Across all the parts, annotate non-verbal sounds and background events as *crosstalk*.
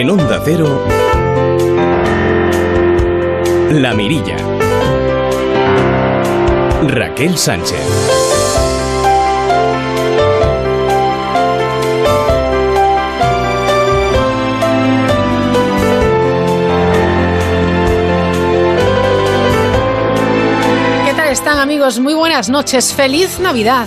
En Onda Cero, La Mirilla. Raquel Sánchez. ¿Qué tal están amigos? Muy buenas noches. Feliz Navidad.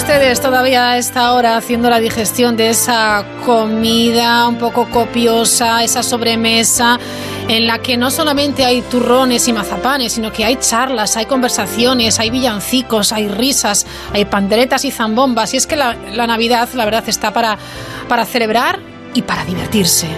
Ustedes todavía a esta hora haciendo la digestión de esa comida un poco copiosa, esa sobremesa en la que no solamente hay turrones y mazapanes, sino que hay charlas, hay conversaciones, hay villancicos, hay risas, hay panderetas y zambombas. Y es que la, la Navidad, la verdad, está para, para celebrar y para divertirse.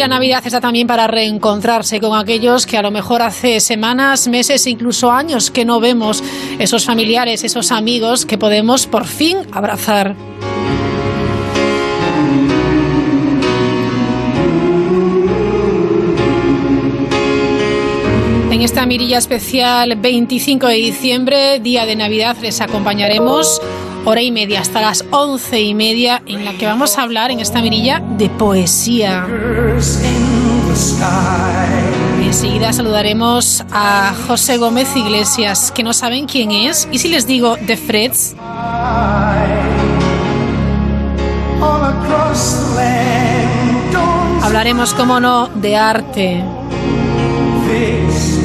La Navidad está también para reencontrarse con aquellos que a lo mejor hace semanas, meses incluso años que no vemos, esos familiares, esos amigos que podemos por fin abrazar. En esta mirilla especial 25 de diciembre, día de Navidad, les acompañaremos hora y media hasta las once y media en la que vamos a hablar en esta mirilla de poesía. Enseguida saludaremos a José Gómez Iglesias, que no saben quién es. ¿Y si les digo The Freds? Hablaremos, como no, de arte.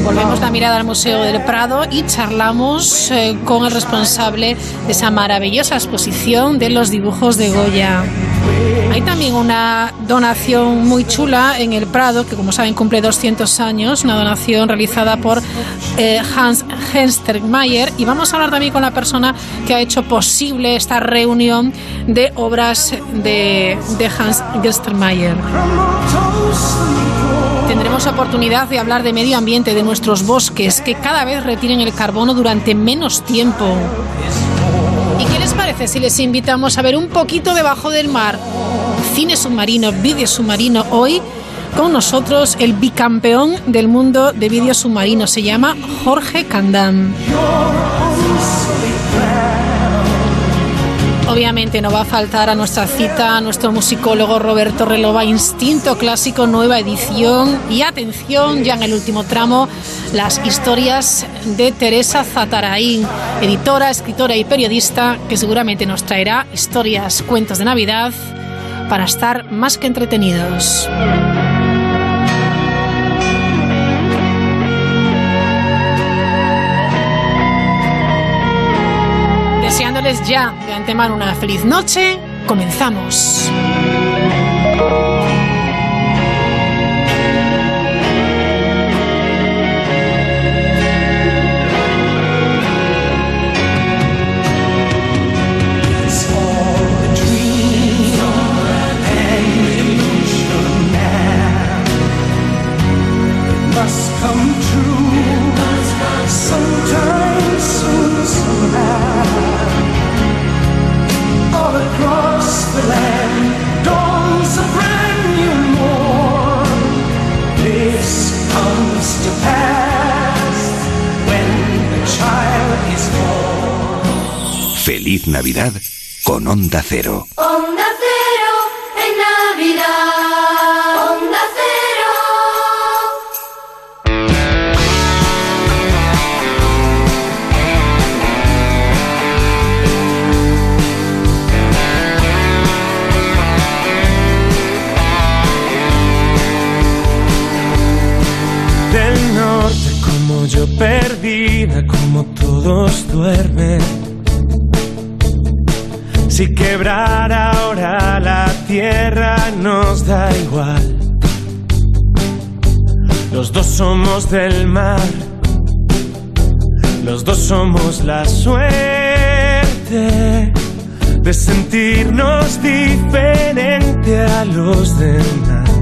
Volvemos la mirada al Museo del Prado y charlamos eh, con el responsable de esa maravillosa exposición de los dibujos de Goya. Hay también una donación muy chula en el Prado, que como saben cumple 200 años, una donación realizada por eh, Hans Henstermayer. Y vamos a hablar también con la persona que ha hecho posible esta reunión de obras de, de Hans Henstermayer. Tendremos oportunidad de hablar de medio ambiente, de nuestros bosques, que cada vez retienen el carbono durante menos tiempo. ¿Y qué les parece si les invitamos a ver un poquito debajo del mar? Cine submarino, vídeo submarino. Hoy con nosotros el bicampeón del mundo de vídeo submarino. Se llama Jorge Candán. Obviamente no va a faltar a nuestra cita a nuestro musicólogo Roberto Relova, Instinto Clásico, nueva edición. Y atención, ya en el último tramo, las historias de Teresa Zatarain, editora, escritora y periodista, que seguramente nos traerá historias, cuentos de Navidad para estar más que entretenidos. Ya de antemano una feliz noche, comenzamos. Feliz Navidad con Onda Cero. Onda cero en Navidad. Onda cero. del norte como yo perdida, como todos duermen. Si quebrar ahora la tierra nos da igual. Los dos somos del mar, los dos somos la suerte de sentirnos diferente a los demás.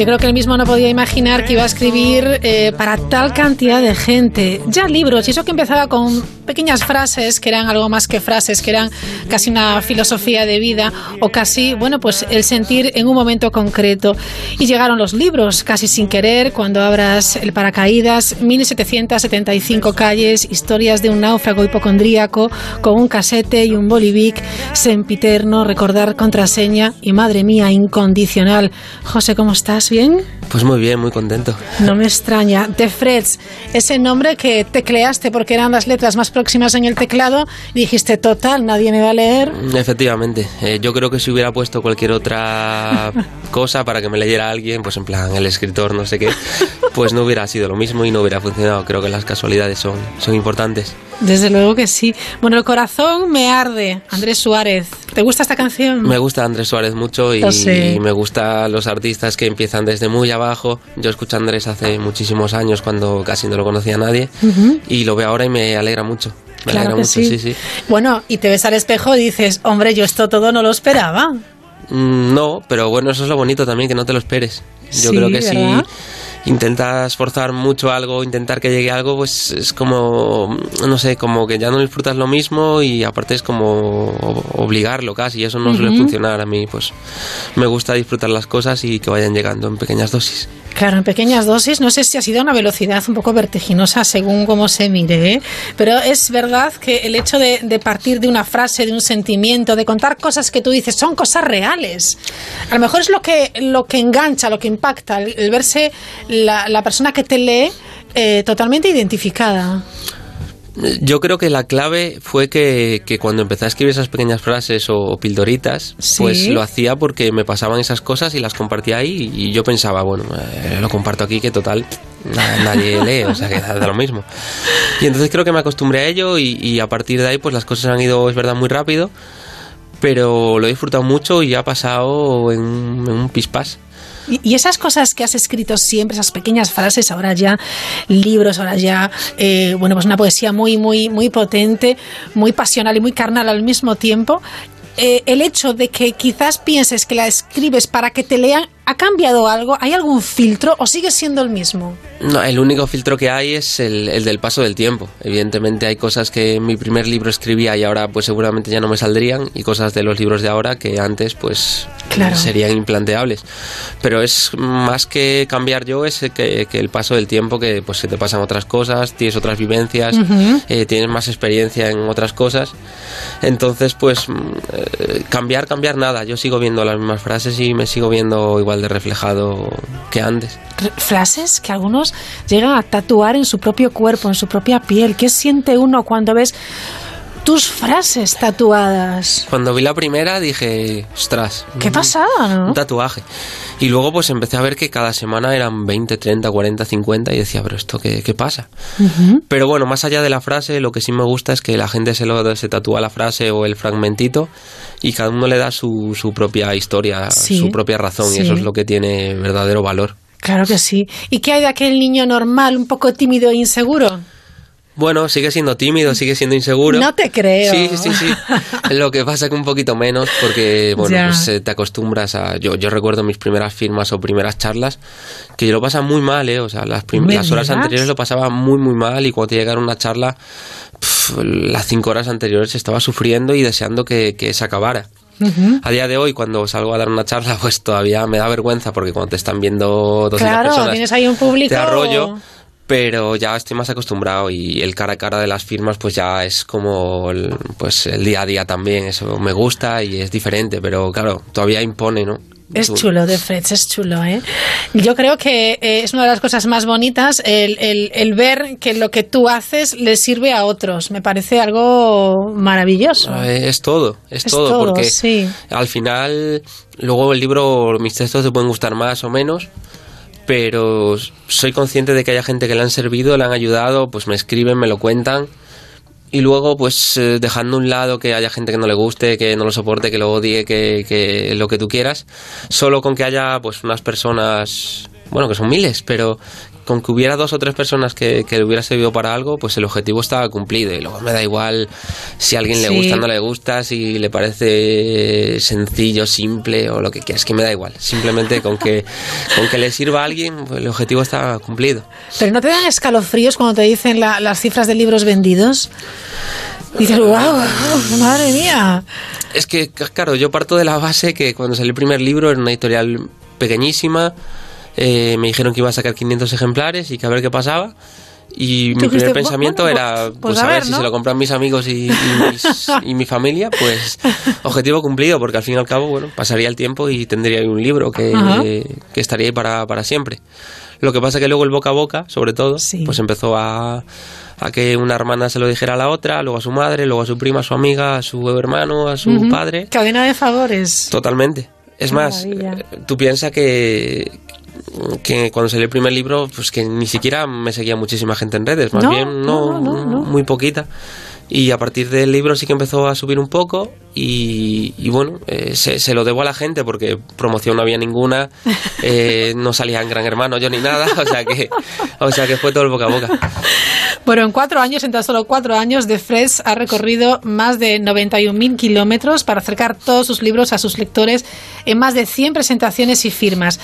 Yo creo que él mismo no podía imaginar que iba a escribir eh, para tal cantidad de gente. Ya libros, y eso que empezaba con pequeñas frases, que eran algo más que frases, que eran casi una filosofía de vida, o casi, bueno, pues el sentir en un momento concreto. Y llegaron los libros, casi sin querer, cuando abras el paracaídas, 1775 calles, historias de un náufrago hipocondríaco, con un casete y un bolivic, sempiterno, recordar contraseña y madre mía, incondicional. José, ¿cómo estás? ¿Bien? Pues muy bien, muy contento. No me extraña. De Freds, ese nombre que tecleaste porque eran las letras más próximas en el teclado, dijiste, total, nadie me va a leer. Efectivamente, eh, yo creo que si hubiera puesto cualquier otra *laughs* cosa para que me leyera alguien, pues en plan el escritor, no sé qué, pues no hubiera sido lo mismo y no hubiera funcionado. Creo que las casualidades son, son importantes. Desde luego que sí. Bueno, el corazón me arde. Andrés Suárez. ¿Te gusta esta canción? Me gusta Andrés Suárez mucho y, y me gustan los artistas que empiezan desde muy abajo. Yo escuché a Andrés hace muchísimos años cuando casi no lo conocía nadie y lo veo ahora y me alegra mucho. Me Claro alegra mucho, sí. sí, sí. Bueno, y te ves al espejo y dices, hombre, yo esto todo no lo esperaba. Mm, No, pero bueno, eso es lo bonito también, que no te lo esperes. Yo Sí, creo que ¿verdad? si intentas forzar mucho algo, intentar que llegue algo, pues es como, no sé, como que ya no disfrutas lo mismo y aparte es como obligarlo casi, y eso no suele funcionar a mí, pues me gusta disfrutar las cosas y que vayan llegando en pequeñas dosis. Claro, en pequeñas dosis, no sé si ha sido una velocidad un poco vertiginosa según cómo se mire, ¿eh? pero es verdad que el hecho de, de partir de una frase, de un sentimiento, de contar cosas que tú dices, son cosas reales. A lo mejor es lo que, lo que engancha, lo que impacta, el, el verse la, la persona que te lee eh, totalmente identificada. Yo creo que la clave fue que, que cuando empecé a escribir esas pequeñas frases o, o pildoritas, Sí. pues lo hacía porque me pasaban esas cosas y las compartía ahí y yo pensaba, bueno, eh, lo comparto aquí que total na- nadie *laughs* lee, o sea que da lo mismo. Y entonces creo que me acostumbré a ello y, y a partir de ahí pues las cosas han ido, es verdad, muy rápido, pero lo he disfrutado mucho y ha pasado en, un- en un pispás. Y, esas cosas que has escrito siempre, esas pequeñas frases, ahora ya libros, ahora ya, eh, bueno, pues una poesía muy, muy, muy potente, muy pasional y muy carnal al mismo tiempo. eh, el hecho de que quizás pienses que la escribes para que te lean, ¿ha cambiado algo? ¿Hay algún filtro o sigue siendo el mismo? No, el único filtro que hay es el, el del paso del tiempo. Evidentemente hay cosas que en mi primer libro escribía y ahora pues seguramente ya no me saldrían y cosas de los libros de ahora que antes pues Claro. serían implanteables. Pero es más que cambiar yo, es que, que el paso del tiempo que pues se te pasan otras cosas, tienes otras vivencias, eh, tienes más experiencia en otras cosas. Entonces pues eh, cambiar, cambiar nada. Yo sigo viendo las mismas frases y me sigo viendo igual de reflejado que antes. Frases que algunos llegan a tatuar en su propio cuerpo, en su propia piel. ¿Qué siente uno cuando ves tus frases tatuadas? Cuando vi la primera dije, ostras, Qué un- pasada, ¿no? Un tatuaje. Y luego pues empecé a ver que cada semana eran 20, 30, 40, 50 y decía, pero esto qué, qué pasa. Pero bueno, más allá de la frase, lo que sí me gusta es que la gente se, lo, se tatúa la frase o el fragmentito y cada uno le da su, su propia historia, Sí, su propia razón sí. y eso es lo que tiene verdadero valor. Claro que sí. ¿Y qué hay de aquel niño normal, un poco tímido e inseguro? Bueno, sigue siendo tímido, sigue siendo inseguro. No te creo. Sí, sí, sí. *laughs* Lo que pasa que un poquito menos porque, bueno, pues eh, te acostumbras a... Yo, yo recuerdo mis primeras firmas o primeras charlas que yo lo pasaba muy mal, ¿eh? O sea, las, prim- ¿Me las horas anteriores lo pasaba muy, muy mal y cuando te llegara una charla, pf, las cinco horas anteriores estaba sufriendo y deseando que, que se acabara. A día de hoy, cuando salgo a dar una charla, *laughs* pues todavía me da vergüenza porque cuando te están viendo 200 Claro, personas, tienes ahí un público. te arrollo. Pero ya estoy más acostumbrado y el cara a cara de las firmas pues ya es como el, pues el día a día también, eso me gusta y es diferente, pero claro, todavía impone, ¿no? Es chulo, de Freds, es chulo, ¿eh? Yo creo que eh, es una de las cosas más bonitas el, el- el ver que lo que tú haces le sirve a otros. Me parece algo maravilloso. Eh, Es todo, es, Es todo, todo, porque sí. al final, luego el libro, mis textos te pueden gustar más o menos, pero soy consciente de que haya gente que le han servido, le han ayudado, pues me escriben, me lo cuentan. Y luego, pues eh, dejando a un lado que haya gente que no le guste, que no lo soporte, que lo odie, que, que lo que tú quieras, solo con que haya pues unas personas, bueno, que son miles, pero con que hubiera dos o tres personas que, que le hubiera servido para algo, pues el objetivo estaba cumplido. Y luego me da igual si a alguien le Sí. gusta o no le gusta, si le parece sencillo, simple o lo que quieras, que me da igual. Simplemente con que, con que le sirva a alguien, pues el objetivo está cumplido. Pero ¿no te dan escalofríos cuando te dicen la- las cifras de libros vendidos? Dices, wow, madre mía. Es que, claro, yo parto de la base que cuando salió el primer libro era una editorial pequeñísima. Eh, me dijeron que iba a sacar 500 ejemplares y que a ver qué pasaba. Y mi primer "Bu- pensamiento bueno, era, pues pues, a a ver, ver, si ¿no?". se lo compran mis amigos y, y mis- *laughs* y mi familia, pues *laughs* objetivo cumplido, porque al fin y al cabo, bueno, pasaría el tiempo y tendría un libro que, que estaría ahí para, para siempre. Lo que pasa que luego el boca a boca, sobre todo, Sí. pues empezó a, a que una hermana se lo dijera a la otra, luego a su madre, luego a su prima, a su amiga, a su hermano, a su Ujú. padre. Cadena de favores. Totalmente. Es Qué más, maravilla. eh, tú piensas que, que cuando salió el primer libro, pues que ni siquiera me seguía muchísima gente en redes, más No, bien no, no, no, muy poquita. Y a partir del libro sí que empezó a subir un poco y, y bueno, eh, se, se lo debo a la gente porque promoción no había ninguna, *laughs* eh, no salía en Gran Hermano yo ni nada, o sea que, o sea que fue todo el boca a boca. Bueno, en cuatro años, en tan solo cuatro años, The Freds ha recorrido más de 91.000 kilómetros para acercar todos sus libros a sus lectores en más de 100 presentaciones y firmas.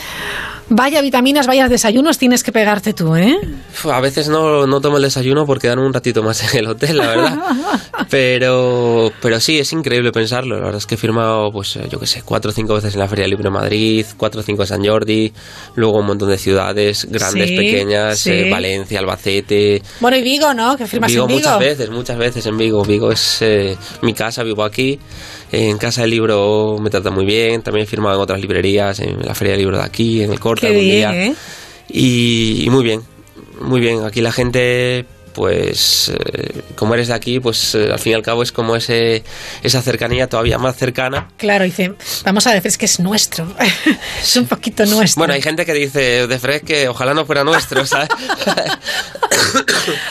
Vaya vitaminas, vaya desayunos tienes que pegarte tú, ¿eh? A veces no, no tomo el desayuno porque dan un ratito más en el hotel, la verdad. *laughs* Pero, pero sí, es increíble pensarlo. La verdad es que he firmado, pues eh, yo qué sé, cuatro o cinco veces en la Feria Libre de Madrid, cuatro o cinco en San Jordi, luego un montón de ciudades, grandes, Sí, pequeñas, sí. eh, Valencia, Albacete. Bueno, y Vigo, ¿no? Que firmas Vigo en Vigo. muchas veces, muchas veces en Vigo. Vigo es eh, mi casa, vivo aquí. En Casa del Libro me trata muy bien. También he firmado en otras librerías, en la Feria del Libro de aquí, en el Corte algún bien, día. ¿eh? Y, y muy bien, muy bien. Aquí la gente, pues, eh, como eres de aquí, pues eh, al fin y al cabo es como ese, esa cercanía todavía más cercana. Claro, dice, vamos a decir es que es nuestro. *laughs* es un poquito nuestro. Bueno, hay gente que dice de Fred que ojalá no fuera nuestro, *laughs* ¿sabes?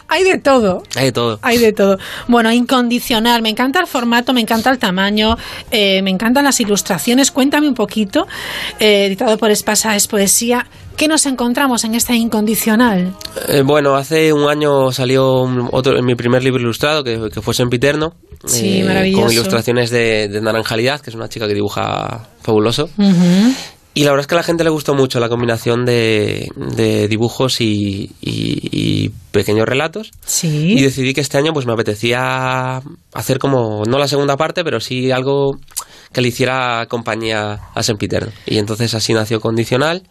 Hay de todo. Hay de todo. Hay de todo. Bueno, incondicional. Me encanta el formato, me encanta el tamaño, eh, me encantan las ilustraciones. Cuéntame un poquito, eh, editado por Espasa es Poesía, ¿qué nos encontramos en esta incondicional? Eh, bueno, hace un año salió otro, mi primer libro ilustrado, que, que fue Sempiterno. Sí, maravilloso. Con ilustraciones de, de Naranjalidad, que es una chica que dibuja fabuloso. Ujú. Y la verdad es que a la gente le gustó mucho la combinación de, de dibujos y, y- y pequeños relatos. Y Sí. decidí que este año pues me apetecía hacer como, no la segunda parte, pero sí algo que le hiciera compañía a Sempiterno. Y entonces así nació Condicional,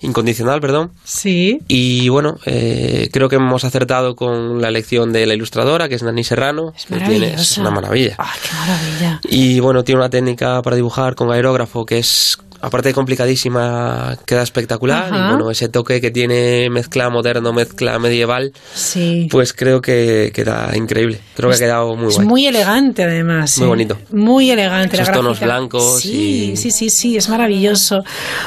Incondicional, perdón. Sí. Y bueno, eh, creo que hemos acertado con la elección de la ilustradora, que es Nani Serrano. Es que tiene- es una maravilla. ¡Ay, qué maravilla! Y bueno, tiene una técnica para dibujar con aerógrafo que es, aparte de complicadísima, queda espectacular. Ajá. Y bueno, ese toque que tiene mezcla moderno, mezcla medieval, Sí. pues creo que queda increíble. Creo que ha quedado muy es guay. muy elegante además. Muy ¿eh? bonito. Muy elegante. la Esos tonos blancos Sí, y- sí, sí, sí, es maravilloso.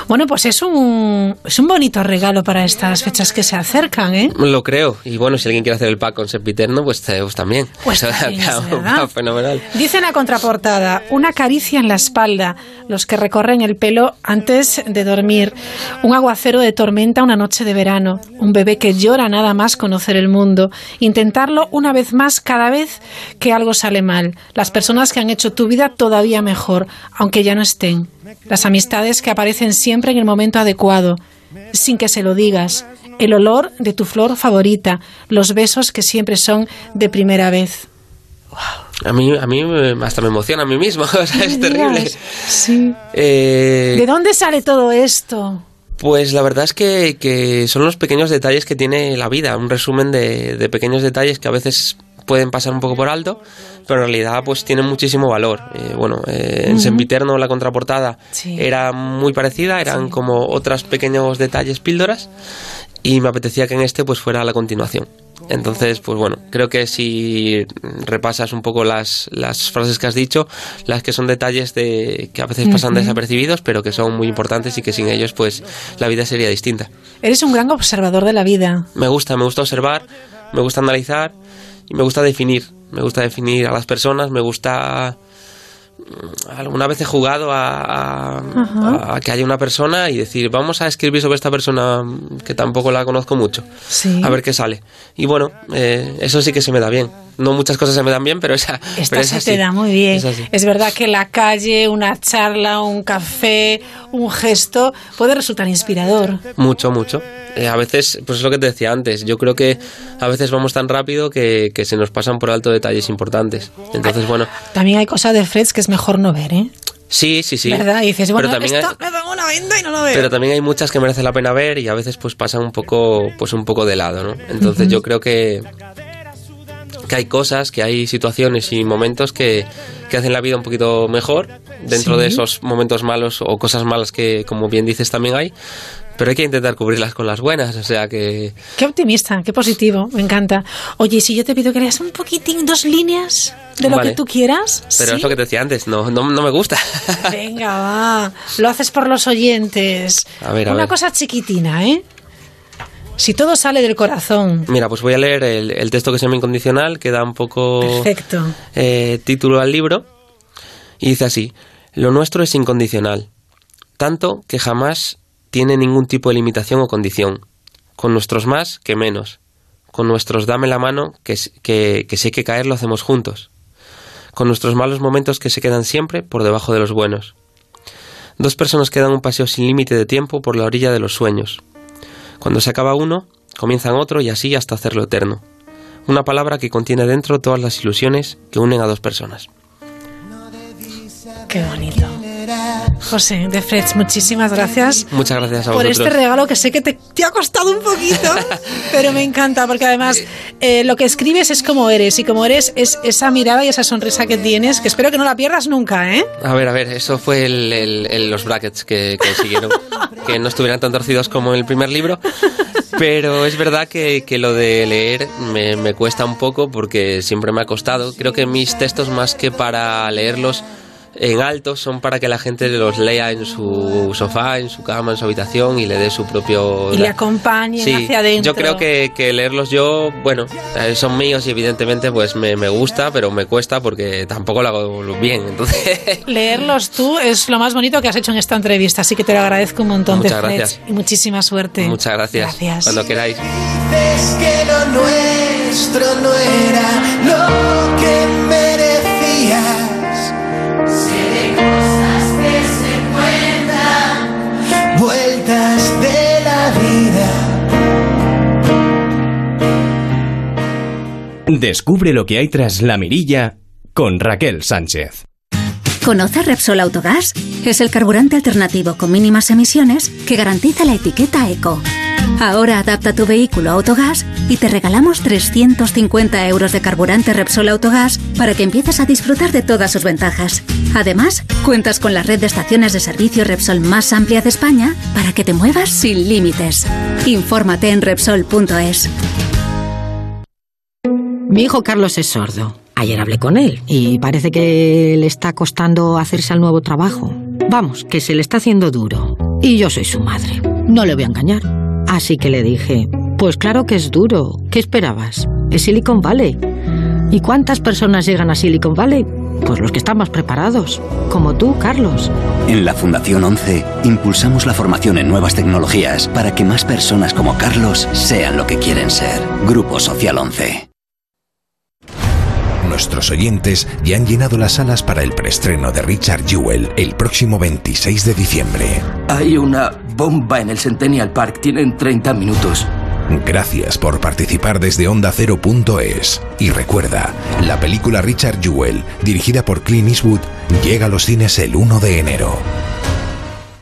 Bueno, pues es un, es un bonito regalo para estas fechas que se acercan, ¿eh? Lo creo. Y bueno, si alguien quiere hacer el pack con Sempiterno, pues, eh, pues también. Pues *laughs* Eso también, queda es *laughs* fenomenal. Dice en la contraportada, una caricia en la espalda, los que recorren el pelo antes de dormir, un aguacero de tormenta una noche de verano, un bebé que llora nada más conocer el mundo, intentarlo una vez más cada vez que algo sale mal, las personas que han hecho tu vida todavía mejor, aunque ya no estén, las amistades que aparecen siempre en el momento adecuado, sin que se lo digas, el olor de tu flor favorita, los besos que siempre son de primera vez. A mí, a mí hasta me emociona a mí mismo. *laughs* o sea, es terrible. Sí. Eh, ¿De dónde sale todo esto? Pues la verdad es que, que son los pequeños detalles que tiene la vida, un resumen de, de pequeños detalles que a veces pueden pasar un poco por alto, pero en realidad pues tienen muchísimo valor. Eh, bueno, eh, en Sempiterno la contraportada Sí. era muy parecida, eran como otros pequeños detalles píldoras y me apetecía que en este pues fuera la continuación. Entonces, pues bueno, creo que si repasas un poco las, las frases que has dicho, las que son detalles de que a veces pasan desapercibidos, pero que son muy importantes y que sin ellos, pues la vida sería distinta. Eres un gran observador de la vida. Me gusta, me gusta observar, me gusta analizar y me gusta definir. Me gusta definir a las personas, me gusta alguna vez he jugado a, a- a que haya una persona y decir, vamos a escribir sobre esta persona que tampoco la conozco mucho, Sí. a ver qué sale. Y bueno, eh, eso sí que se me da bien. No muchas cosas se me dan bien, pero esa, Esta pero se esa te sí. da muy bien. Es verdad que la calle, una charla, un café, un gesto puede resultar inspirador. Mucho, mucho. Eh, a veces, pues es lo que te decía antes, yo creo que a veces vamos tan rápido que, que se nos pasan por alto detalles importantes. Entonces, bueno, También hay cosas de Freds que es mejor no ver, ¿eh? sí, sí, sí. ¿Verdad? Y dices, bueno, pero también esto hay, me pongo una venda y no lo veo. pero también hay muchas que merece la pena ver y a veces pues pasan un poco, pues un poco de lado, ¿no? Entonces yo creo que que hay cosas, que hay situaciones y momentos que, que hacen la vida un poquito mejor dentro Sí. de esos momentos malos o cosas malas que, como bien dices, también hay. Pero hay que intentar cubrirlas con las buenas, o sea que... Qué optimista, qué positivo, me encanta. Oye, ¿y si yo te pido que leas un poquitín, dos líneas de lo Vale. que tú quieras. Pero ¿Sí? es lo que te decía antes, no, no, no me gusta. *laughs* Venga, va. Lo haces por los oyentes. A ver, a Una ver. cosa chiquitina, ¿eh? Si todo sale del corazón. Mira, pues voy a leer el, el texto que se llama Incondicional, que da un poco Perfecto. eh, título al libro. Y dice así, lo nuestro es incondicional, tanto que jamás tiene ningún tipo de limitación o condición, con nuestros más que menos, con nuestros dame la mano que, que, que si hay que caer lo hacemos juntos, con nuestros malos momentos que se quedan siempre por debajo de los buenos. Dos personas que dan un paseo sin límite de tiempo por la orilla de los sueños. Cuando se acaba uno, comienzan otro y así hasta hacerlo eterno. Una palabra que contiene dentro todas las ilusiones que unen a dos personas. Qué bonito. José de Freds, muchísimas gracias Muchas gracias a por vosotros. este regalo que sé que te, te ha costado un poquito, *laughs* pero me encanta porque además eh, lo que escribes es como eres y como eres es esa mirada y esa sonrisa que tienes, que espero que no la pierdas nunca, ¿eh? A ver, a ver, eso fue el- el- el- los brackets que, que siguieron, *laughs* que no estuvieran tan torcidos como el primer libro. Pero es verdad que, que lo de leer me, me cuesta un poco porque siempre me ha costado. Creo que mis textos, más que para leerlos en alto, son para que la gente los lea en su sofá, en su cama, en su habitación y le dé su propio... Y le acompañen Sí, hacia adentro. yo creo que, que leerlos yo, bueno, eh, son míos y evidentemente pues me, me gusta, pero me cuesta porque tampoco lo hago bien. Entonces, *laughs* Leerlos tú es lo más bonito que has hecho en esta entrevista, así que te lo agradezco un montón. Muchas de gracias. Y muchísima suerte. muchas gracias. Gracias. Cuando queráis. Dices que lo nuestro no era lo que Descubre lo que hay tras la mirilla con Raquel Sánchez. ¿Conoces Repsol Autogás? Es el carburante alternativo con mínimas emisiones que garantiza la etiqueta Eco. Ahora adapta tu vehículo a Autogás y te regalamos 350 euros de carburante Repsol Autogás para que empieces a disfrutar de todas sus ventajas. Además, cuentas con la red de estaciones de servicio Repsol más amplia de España para que te muevas sin límites. Infórmate en Repsol.es. Mi hijo Carlos es sordo. Ayer hablé con él y parece que le está costando hacerse al nuevo trabajo. Vamos, que se le está haciendo duro. Y yo soy su madre. No le voy a engañar. Así que le dije, pues claro que es duro. ¿Qué esperabas? Es Silicon Valley. ¿Y cuántas personas llegan a Silicon Valley? Pues los que están más preparados. Como tú, Carlos. En la Fundación 11 impulsamos la formación en nuevas tecnologías para que más personas como Carlos sean lo que quieren ser. Grupo Social 11. Nuestros oyentes ya han llenado las salas para el preestreno de Richard Jewell el próximo 26 de diciembre. Hay una bomba en el Centennial Park. Tienen 30 minutos. Gracias por participar desde ondacero.es. Y recuerda, la película Richard Jewell, dirigida por Clint Eastwood, llega a los cines el 1 de enero.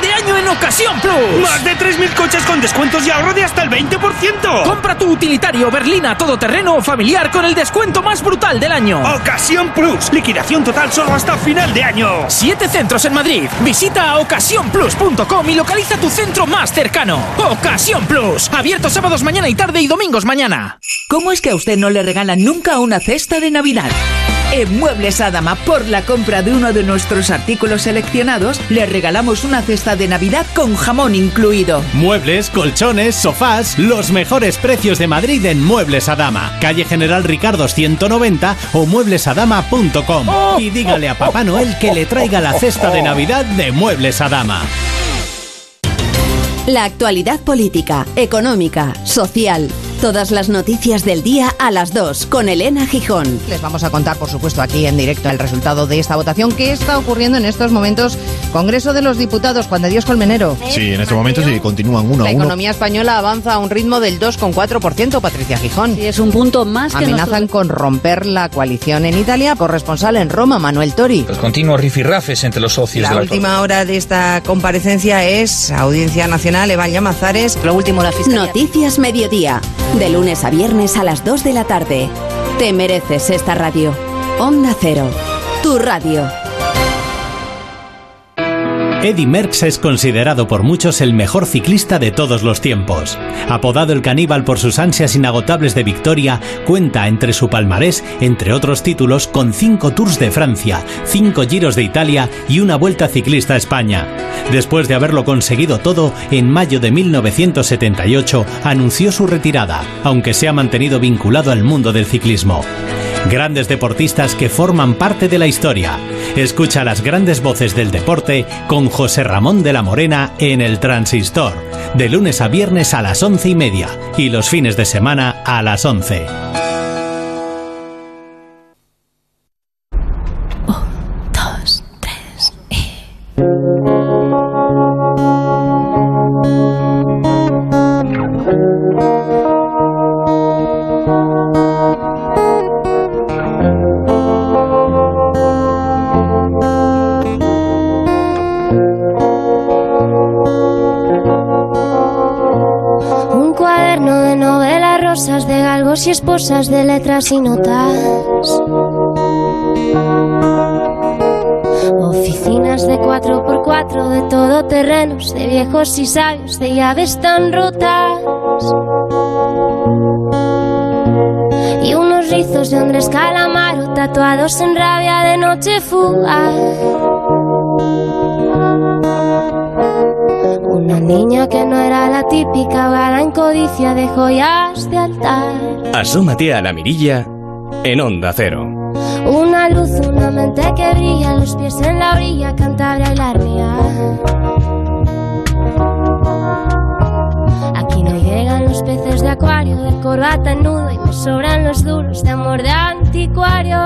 de año en Ocasión Plus! ¡Más de 3.000 coches con descuentos y ahorro de hasta el 20%! Compra tu utilitario berlina todoterreno o familiar con el descuento más brutal del año. Ocasión Plus. Liquidación total solo hasta final de año. Siete centros en Madrid. Visita ocasiónplus.com y localiza tu centro más cercano. Ocasión Plus. Abierto sábados mañana y tarde y domingos mañana. ¿Cómo es que a usted no le regalan nunca una cesta de Navidad? En Muebles Adama, por la compra de uno de nuestros artículos seleccionados, le regalamos una cesta de Navidad con jamón incluido. Muebles, colchones, sofás, los mejores precios de Madrid en Muebles Adama. Calle General Ricardo 190 o mueblesadama.com. Y dígale a Papá Noel que le traiga la cesta de Navidad de Muebles Adama. La actualidad política, económica, social. Todas las noticias del día a las 2 con Elena Gijón. Les vamos a contar, por supuesto, aquí en directo el resultado de esta votación. ¿Qué está ocurriendo en estos momentos? Congreso de los Diputados, Juan de Dios Colmenero. Sí, en estos momentos sí, continúan uno La a uno. economía española avanza a un ritmo del 2,4%, Patricia Gijón. Y es un punto más que Amenazan con romper la coalición en Italia. Corresponsal en Roma, Manuel Tori. Los continuos rifirrafes entre los socios La de la última hora de esta comparecencia es Audiencia Nacional, Evan Llamazares. Lo último, la fiscalía. Noticias Mediodía. De lunes a viernes a las 2 de la tarde. Te mereces esta radio. Onda Cero. Tu radio. Eddie Merckx es considerado por muchos el mejor ciclista de todos los tiempos. Apodado el caníbal por sus ansias inagotables de victoria, cuenta entre su palmarés, entre otros títulos, con cinco Tours de Francia, cinco Giros de Italia y una Vuelta Ciclista a España. Después de haberlo conseguido todo, en mayo de 1978 anunció su retirada, aunque se ha mantenido vinculado al mundo del ciclismo. Grandes deportistas que forman parte de la historia. Escucha las grandes voces del deporte con José Ramón de la Morena en el Transistor, de lunes a viernes a las once y media y los fines de semana a las once. De letras y notas. Oficinas de 4x4, de todoterrenos, de viejos y sabios, de llaves tan rotas. Y unos rizos de Andrés Calamaro, tatuados en rabia de noche fugaz. Una niña que no era la típica vara en codicia de joyas de altar. Asómate a la mirilla en Onda Cero. Una luz, una mente que brilla, los pies en la orilla, Cantabria y la ría. Aquí no llegan los peces de acuario, de corbata nudo, y me sobran los duros de amor de anticuario.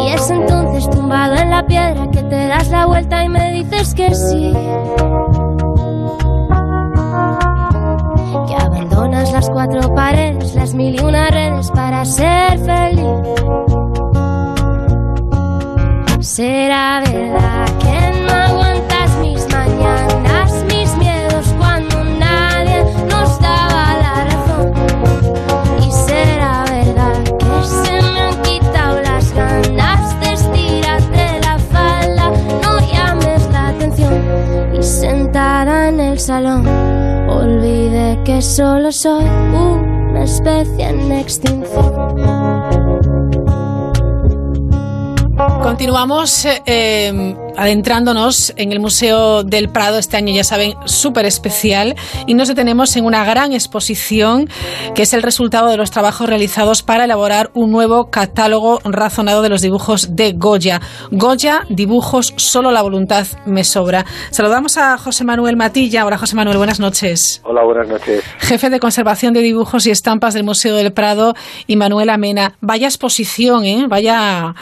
Y es entonces tumbado en la piedra que te das la vuelta y me dices que sí. Las mil y una redes para ser feliz. Será verdad que no aguantas mis mañanas, mis miedos cuando nadie nos daba la razón. Y será verdad que se me han quitado las ganas de estirarte la falda. No llames la atención y sentada en el salón olvidé que solo soy una en. Continuamos eh, eh, adentrándonos en el Museo del Prado este año, ya saben, súper especial y nos detenemos en una gran exposición que es el resultado de los trabajos realizados para elaborar un nuevo catálogo razonado de los dibujos de Goya. Goya, dibujos, solo la voluntad me sobra. Saludamos a José Manuel Matilla. Hola José Manuel, buenas noches. Hola, buenas noches. Jefe de conservación de dibujos y estampas del Museo del Prado y Manuel Amena. Vaya exposición, ¿eh? Vaya,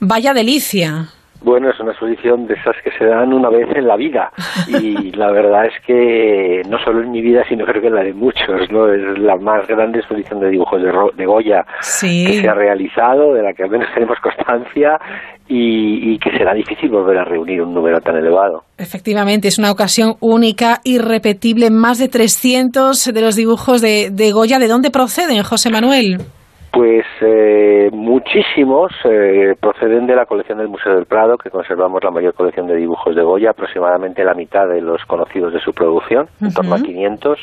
vaya delicia. Bueno, es una exposición de esas que se dan una vez en la vida *laughs* y la verdad es que no solo en mi vida, sino creo que en la de muchos, ¿no? Es la más grande exposición de dibujos de, Ro- de Goya Sí. que se ha realizado, de la que al menos tenemos constancia y, y que será difícil volver a reunir un número tan elevado. Efectivamente, es una ocasión única, irrepetible. Más de 300 de los dibujos de, de Goya. ¿De dónde proceden, José Manuel? Pues eh, muchísimos eh, proceden de la colección del Museo del Prado, que conservamos la mayor colección de dibujos de Goya, aproximadamente la mitad de los conocidos de su producción, en torno a 500,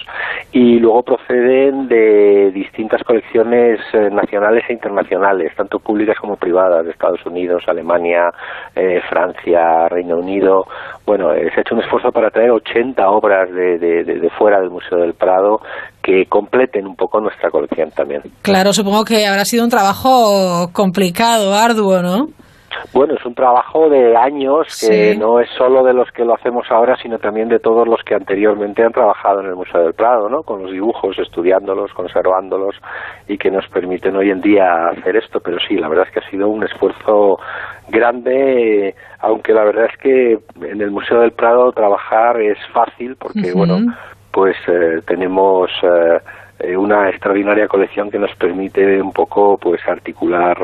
y luego proceden de distintas colecciones eh, nacionales e internacionales, tanto públicas como privadas, de Estados Unidos, Alemania, eh, Francia, Reino Unido. Bueno, eh, se ha hecho un esfuerzo para traer 80 obras de, de- de- de fuera del Museo del Prado que completen un poco nuestra colección también. Claro, supongo que habrá sido un trabajo complicado, arduo, ¿no? Bueno, es un trabajo de años que Sí. no es solo de los que lo hacemos ahora, sino también de todos los que anteriormente han trabajado en el Museo del Prado, ¿no? Con los dibujos, estudiándolos, conservándolos y que nos permiten hoy en día hacer esto. Pero sí, la verdad es que ha sido un esfuerzo grande, aunque la verdad es que en el Museo del Prado trabajar es fácil porque, bueno, pues eh, tenemos eh, eh, una extraordinaria colección que nos permite un poco pues articular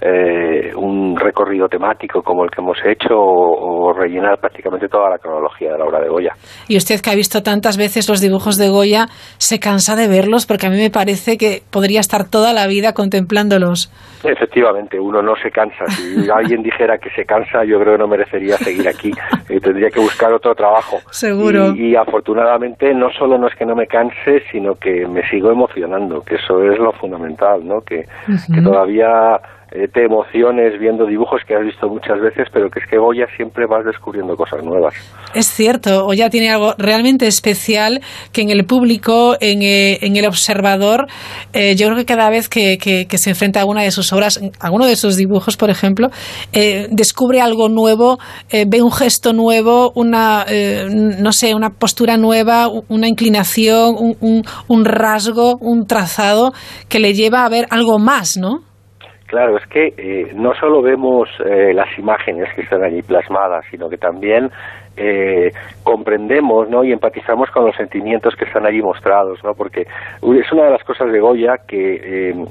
eh, un recorrido temático como el que hemos hecho o, o rellenar prácticamente toda la cronología de la obra de Goya. Y usted que ha visto tantas veces los dibujos de Goya, ¿se cansa de verlos? Porque a mí me parece que podría estar toda la vida contemplándolos. Efectivamente, uno no se cansa. Si *laughs* alguien dijera que se cansa, yo creo que no merecería seguir aquí. Eh, tendría que buscar otro trabajo. Seguro. Y, y afortunadamente no solo no es que no me canse, sino que me sigo emocionando, que eso es lo fundamental, ¿no? Que, que todavía eh, te emociones viendo dibujos que has visto muchas veces, pero que es que Goya siempre vas descubriendo cosas nuevas. Es cierto, Goya tiene algo realmente especial que en el público, en, eh, en el observador, eh, yo creo que cada vez que, se enfrenta a una de sus obras, a uno de sus dibujos, por ejemplo, descubre algo nuevo, ve un gesto nuevo, una, no sé, una postura nueva, una inclinación, un rasgo, un trazado que le lleva a ver algo más, ¿no? Claro, es que eh, no solo vemos eh, las imágenes que están allí plasmadas, sino que también eh, comprendemos ¿no? y empatizamos con los sentimientos que están allí mostrados, ¿no? porque es una de las cosas de Goya que eh,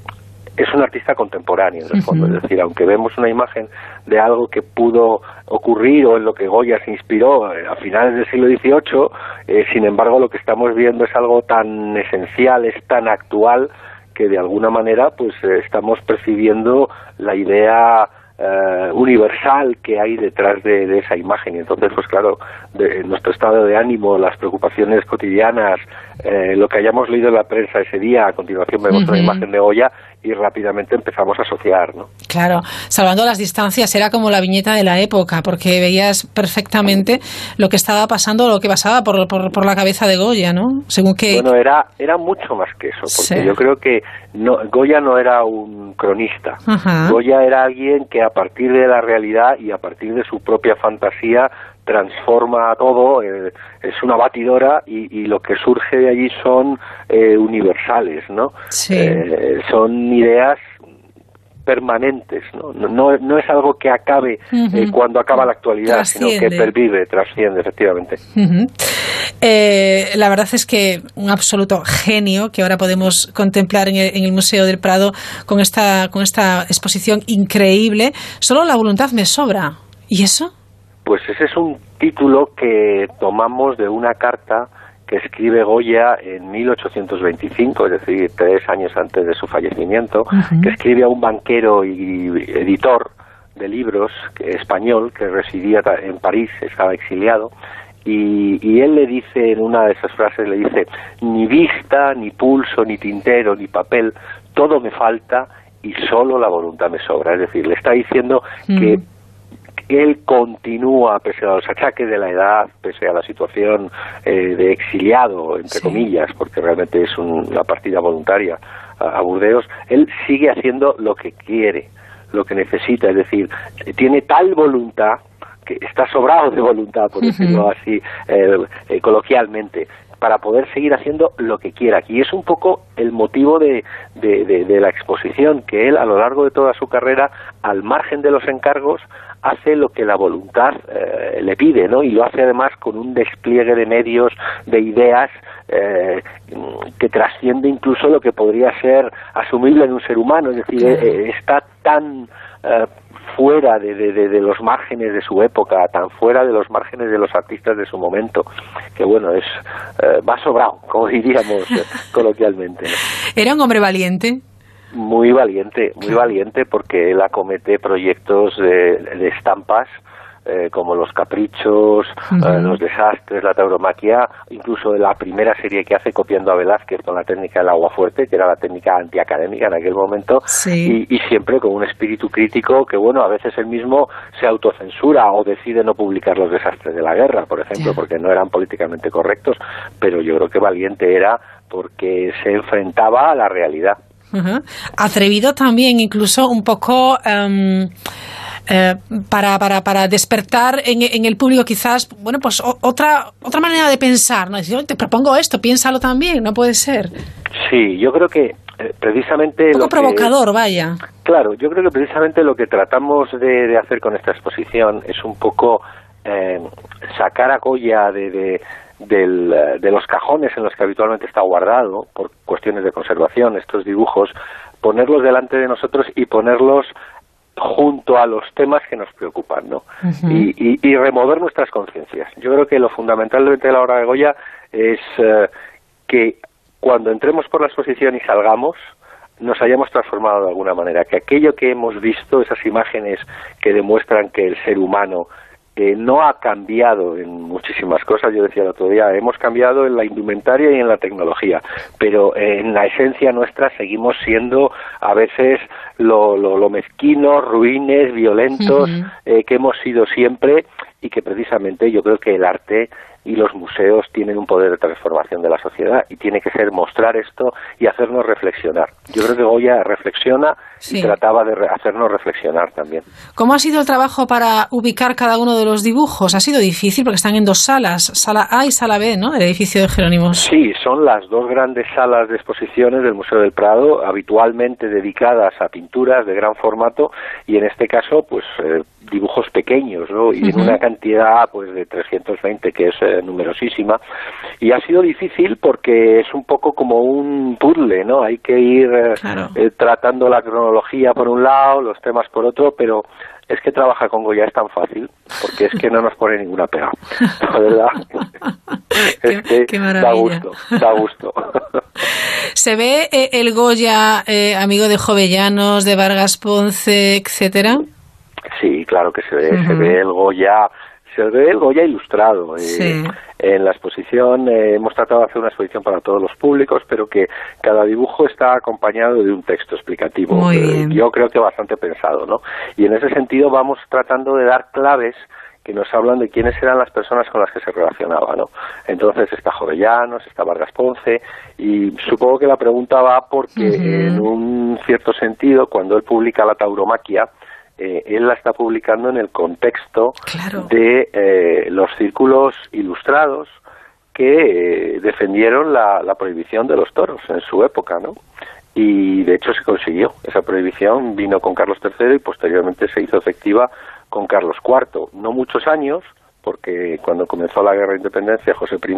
es un artista contemporáneo, en el fondo, es decir, aunque vemos una imagen de algo que pudo ocurrir o en lo que Goya se inspiró eh, a finales del siglo XVIII, eh, sin embargo lo que estamos viendo es algo tan esencial, es tan actual, que de alguna manera pues eh, estamos percibiendo la idea eh, universal que hay detrás de, de esa imagen. Y entonces pues claro de, nuestro estado de ánimo las preocupaciones cotidianas eh, lo que hayamos leído en la prensa ese día a continuación vemos una Ujú. imagen de Goya y rápidamente empezamos a asociar ¿no? Claro, salvando las distancias, era como la viñeta de la época, porque veías perfectamente lo que estaba pasando, lo que pasaba por, por, por la cabeza de Goya, ¿no? Según que... Bueno, era, era mucho más que eso, porque Sí. yo creo que no, Goya no era un cronista. Ajá. Goya era alguien que a partir de la realidad y a partir de su propia fantasía transforma todo, eh, es una batidora y, y lo que surge de allí son eh, universales, ¿no? Sí. Eh, son ideas permanentes, ¿no? No, no, no es algo que acabe eh, cuando acaba la actualidad, sino que pervive, trasciende, efectivamente. La verdad es que un absoluto genio que ahora podemos contemplar en el, en el Museo del Prado con esta, con esta exposición increíble. Solo la voluntad me sobra. ¿Y eso? Pues ese es un título que tomamos de una carta que escribe Goya en 1825, es decir, tres años antes de su fallecimiento, que escribe a un banquero y editor de libros español que residía en París, estaba exiliado, y, y él le dice en una de esas frases, le dice, ni vista, ni pulso, ni tintero, ni papel, todo me falta y solo la voluntad me sobra. Es decir, le está diciendo que él continúa, pese a los achaques de la edad, pese a la situación eh, de exiliado, entre comillas, porque realmente es un- una partida voluntaria a, a Burdeos, él sigue haciendo lo que quiere, lo que necesita, es decir, tiene tal voluntad que está sobrado de voluntad, por decirlo así eh, eh, coloquialmente, para poder seguir haciendo lo que quiera. Y es un poco el motivo de, de- de- de la exposición, que él a lo largo de toda su carrera, al margen de los encargos, hace lo que la voluntad eh, le pide, ¿no? Y lo hace además con un despliegue de medios, de ideas eh, que trasciende incluso lo que podría ser asumible en un ser humano. Es decir, eh, está tan eh, fuera de, de, de, de los márgenes de su época, tan fuera de los márgenes de los artistas de su momento, que bueno, es eh, va sobrado, como diríamos eh, *laughs* coloquialmente. ¿no? ¿Era un hombre valiente? Muy valiente, muy valiente porque él acomete proyectos de, de estampas eh, como los caprichos, eh, los desastres, la tauromaquia, incluso la primera serie que hace copiando a Velázquez con la técnica del agua fuerte, que era la técnica antiacadémica en aquel momento, Sí. y, y siempre con un espíritu crítico que, bueno, a veces él mismo se autocensura o decide no publicar los desastres de la guerra, por ejemplo, porque no eran políticamente correctos, pero yo creo que valiente era porque se enfrentaba a la realidad. Ajá. Atrevido también, incluso un poco em, eh, para, para, para despertar en, en el público quizás, bueno, pues o- otra, otra manera de pensar, ¿no? Decir, "Oye, te propongo esto, piénsalo también, no puede ser. Sí, yo creo que eh, precisamente... Un poco lo que- provocador, vaya. Claro, yo creo que precisamente lo que tratamos de, de hacer con esta exposición es un poco eh, sacar a Goya de, de, del, eh, de los cajones en los que habitualmente está guardado, por cuestiones de conservación, estos dibujos, ponerlos delante de nosotros y ponerlos junto a los temas que nos preocupan, ¿no? y, y- y remover nuestras conciencias. Yo creo que lo fundamental de la obra de Goya es eh, que cuando entremos por la exposición y salgamos, nos hayamos transformado de alguna manera, que aquello que hemos visto, esas imágenes que demuestran que el ser humano eh, no ha cambiado en muchísimas cosas, yo decía el otro día, hemos cambiado en la indumentaria y en la tecnología, pero en la esencia nuestra seguimos siendo a veces lo, lo, lo mezquinos, ruines, violentos eh, que hemos sido siempre y que precisamente yo creo que el arte y los museos tienen un poder de transformación de la sociedad y tiene que ser mostrar esto y hacernos reflexionar. Yo creo que Goya reflexiona Sí. y trataba de re- hacernos reflexionar también. ¿Cómo ha sido el trabajo para ubicar cada uno de los dibujos? Ha sido difícil porque están en dos salas, sala A y sala B, ¿no? El edificio de Jerónimos. Sí, son las dos grandes salas de exposiciones del Museo del Prado, habitualmente dedicadas a pinturas de gran formato y en este caso, pues eh, dibujos pequeños, ¿no? Y en una cantidad, pues de 320 que es eh, numerosísima. Y ha sido difícil porque es un poco como un puzzle, ¿no? Hay que ir eh, Claro. eh, tratando la cronología por un lado, los temas por otro, pero es que trabajar con Goya es tan fácil porque es que no nos pone ninguna pega, *laughs* la verdad. *laughs* es que qué da gusto, da gusto. *laughs* ¿Se ve eh, el Goya, eh, amigo de Jovellanos, de Vargas Ponce, etcétera? Sí, claro que se ve, se ve el Goya, se ve el Goya ilustrado. eh, Sí. En la exposición eh, hemos tratado de hacer una exposición para todos los públicos, pero que cada dibujo está acompañado de un texto explicativo. Muy eh, bien. Yo creo que bastante pensado, ¿no? Y en ese sentido vamos tratando de dar claves que nos hablan de quiénes eran las personas con las que se relacionaba, ¿no? Entonces está Jovellanos, está Vargas Ponce, y supongo que la pregunta va porque en un cierto sentido, cuando él publica la tauromaquia, eh, él la está publicando en el contexto de eh, los círculos ilustrados que eh, defendieron la, la prohibición de los toros en su época, ¿no? Y de hecho se consiguió. Esa prohibición vino con Carlos III y posteriormente se hizo efectiva con Carlos IV. No muchos años, porque cuando comenzó la guerra de independencia José I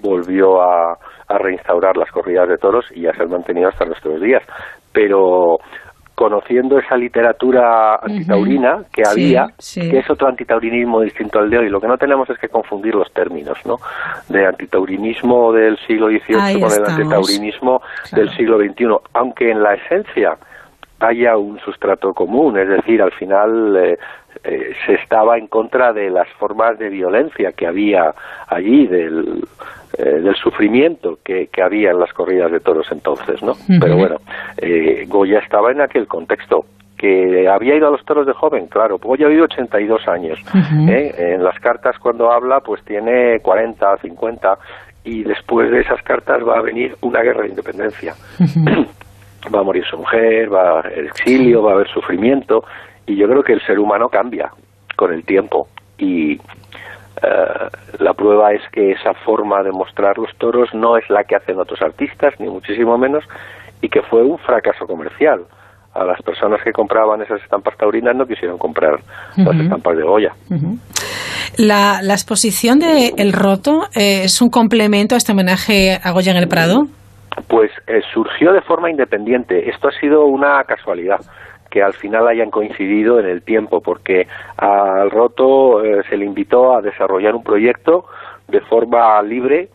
volvió a, a reinstaurar las corridas de toros y ya se han mantenido hasta nuestros días. Pero conociendo esa literatura antitaurina que había, sí. que es otro antitaurinismo distinto al de hoy. Lo que no tenemos es que confundir los términos, ¿no? De antitaurinismo del siglo XVIII Ahí con el antitaurinismo del siglo XXI, aunque en la esencia haya un sustrato común, es decir, al final eh, eh, se estaba en contra de las formas de violencia que había allí, del, eh, del sufrimiento que, que había en las corridas de toros entonces, ¿no? Pero bueno, eh, Goya estaba en aquel contexto. Que había ido a los toros de joven, claro. Goya ha vivido 82 años. Ujú. ¿eh? En las cartas cuando habla, pues tiene 40, 50, y después de esas cartas va a venir una guerra de independencia *clears throat* va a morir su mujer, va a haber exilio, va a haber sufrimiento y yo creo que el ser humano cambia con el tiempo y eh, la prueba es que esa forma de mostrar los toros no es la que hacen otros artistas, ni muchísimo menos, y que fue un fracaso comercial. A las personas que compraban esas estampas taurinas no quisieron comprar las estampas de Goya. La, la exposición de El Roto eh, es un complemento a este homenaje a Goya en el Prado. Pues eh, surgió de forma independiente. Esto ha sido una casualidad que al final hayan coincidido en el tiempo, porque al Roto eh, se le invitó a desarrollar un proyecto de forma libre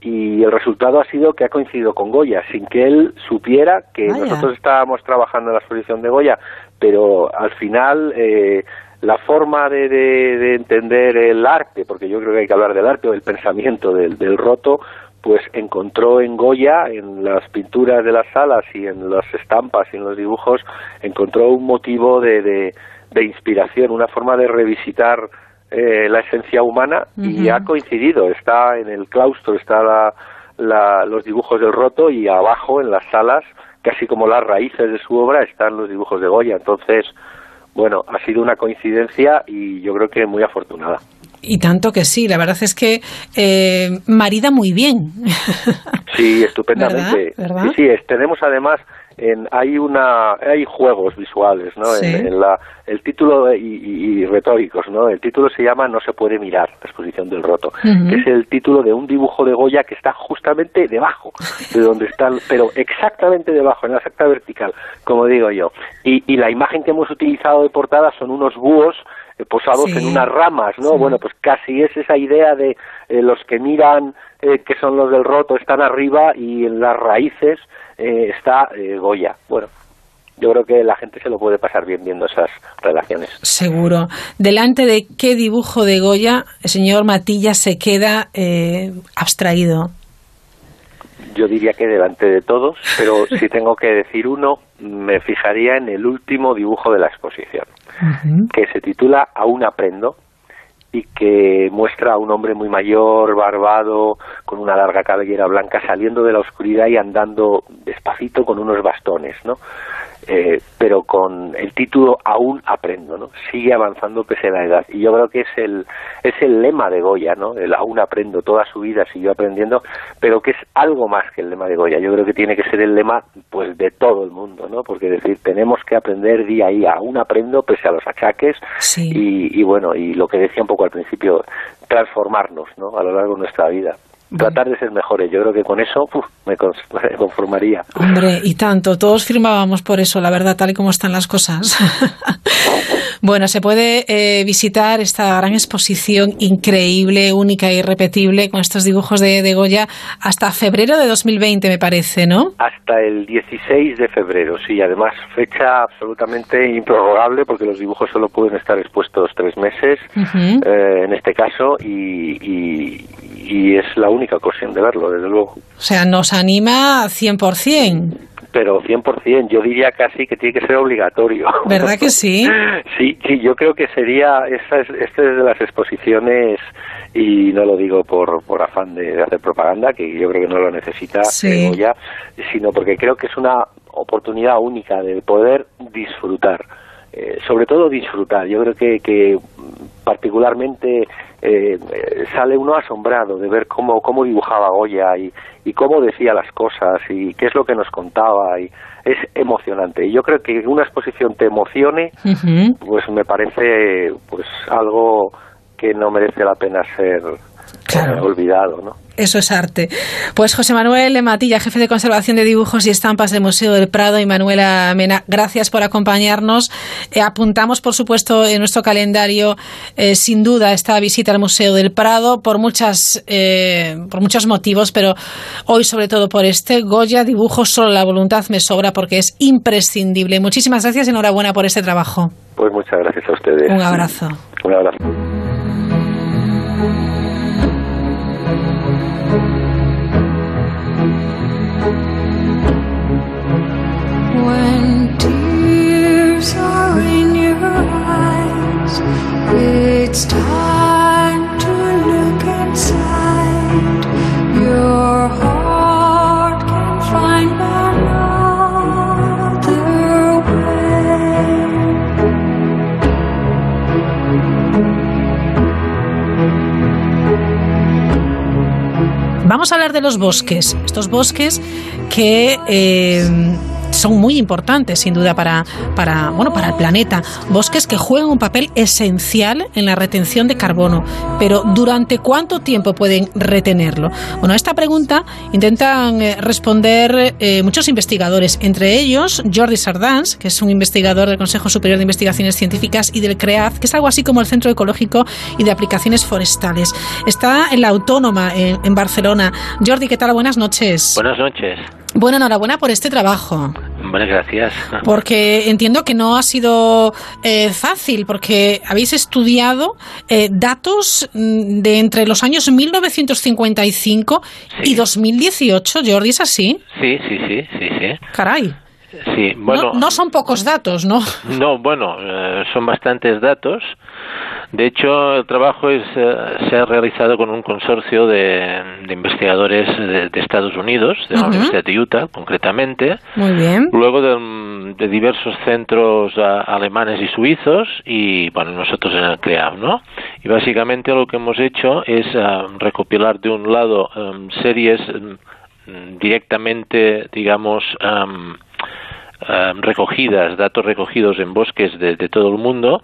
y el resultado ha sido que ha coincidido con Goya, sin que él supiera que Vaya. nosotros estábamos trabajando en la exposición de Goya, pero al final eh, la forma de, de- de entender el arte, porque yo creo que hay que hablar del arte o del pensamiento del, del roto, pues encontró en Goya, en las pinturas de las salas y en las estampas y en los dibujos, encontró un motivo de, de- de inspiración, una forma de revisitar eh, la esencia humana y ha coincidido. Está en el claustro, está la- la- los dibujos del roto y abajo en las salas, casi como las raíces de su obra, están los dibujos de Goya. Entonces, bueno, ha sido una coincidencia y yo creo que muy afortunada. Y tanto que sí, la verdad es que eh, marida muy bien. *laughs* Sí, estupendamente. ¿Verdad? ¿Verdad? Sí, sí, es- tenemos además en, hay una hay juegos visuales, ¿no? Sí. En, en la, el título y, y- y retóricos, ¿no? El título se llama No se puede mirar, la exposición del roto, que es el título de un dibujo de Goya que está justamente debajo de donde están, pero exactamente debajo, en la exacta vertical, como digo yo. Y, y la imagen que hemos utilizado de portada son unos búhos posados Sí. en unas ramas, ¿no? Sí. Bueno, pues casi es esa idea de eh, los que miran eh, que son los del roto están arriba y en las raíces eh, está eh, Goya. Bueno, yo creo que la gente se lo puede pasar bien viendo esas relaciones. Seguro. Delante de qué dibujo de Goya el señor Matilla se queda eh, abstraído. Yo diría que delante de todos, pero *laughs* si tengo que decir uno, me fijaría en el último dibujo de la exposición, que se titula Aún aprendo y que muestra a un hombre muy mayor, barbado, con una larga cabellera blanca, saliendo de la oscuridad y andando despacito con unos bastones, ¿no? Eh, pero con el título Aún aprendo, ¿no? Sigue avanzando pese a la edad. Y yo creo que es el, es el lema de Goya, ¿no? El Aún aprendo, toda su vida siguió aprendiendo, pero que es algo más que el lema de Goya. Yo creo que tiene que ser el lema, pues, de todo el mundo, ¿no? Porque decir, tenemos que aprender día a día, aún aprendo pese a los achaques y, y bueno, y lo que decía un poco al principio, transformarnos, ¿no? A lo largo de nuestra vida. Tratar de ser mejores. Yo creo que con eso uf, me cons- *laughs* me conformaría. Hombre, y tanto, todos firmábamos por eso, la verdad, tal y como están las cosas. *laughs* bueno, se puede eh, visitar esta gran exposición increíble, única e irrepetible, con estos dibujos de, de Goya, hasta febrero de 2020, me parece, ¿no? Hasta el 16 de febrero, sí, además fecha absolutamente improrrogable porque los dibujos solo pueden estar expuestos tres meses, eh, en este caso, y, y- y es la única ocasión de verlo, desde luego. O sea, nos anima 100%. Pero 100%, yo diría casi que tiene que ser obligatorio. *laughs* ¿Verdad que sí? Sí, sí, yo creo que sería, esta es, esta es de las exposiciones, y no lo digo por, por afán de, de hacer propaganda, que yo creo que no lo necesita Sí. Goya, sino porque creo que es una oportunidad única de poder disfrutar, eh, sobre todo disfrutar. Yo creo que, que particularmente eh, eh, sale uno asombrado de ver cómo, cómo dibujaba Goya y, y cómo decía las cosas y qué es lo que nos contaba y es emocionante. Y yo creo que una exposición te emocione, pues me parece pues algo que no merece la pena ser eh, olvidado, ¿no? Eso es arte. Pues José Manuel Matilla, jefe de conservación de dibujos y estampas del Museo del Prado, y Manuela Mena, gracias por acompañarnos. Eh, apuntamos, por supuesto, en nuestro calendario, eh, sin duda, esta visita al Museo del Prado por muchas, eh, por muchos motivos, pero hoy sobre todo por este Goya dibujo solo la voluntad me sobra porque es imprescindible. Muchísimas gracias y enhorabuena por este trabajo. Pues muchas gracias a ustedes. Un abrazo. Un abrazo. Vamos a hablar de los bosques, estos bosques que eh, son muy importantes, sin duda, para, para, bueno, para el planeta. Bosques que juegan un papel esencial en la retención de carbono. Pero ¿durante cuánto tiempo pueden retenerlo? Bueno, a esta pregunta intentan eh, responder eh, muchos investigadores, entre ellos Jordi Sardans, que es un investigador del Consejo Superior de Investigaciones Científicas y del CREAF, que es algo así como el Centro Ecológico y de Aplicaciones Forestales. Está en la Autónoma, en, en Barcelona. Jordi, ¿qué tal? Buenas noches. Buenas noches. Bueno, enhorabuena por este trabajo. Vale, gracias. Porque entiendo que no ha sido eh, fácil, porque habéis estudiado eh, datos mm, de entre los años 1955 y 2018, Jordi, ¿es así? Sí, sí, sí, sí, sí. Caray. Sí, bueno. No, no son pocos datos, ¿no? No, bueno, eh, son bastantes datos. De hecho, el trabajo es, eh, se ha realizado con un consorcio de, de investigadores de, de Estados Unidos, de la. Universidad de Utah, concretamente. Muy bien. Luego de, de diversos centros ah, alemanes y suizos y, bueno, nosotros en el CREAF, ¿no? Y básicamente lo que hemos hecho es ah, recopilar de un lado em, series em, directamente, digamos, em, em, recogidas, datos recogidos en bosques de, de todo el mundo,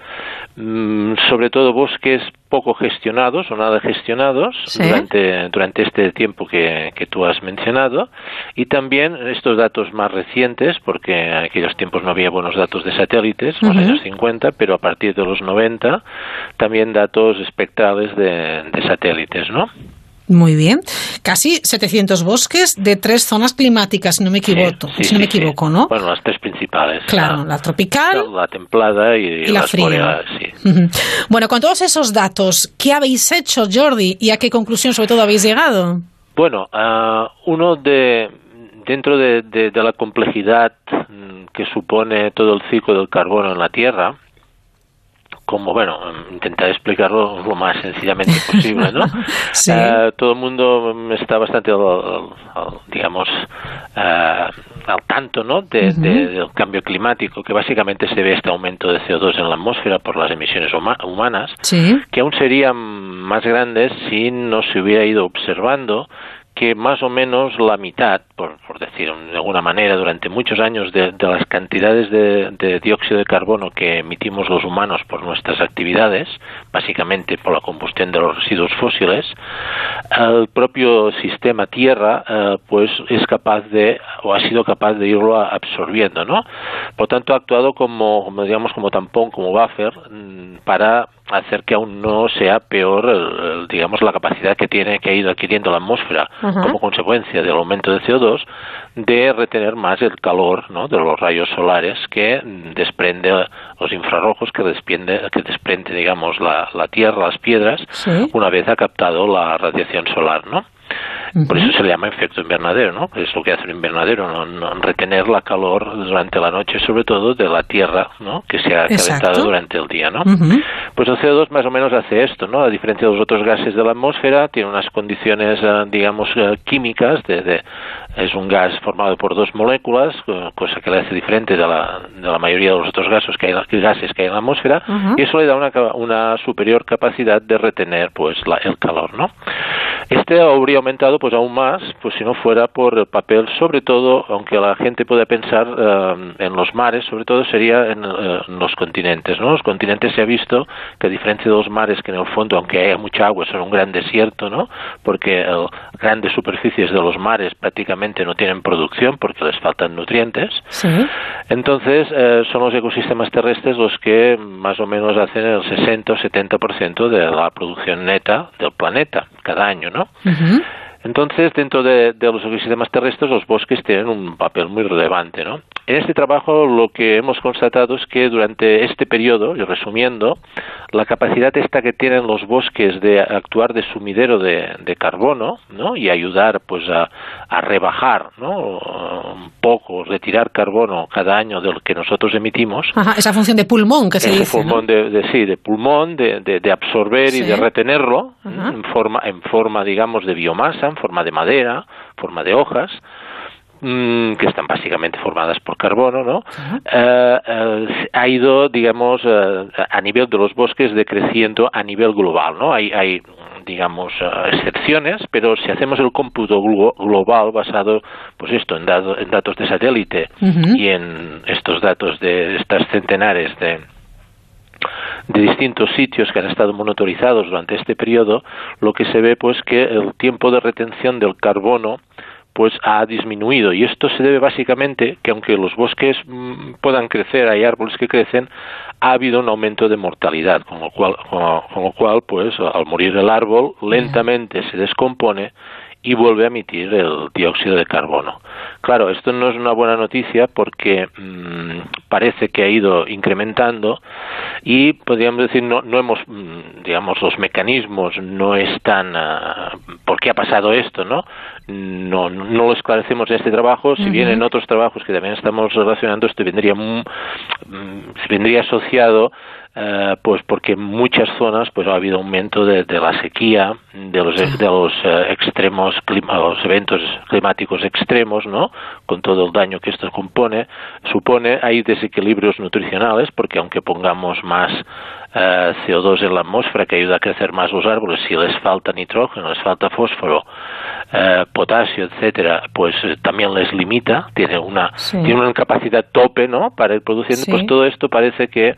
mm, sobre todo bosques poco gestionados o nada gestionados Sí. durante, durante este tiempo que, que tú has mencionado y también estos datos más recientes porque en aquellos tiempos no había buenos datos de satélites, en los años 50, pero a partir de los 90 también datos espectrales de, de satélites, ¿no? Muy bien. Casi 700 bosques de tres zonas climáticas, si no me equivoco, Sí, si no me sí, equivoco, ¿no? Bueno, las tres principales. Claro, la tropical. La templada y, Y la las fría. Bueno, con todos esos datos, ¿qué habéis hecho, Jordi? ¿Y a qué conclusión, sobre todo, habéis llegado? Bueno, ah, uno de dentro de, de- de la complejidad mm, que supone todo el ciclo del carbono en la Tierra, como bueno, intentar explicarlo lo más sencillamente *laughs* posible, ¿no? *laughs* Sí. Ah, todo el mundo está bastante, al- digamos, ah, al tanto, ¿no? De, de- del cambio climático, que básicamente se ve este aumento de CO2 en la atmósfera por las emisiones huma- humanas Sí. que aún serían más grandes si no se hubiera ido observando que más o menos la mitad, por, por decir de alguna manera, durante muchos años de, de las cantidades de, de dióxido de carbono que emitimos los humanos por nuestras actividades, básicamente por la combustión de los residuos fósiles, el propio sistema Tierra eh, pues es capaz de o ha sido capaz de irlo absorbiendo, ¿no? Por tanto ha actuado como, como digamos como tampón, como buffer mm, para hacer que aún no sea peor el- el, digamos la capacidad que tiene que ha ido adquiriendo la atmósfera como consecuencia del aumento de CO2 de retener más el calor ¿no? de los rayos solares que desprende los infrarrojos que desprende que desprende digamos la, la tierra las piedras Sí. una vez ha captado la radiación solar no por eso se le llama efecto invernadero, ¿no? Es lo que hace un invernadero, ¿no? No- retener la calor durante la noche, sobre todo de la tierra, ¿no? Que se ha calentado durante el día, ¿no? Pues el CO2 más o menos hace esto, ¿no? A diferencia de los otros gases de la atmósfera, tiene unas condiciones, eh, digamos, eh, químicas, de, de- es un gas formado por dos moléculas, cosa que le hace diferente de la, de la mayoría de los otros gases que hay, gases que hay en la atmósfera, y eso le da una, una superior capacidad de retener, pues, la- el calor, ¿no? Este habría aumentado pues aún más, pues si no fuera por el papel, sobre todo, aunque la gente pueda pensar eh, en los mares, sobre todo sería en, eh, en los continentes, ¿no? Los continentes se ha visto que a diferencia de los mares, que en el fondo, aunque haya mucha agua, son un gran desierto, ¿no? Porque eh, grandes superficies de los mares prácticamente no tienen producción porque les faltan nutrientes. Sí. Entonces, eh, son los ecosistemas terrestres los que más o menos hacen el 60 o 70% de la producción neta del planeta cada año, ¿no? Entonces, dentro de, de los ecosistemas terrestres, los bosques tienen un papel muy relevante, ¿no? En este trabajo lo que hemos constatado es que durante este periodo, y resumiendo, la capacidad esta que tienen los bosques de actuar de sumidero de, de carbono, ¿no? Y ayudar, pues, a, a rebajar, ¿no? Un poco, retirar carbono cada año del que nosotros emitimos, Ajá, esa función de pulmón que se ese dice. ¿no? pulmón de, de- sí de pulmón de, de- de absorber Sí. y de retenerlo en forma en forma digamos de biomasa en forma de madera forma de hojas mm, que están básicamente formadas por carbono no Eh, eh, ha ido digamos eh, a nivel de los bosques decreciendo a nivel global no hay hay digamos, excepciones, pero si hacemos el cómputo glo- global basado, pues esto, en, dado- en datos de satélite y en estos datos de estas centenares de, de distintos sitios que han estado monitorizados durante este periodo, lo que se ve pues que el tiempo de retención del carbono pues ha disminuido. Y esto se debe básicamente que aunque los bosques mm, puedan crecer, hay árboles que crecen, ha habido un aumento de mortalidad, con lo cual, con, con lo cual pues al morir el árbol lentamente se descompone y vuelve a emitir el dióxido de carbono. Claro, esto no es una buena noticia porque mm, parece que ha ido incrementando y podríamos decir no, no hemos, mm, digamos, los mecanismos no están, ah, ¿por qué ha pasado esto, no? No, no lo esclarecemos en este trabajo, si bien Ujú. en otros trabajos que también estamos relacionando esto vendría, mm, vendría asociado eh, pues porque en muchas zonas pues ha habido aumento de, de la sequía, de los, de los eh, extremos, clima- los eventos climáticos extremos, ¿no? Con todo el daño que esto compone, supone, hay desequilibrios nutricionales, porque aunque pongamos más eh, CO2 en la atmósfera que ayuda a crecer más los árboles, si les falta nitrógeno, les falta fósforo, eh, potasio, etcétera, pues eh, también les limita, tiene una, Sí. tiene una capacidad tope, ¿no? Para ir produciendo, Sí. pues todo esto parece que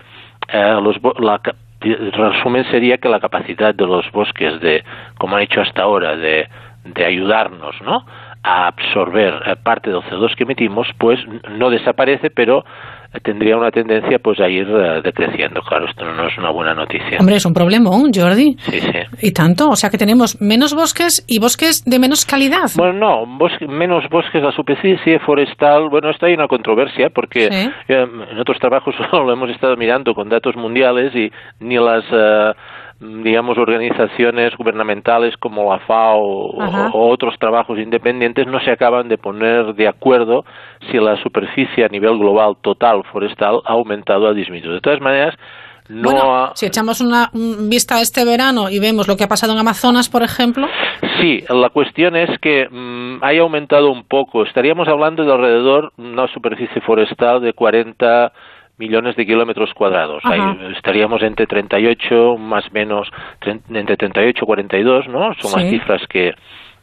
eh, los, la, el resumen sería que la capacidad de los bosques de, como han hecho hasta ahora, de, de ayudarnos, ¿no? a absorber eh, parte del CO2 que emitimos, pues no desaparece, pero eh, tendría una tendencia pues a ir eh, decreciendo. Claro, esto no es una buena noticia. Hombre, es un problemón, Jordi. Sí, sí. Y tanto, o sea que tenemos menos bosques y bosques de menos calidad. Bueno, no, bosque- menos bosques a superficie forestal. Bueno, esto hay una controversia porque Sí. eh, en otros trabajos *laughs* lo hemos estado mirando con datos mundiales y ni las, eh, digamos, organizaciones gubernamentales como la FAO o, otros trabajos independientes no se acaban de poner de acuerdo si la superficie a nivel global total forestal ha aumentado o ha disminuido. De todas maneras, no bueno, ha... si echamos una un vista a este verano y vemos lo que ha pasado en Amazonas, por ejemplo, Sí, la cuestión es que mm, haya aumentado un poco. Estaríamos hablando de alrededor una superficie forestal de 40 millones de kilómetros cuadrados. Ahí estaríamos entre 38, más menos, entre 38 y 42, ¿no? Son las cifras que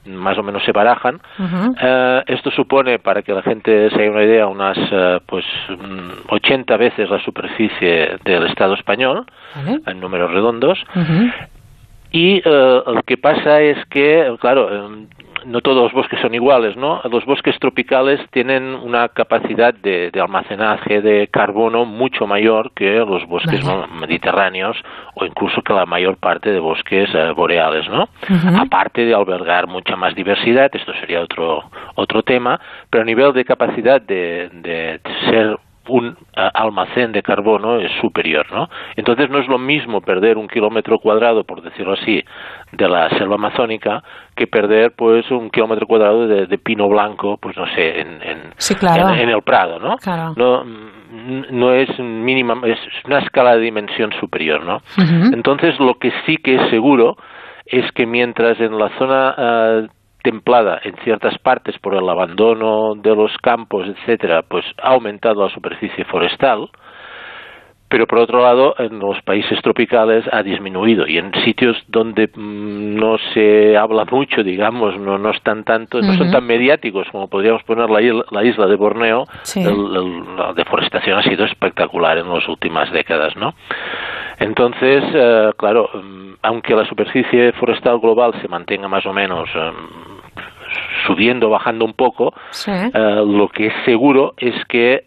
más o menos se barajan. Eh, esto supone, para que la gente se haga una idea, unas eh, pues mm, 80 veces la superficie del Estado español, en números redondos. Y eh, lo que pasa es que, claro, eh, no todos los bosques son iguales, ¿no? Los bosques tropicales tienen una capacidad de, de almacenaje de carbono mucho mayor que los bosques mediterráneos o incluso que la mayor parte de bosques eh, boreales, ¿no? Aparte de albergar mucha más diversidad, esto sería otro otro tema, pero a nivel de capacidad de, de ser un almacén de carbono es superior, ¿no? Entonces no es lo mismo perder un kilómetro cuadrado, por decirlo así, de la selva amazónica que perder, pues, un kilómetro cuadrado de, de pino blanco, pues, no sé, en, en, Sí, claro. en, en el Prado, ¿no? Claro. No, mm, no es mínima, es una escala de dimensión superior, ¿no? Entonces, lo que sí que es seguro es que mientras en la zona eh, templada en ciertas partes por el abandono de los campos, etcétera, pues ha aumentado la superficie forestal, pero por otro lado en los países tropicales ha disminuido y en sitios donde mm, no se habla mucho, digamos, no, no están tanto, no son tan mediáticos como podríamos poner la isla, la isla de Borneo, Sí. el- el- la deforestación ha sido espectacular en las últimas décadas, ¿no? Entonces, eh, claro, mm, aunque la superficie forestal global se mantenga más o menos eh, subiendo, bajando un poco, eh, lo que es seguro es que eh,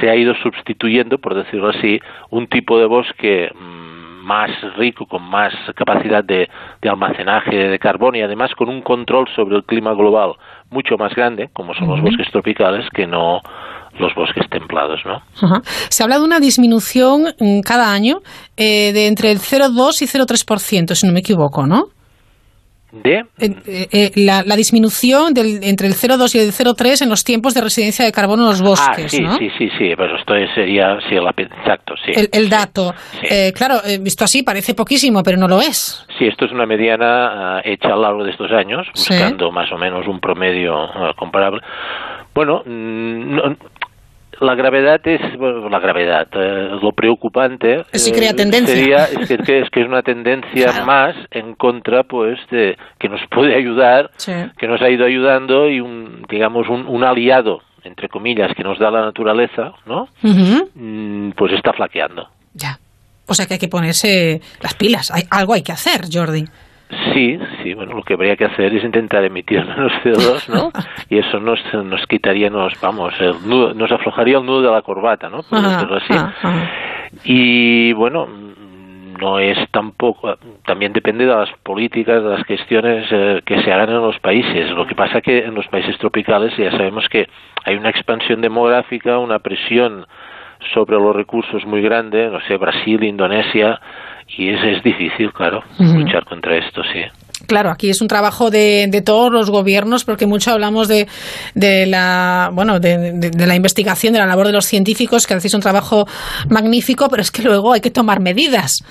se ha ido sustituyendo, por decirlo así, un tipo de bosque mm, más rico, con más capacidad de, de almacenaje de carbono y además con un control sobre el clima global mucho más grande, como son los bosques tropicales, que no los bosques templados, ¿no? Se habla de una disminución mm, cada año eh, de entre el 0,2 y 0,3%, si no me equivoco, ¿no? De Eh, eh, eh, la, la disminución del, entre el 0,2 y el 0,3 en los tiempos de residencia de carbono en los bosques, ah, sí, ¿no? sí, sí, sí, pero esto sería, sí, la, exacto, sí. El, el dato. Eh, claro, eh, visto así parece poquísimo, pero no lo es. Sí, esto es una mediana ah, hecha a lo largo de estos años, Sí. buscando más o menos un promedio ah, comparable. Bueno, mm, no- la gravedad es bueno, la gravedad eh, lo preocupante Sí eh, crea tendencia. sería es que, es que es una tendencia más en contra pues de que nos puede ayudar Sí. que nos ha ido ayudando y un digamos un, un aliado entre comillas que nos da la naturaleza no. Mm, pues está flaqueando O sea que hay que ponerse las pilas. Hay, algo hay que hacer, Jordi. Sí, sí, bueno, lo que habría que hacer es intentar emitir *laughs* menos CO2, ¿no? Y eso nos, nos quitaría, nos, vamos, el nudo- nos aflojaría el nudo de la corbata, ¿no? Por Ajá, decirlo así. ajá. Y bueno, no es tampoco, también depende de las políticas, de las cuestiones eh, que se hagan en los países. Lo que pasa que en los países tropicales ya sabemos que hay una expansión demográfica, una presión sobre los recursos muy grande, no sé, Brasil, Indonesia, y es, es difícil, claro, luchar contra esto, sí. Claro, aquí es un trabajo de, de todos los gobiernos, porque mucho hablamos de, de la bueno de, de- la investigación, de la labor de los científicos, que hacéis un trabajo magnífico, pero es que luego hay que tomar medidas.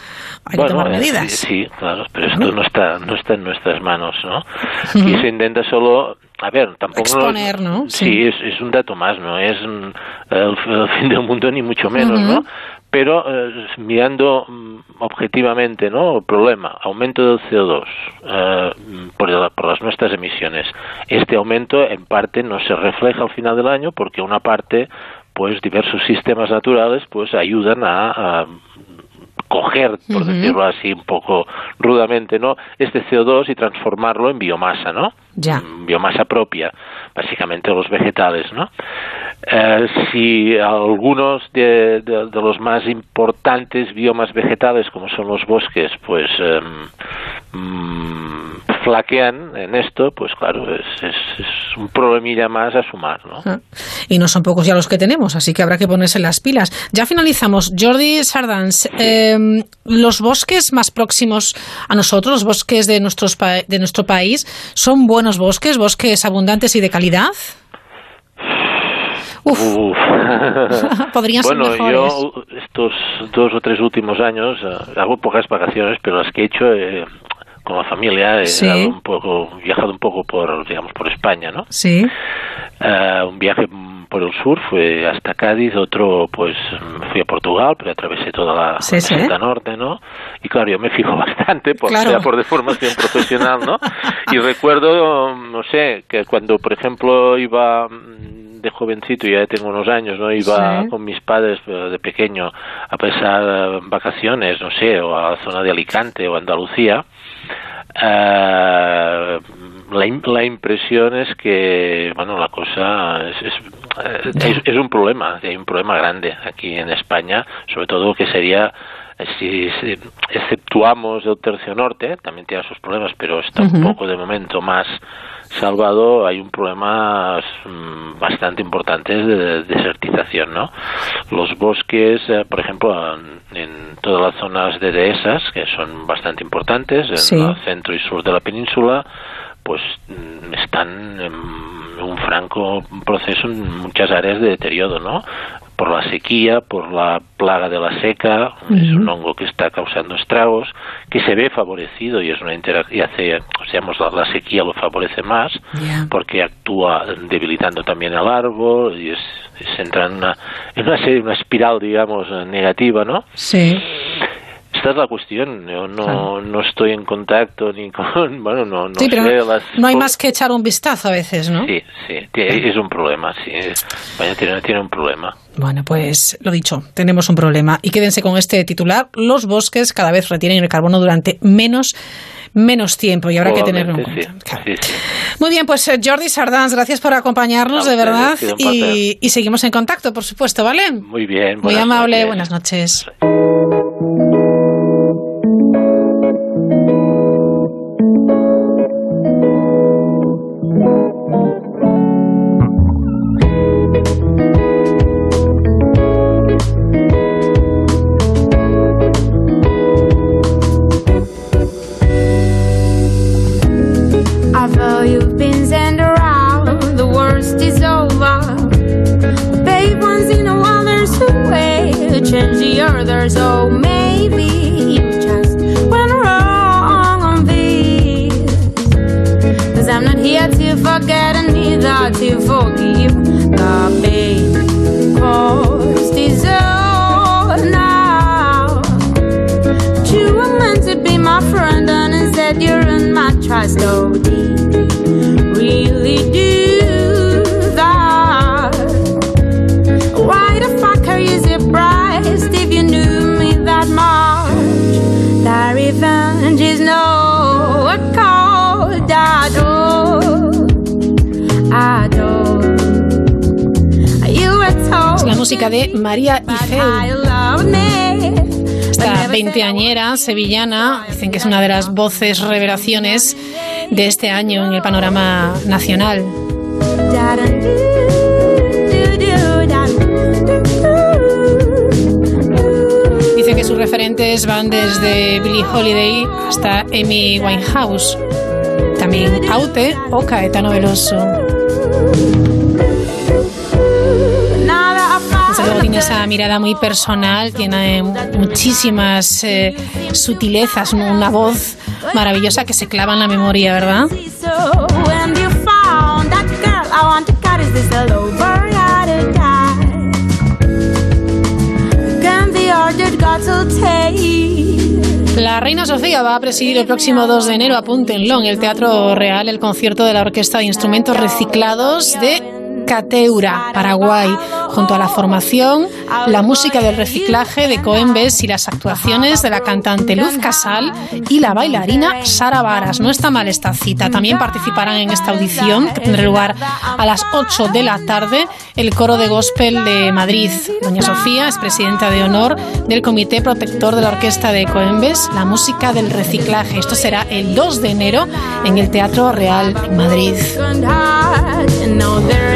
Hay que tomar medidas. Sí, sí, claro, pero esto no está, no está en nuestras manos, ¿no? Aquí se intenta solo, a ver, tampoco... Exponer, ¿no? Sí, Sí. es, es un dato más, no es mm, el, el fin del mundo ni mucho menos. ¿no? Pero eh, mirando mm, objetivamente, ¿no? El problema, aumento del CO2 eh, por, la- por las nuestras emisiones. Este aumento en parte no se refleja al final del año porque una parte, pues diversos sistemas naturales, pues ayudan a- a coger, por decirlo así un poco rudamente, ¿no? Este CO2 y transformarlo en biomasa, ¿no? Ya. Biomasa propia, básicamente los vegetales, ¿no? Eh, si algunos de, de- de los más importantes biomas vegetales, como son los bosques, pues em, mm, flaquean en esto, pues claro, es, es- es un problemilla más a sumar, ¿no? Y no son pocos ya los que tenemos, así que habrá que ponerse las pilas. Ya finalizamos. Jordi Sardans, eh, los bosques más próximos a nosotros, los bosques de, nuestros de nuestro país, ¿son buenos bosques, bosques abundantes y de calidad? Uf. Uf. *laughs* Podrían ser bueno, mejores. yo estos dos o tres últimos años hago pocas vacaciones, pero las que he hecho eh, con la familia he Sí. dado un poco, viajado un poco por, digamos, por España, ¿no? Sí. Eh, un viaje por el sur fue hasta Cádiz, otro pues fui a Portugal, pero atravesé toda la, Sí, norte, ¿no? Y claro, yo me fijo *laughs* bastante, por Claro. sea por de formación profesional, ¿no? Y recuerdo, no sé, que cuando, por ejemplo, iba mm, de jovencito, ya tengo unos años, ¿no? Iba Sí. con mis padres eh, de pequeño a pasar eh, vacaciones, no sé, o a la zona de Alicante o Andalucía. Eh, la, la impresión es que, bueno, la cosa es, es, es- es un problema, hay un problema grande aquí en España, sobre todo que sería, eh, si, si exceptuamos el tercio norte, también tiene sus problemas, pero está un poco de momento más salvado, hay un problema mm, bastante importante de desertización, ¿no? Los bosques, eh, por ejemplo, en, todas las zonas de dehesas, que son bastante importantes, en Sí. el centro y sur de la península, pues mm, están un franco proceso en muchas áreas de deterioro, ¿no? Por la sequía, por la plaga de la seca, es un hongo que está causando estragos, que se ve favorecido y es una y hace, o sea, la, la sequía lo favorece más, porque actúa debilitando también el árbol y es, se entra en una, en una serie, una espiral, digamos, negativa, ¿no? Sí. Esta es la cuestión. Yo no, no estoy en contacto ni *laughs* con. Bueno, no, no sí, pero sé no, las. no hay más que echar un vistazo a veces, ¿no? Sí, sí, es un problema, sí. España tiene, tiene un problema. Bueno, pues lo dicho, tenemos un problema. Y quédense con este titular. Los bosques cada vez retienen el carbono durante menos, menos tiempo y habrá que tenerlo en cuenta. Sí, sí. Muy bien, pues Jordi Sardans, gracias por acompañarnos, de verdad. Y, y seguimos en contacto, por supuesto, ¿vale? Muy bien. Muy amable, noches. buenas noches. further, so maybe you just went wrong on these. Cause I'm not here to forget and neither to forgive the pain caused is now. But you were meant to be my friend, and instead you ruined my trust. Oh, really do. Revenge is no Es la música de María Igeu. Esta veinteañera sevillana, dicen que es una de las voces revelaciones de este año en el panorama nacional. Sus referentes van desde Billie Holiday hasta Amy Winehouse, también Aute o Caetano Veloso. Tiene esa mirada muy personal, tiene muchísimas eh, sutilezas, una voz maravillosa que se clava en la memoria, ¿verdad? La Reina Sofía va a presidir el próximo 2 de enero, apúntenlo, en el Teatro Real, el concierto de la Orquesta de Instrumentos Reciclados de Cateura, Paraguay, junto a la formación, la música del reciclaje de Coembes y las actuaciones de la cantante Luz Casal y la bailarina Sara Varas. No está mal esta cita. También participarán en esta audición, que tendrá lugar a las 8 de la tarde, el coro de gospel de Madrid. Doña Sofía es presidenta de honor del Comité Protector de la Orquesta de Coembes, la música del reciclaje. Esto será el 2 de enero en el Teatro Real Madrid.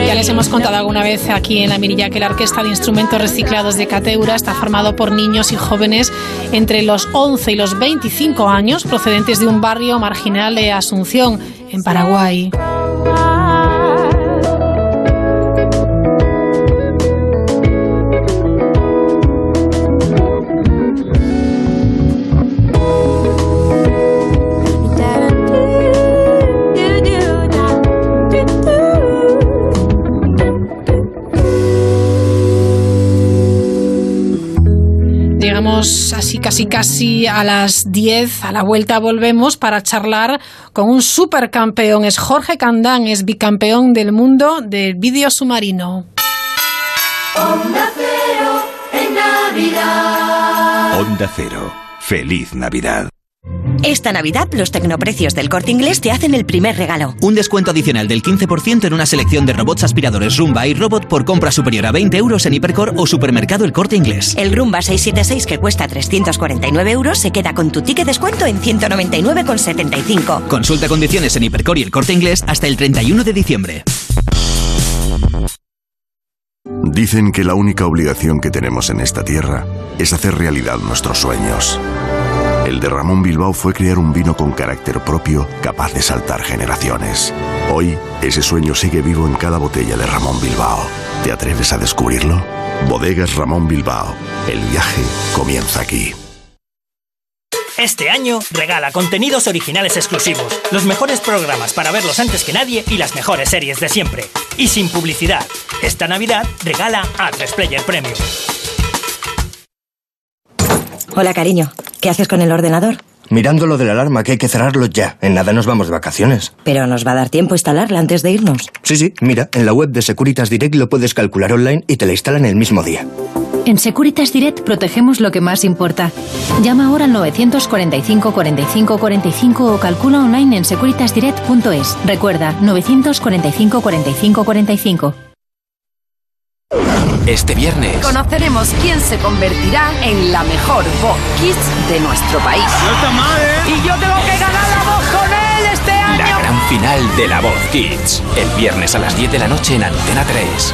Ya les hemos contado alguna vez aquí en la Mirilla que la Orquesta de Instrumentos Reciclados de Cateura está formado por niños y jóvenes entre los 11 y los 25 años procedentes de un barrio marginal de Asunción, en Paraguay. Llegamos así casi casi a las 10, a la vuelta volvemos para charlar con un supercampeón. Es Jorge Candán, es bicampeón del mundo del vídeo submarino. Onda Cero en Navidad. Onda Cero. Feliz Navidad. Esta Navidad, los tecnoprecios del corte inglés te hacen el primer regalo. Un descuento adicional del 15% en una selección de robots aspiradores Rumba y Robot por compra superior a 20 euros en Hipercor o Supermercado El Corte Inglés. El Rumba 676 que cuesta 349 euros se queda con tu ticket descuento en 199,75. Consulta condiciones en Hipercor y El Corte Inglés hasta el 31 de diciembre. Dicen que la única obligación que tenemos en esta tierra es hacer realidad nuestros sueños. El de Ramón Bilbao fue crear un vino con carácter propio capaz de saltar generaciones. Hoy, ese sueño sigue vivo en cada botella de Ramón Bilbao. ¿Te atreves a descubrirlo? Bodegas Ramón Bilbao. El viaje comienza aquí. Este año regala contenidos originales exclusivos, los mejores programas para verlos antes que nadie y las mejores series de siempre. Y sin publicidad. Esta Navidad regala a 3 Player Premium. Hola, cariño. ¿Qué haces con el ordenador? Mirando lo de la alarma, que hay que cerrarlo ya. En nada nos vamos de vacaciones. Pero nos va a dar tiempo instalarla antes de irnos. Sí, sí, mira, en la web de Securitas Direct lo puedes calcular online y te la instalan el mismo día. En Securitas Direct protegemos lo que más importa. Llama ahora al 945 45 45 o calcula online en securitasdirect.es. Recuerda, 945 45 45. Este viernes. Conoceremos quién se convertirá en la mejor voz kids de nuestro país. No está mal, ¿eh? Y yo tengo que ganar la voz con él este año. La gran final de La Voz Kids. El viernes a las 10 de la noche en Antena 3.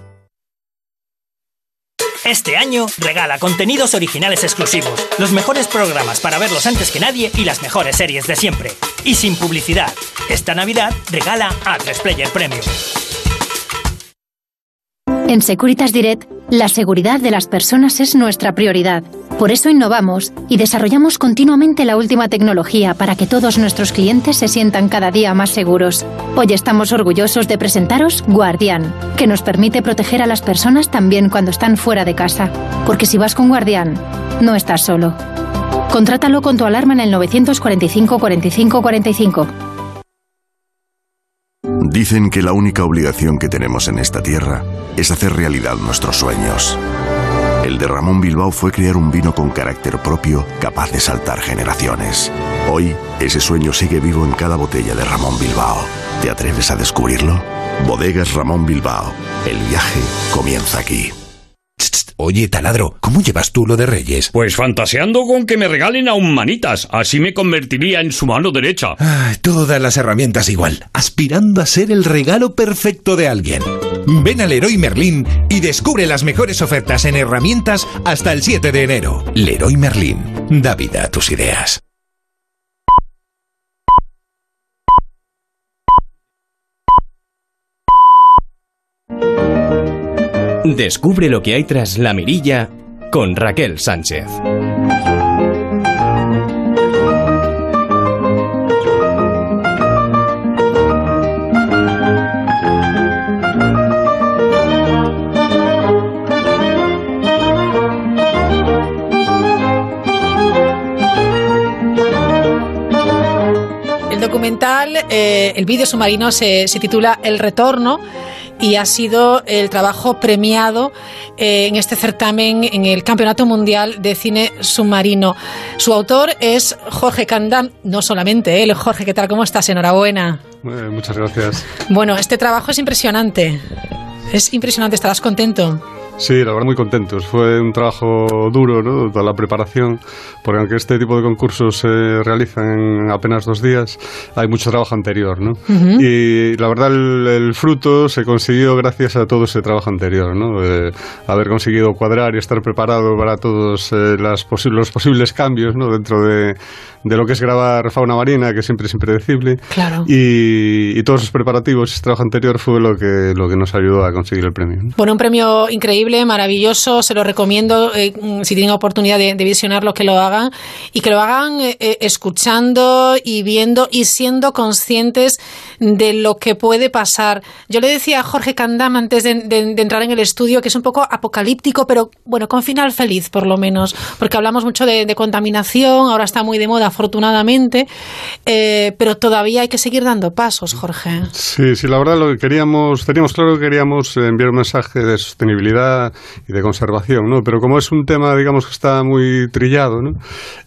Este año regala contenidos originales exclusivos, los mejores programas para verlos antes que nadie y las mejores series de siempre. Y sin publicidad. Esta Navidad regala a 3 Player Premium. En Securitas Direct La seguridad de las personas es nuestra prioridad. Por eso innovamos y desarrollamos continuamente la última tecnología para que todos nuestros clientes se sientan cada día más seguros. Hoy estamos orgullosos de presentaros Guardián, que nos permite proteger a las personas también cuando están fuera de casa. Porque si vas con Guardián, no estás solo. Contrátalo con tu alarma en el 945 45 45. Dicen que la única obligación que tenemos en esta tierra es hacer realidad nuestros sueños. El de Ramón Bilbao fue crear un vino con carácter propio capaz de saltar generaciones. Hoy, ese sueño sigue vivo en cada botella de Ramón Bilbao. ¿Te atreves a descubrirlo? Bodegas Ramón Bilbao. El viaje comienza aquí. Oye, taladro, ¿cómo llevas tú lo de Reyes? Pues fantaseando con que me regalen a un manitas. Así me convertiría en su mano derecha. Todas las herramientas igual, aspirando a ser el regalo perfecto de alguien. Ven al Leroy Merlin y descubre las mejores ofertas en herramientas hasta el 7 de enero. Leroy Merlin, da vida a tus ideas. Descubre lo que hay tras la mirilla con Raquel Sánchez. El documental, eh, el vídeo submarino se, se titula El Retorno y ha sido el trabajo premiado eh, en este certamen en el Campeonato Mundial de Cine Submarino. Su autor es Jorge Candam, no solamente él. Jorge, ¿qué tal? ¿Cómo estás? Enhorabuena. Eh, muchas gracias. Bueno, este trabajo es impresionante. Es impresionante, estarás contento. Sí, la verdad muy contentos. Fue un trabajo duro, ¿no? Toda la preparación, porque aunque este tipo de concursos se realizan en apenas dos días, hay mucho trabajo anterior, ¿no? Ujú. Y la verdad el, el fruto se consiguió gracias a todo ese trabajo anterior, ¿no? Eh, haber conseguido cuadrar y estar preparado para todos eh, las posi- los posibles cambios, ¿no? Dentro de, de lo que es grabar fauna marina, que siempre es impredecible. Claro. Y, y todos esos preparativos, ese trabajo anterior fue lo que, lo que nos ayudó a conseguir el premio. ¿no? Bueno, un premio increíble, maravilloso, se lo recomiendo eh, mm, si tienen oportunidad de, de visionarlo que lo hagan. Y que lo hagan eh, eh, escuchando y viendo y siendo conscientes de lo que puede pasar. Yo le decía a Jorge Candam antes de, de- de entrar en el estudio que es un poco apocalíptico, pero bueno, con final feliz por lo menos, porque hablamos mucho de, de contaminación, ahora está muy de moda afortunadamente, eh, pero todavía hay que seguir dando pasos, Jorge. Sí, sí, la verdad lo que queríamos, teníamos claro que queríamos eh, enviar un mensaje de sostenibilidad y de conservación, ¿no? Pero como es un tema, digamos, que está muy trillado, ¿no?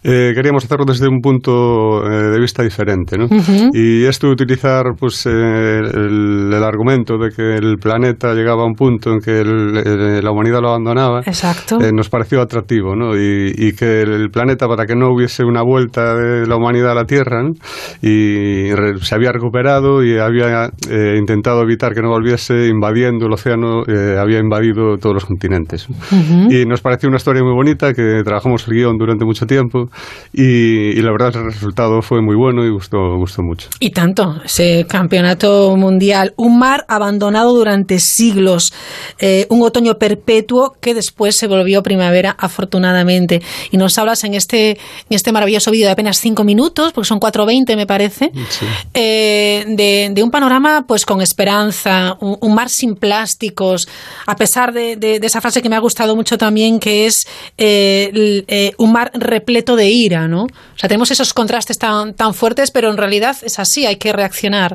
Eh, queríamos hacerlo desde un punto eh, de vista diferente, ¿no? Y esto de utilizar, pues, eh, el, el argumento de que el planeta llegaba a un punto en que el- la humanidad lo abandonaba, Exacto. eh, nos pareció atractivo, ¿no? Y, y que el planeta, para que no hubiese una vuelta de la humanidad a la Tierra, ¿no? y re- se había recuperado y había eh, intentado evitar que no volviese, invadiendo el océano, había invadido todos los continentes. Y nos pareció una historia muy bonita, que trabajamos el guion durante mucho tiempo, y, y la verdad el resultado fue muy bueno y gustó, gustó mucho. Y tanto, ese campeonato mundial, un mar abandonado durante siglos, eh, un otoño perpetuo que después se volvió primavera, afortunadamente. Y nos hablas en este, en este maravilloso vídeo de apenas cinco minutos, porque son 4.20 me parece, eh, de, de un panorama pues con esperanza, un, un mar sin plásticos, a pesar de, de- de esa frase que me ha gustado mucho también, que es eh, un mar repleto de ira, ¿no? O sea, tenemos esos contrastes tan, tan fuertes, pero en realidad es así, hay que reaccionar.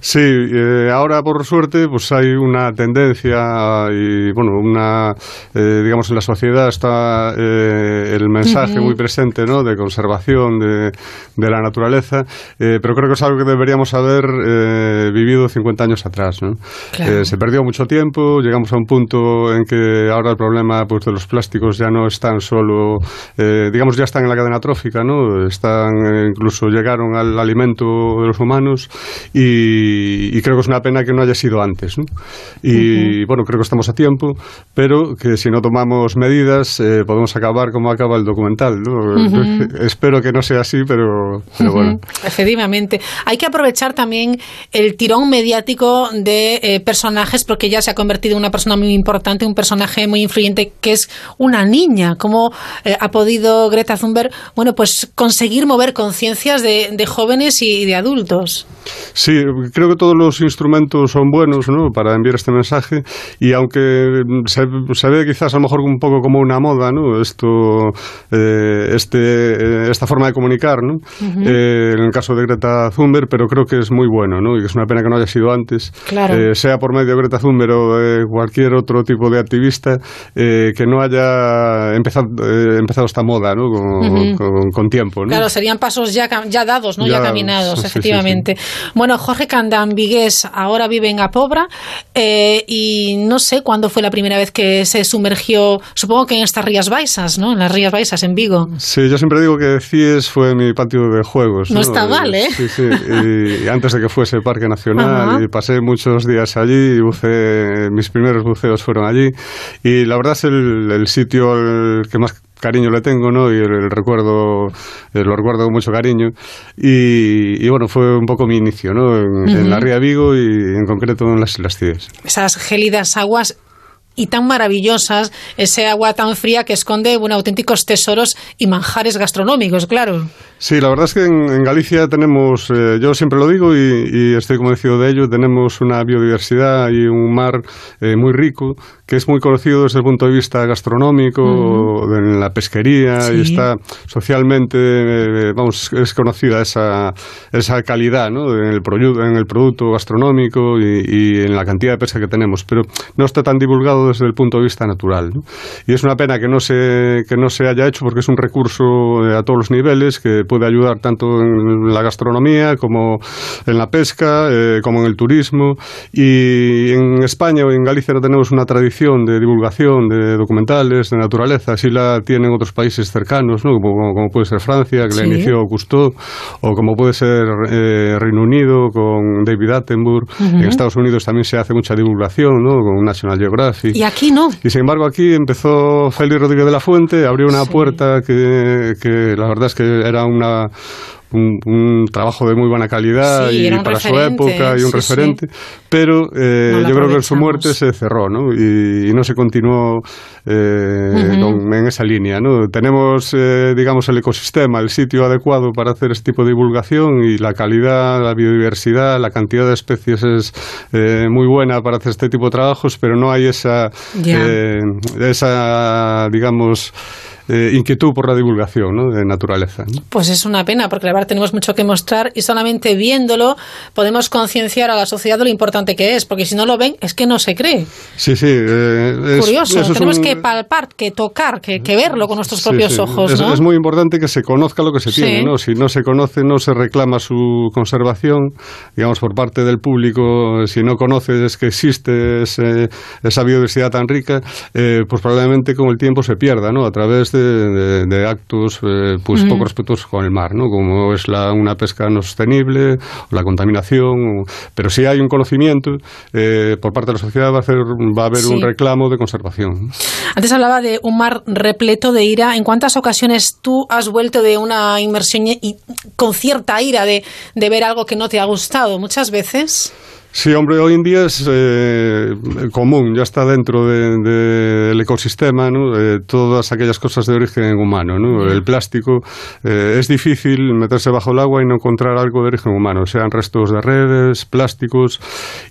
Sí, eh, ahora por suerte pues hay una tendencia y bueno, una eh, digamos en la sociedad está eh, el mensaje muy presente ¿no? de conservación de, de la naturaleza, eh, pero creo que es algo que deberíamos haber eh, vivido 50 años atrás. ¿no? Claro. Se perdió mucho tiempo, llegamos a un punto en que ahora el problema pues, de los plásticos ya no están solo, eh, digamos, ya están en la cadena trófica, ¿no? Están, incluso llegaron al alimento de los humanos y, y, y creo que es una pena que no haya sido antes. ¿no? Y bueno, creo que estamos a tiempo, pero que si no tomamos medidas eh, podemos acabar como acaba el documental. *laughs* Espero que no sea así, pero, pero bueno. Efectivamente. Hay que aprovechar también el tirón mediático de eh, personajes, porque ya se ha convertido en una persona muy importante, un personaje muy influyente que es una niña. ¿Cómo eh, ha podido Greta Thunberg, bueno, pues conseguir mover conciencias de, de jóvenes y de adultos? Sí, creo que todos los instrumentos son buenos ¿no? para enviar este mensaje y aunque se, se ve quizás a lo mejor un poco como una moda, ¿no? Esto, eh, este, eh, esta forma de comunicar, ¿no? Eh, en el caso de Greta Thunberg, pero creo que es muy bueno, ¿no? Y que es una pena que no haya sido antes, Claro. Eh, sea por medio de Greta Thunberg o de cualquier otro tipo de activista, que no haya empezado, empezado esta moda, ¿no? Con, Ujú. con- con tiempo, ¿no? Claro, serían pasos ya, ya dados, ¿no? Ya, Ya, caminados, sí, sí, efectivamente. Bueno, Jorge Candán Vigués ahora vive en Apobra eh, y no sé cuándo fue la primera vez que se sumergió, supongo que en estas Rías Baixas, ¿no? En las Rías Baixas, en Vigo. Sí, yo siempre digo que CIES fue mi patio de juegos. No está mal, ¿eh? Sí, sí. Y, y antes de que fuese Parque Nacional, Ajá. y pasé muchos días allí, y buceé, mis primeros buceos fueron allí. Y la verdad es el, el sitio que más cariño le tengo, ¿no? Y el, el recuerdo, eh, lo recuerdo con mucho cariño. Y, y bueno, fue un poco mi inicio, ¿no? En, la Ría Vigo y en concreto en las, las CIES. Esas gélidas aguas y tan maravillosas, ese agua tan fría que esconde bueno, auténticos tesoros y manjares gastronómicos, claro. Sí, la verdad es que en, en Galicia tenemos, eh, yo siempre lo digo y, y estoy convencido de ello, tenemos una biodiversidad y un mar eh, muy rico que es muy conocido desde el punto de vista gastronómico, Ujú. en la pesquería y Sí. está socialmente, eh, vamos, es conocida esa, esa calidad ¿no? en, el produ- en el producto gastronómico y, y en la cantidad de pesca que tenemos, pero no está tan divulgado desde el punto de vista natural. ¿no? Y es una pena que no se, que no se haya hecho porque es un recurso eh, a todos los niveles que puede ayudar tanto en la gastronomía como en la pesca, eh, como en el turismo. Y en España o en Galicia no tenemos una tradición de divulgación de documentales de naturaleza, así la tienen otros países cercanos, ¿no? como, como puede ser Francia, que la Sí. inició Cousteau, o como puede ser eh, Reino Unido con David Attenborough. En Estados Unidos también se hace mucha divulgación ¿no? con National Geographic. Y aquí no. Y sin embargo aquí empezó Félix Rodríguez de la Fuente, abrió una puerta que, que la verdad es que era una un, un trabajo de muy buena calidad Sí, y para su época y un sí, referente, pero eh, No yo creo que en su muerte se cerró ¿no? y, y no se continuó eh, con- en esa línea. ¿no? Tenemos, eh, digamos, el ecosistema, el sitio adecuado para hacer este tipo de divulgación y la calidad, la biodiversidad, la cantidad de especies es eh, muy buena para hacer este tipo de trabajos, pero no hay esa, eh, esa digamos, eh, inquietud por la divulgación ¿no? de naturaleza. ¿no? Pues es una pena, porque la verdad tenemos mucho que mostrar y solamente viéndolo podemos concienciar a la sociedad de lo importante que es, porque si no lo ven es que no se cree. Sí, sí. eh, es- Curioso, eso es tenemos un- que palpar, que tocar, que, que verlo con nuestros Sí, propios sí. ojos. Es, ¿no? es muy importante que se conozca lo que se Sí. tiene, ¿no? Si no se conoce, no se reclama su conservación, digamos, por parte del público. Si no conoces que existe ese- esa biodiversidad tan rica, eh, pues probablemente con el tiempo se pierda, ¿no? A través de, de- de actos, eh, pues poco respetuosos con el mar, ¿no? Como es la, una pesca no sostenible, o la contaminación. o- pero si hay un conocimiento, eh, por parte de la sociedad va a, hacer, va a haber Sí. un reclamo de conservación. Antes hablaba de un mar repleto de ira. ¿En cuántas ocasiones tú has vuelto de una inmersión y, y con cierta ira de, de ver algo que no te ha gustado? Muchas veces. Sí, hombre, hoy en día es eh, común, ya está dentro de- de- del ecosistema, ¿no? Eh, todas aquellas cosas de origen humano. ¿no? El plástico eh, es difícil meterse bajo el agua y no encontrar algo de origen humano, sean restos de redes, plásticos,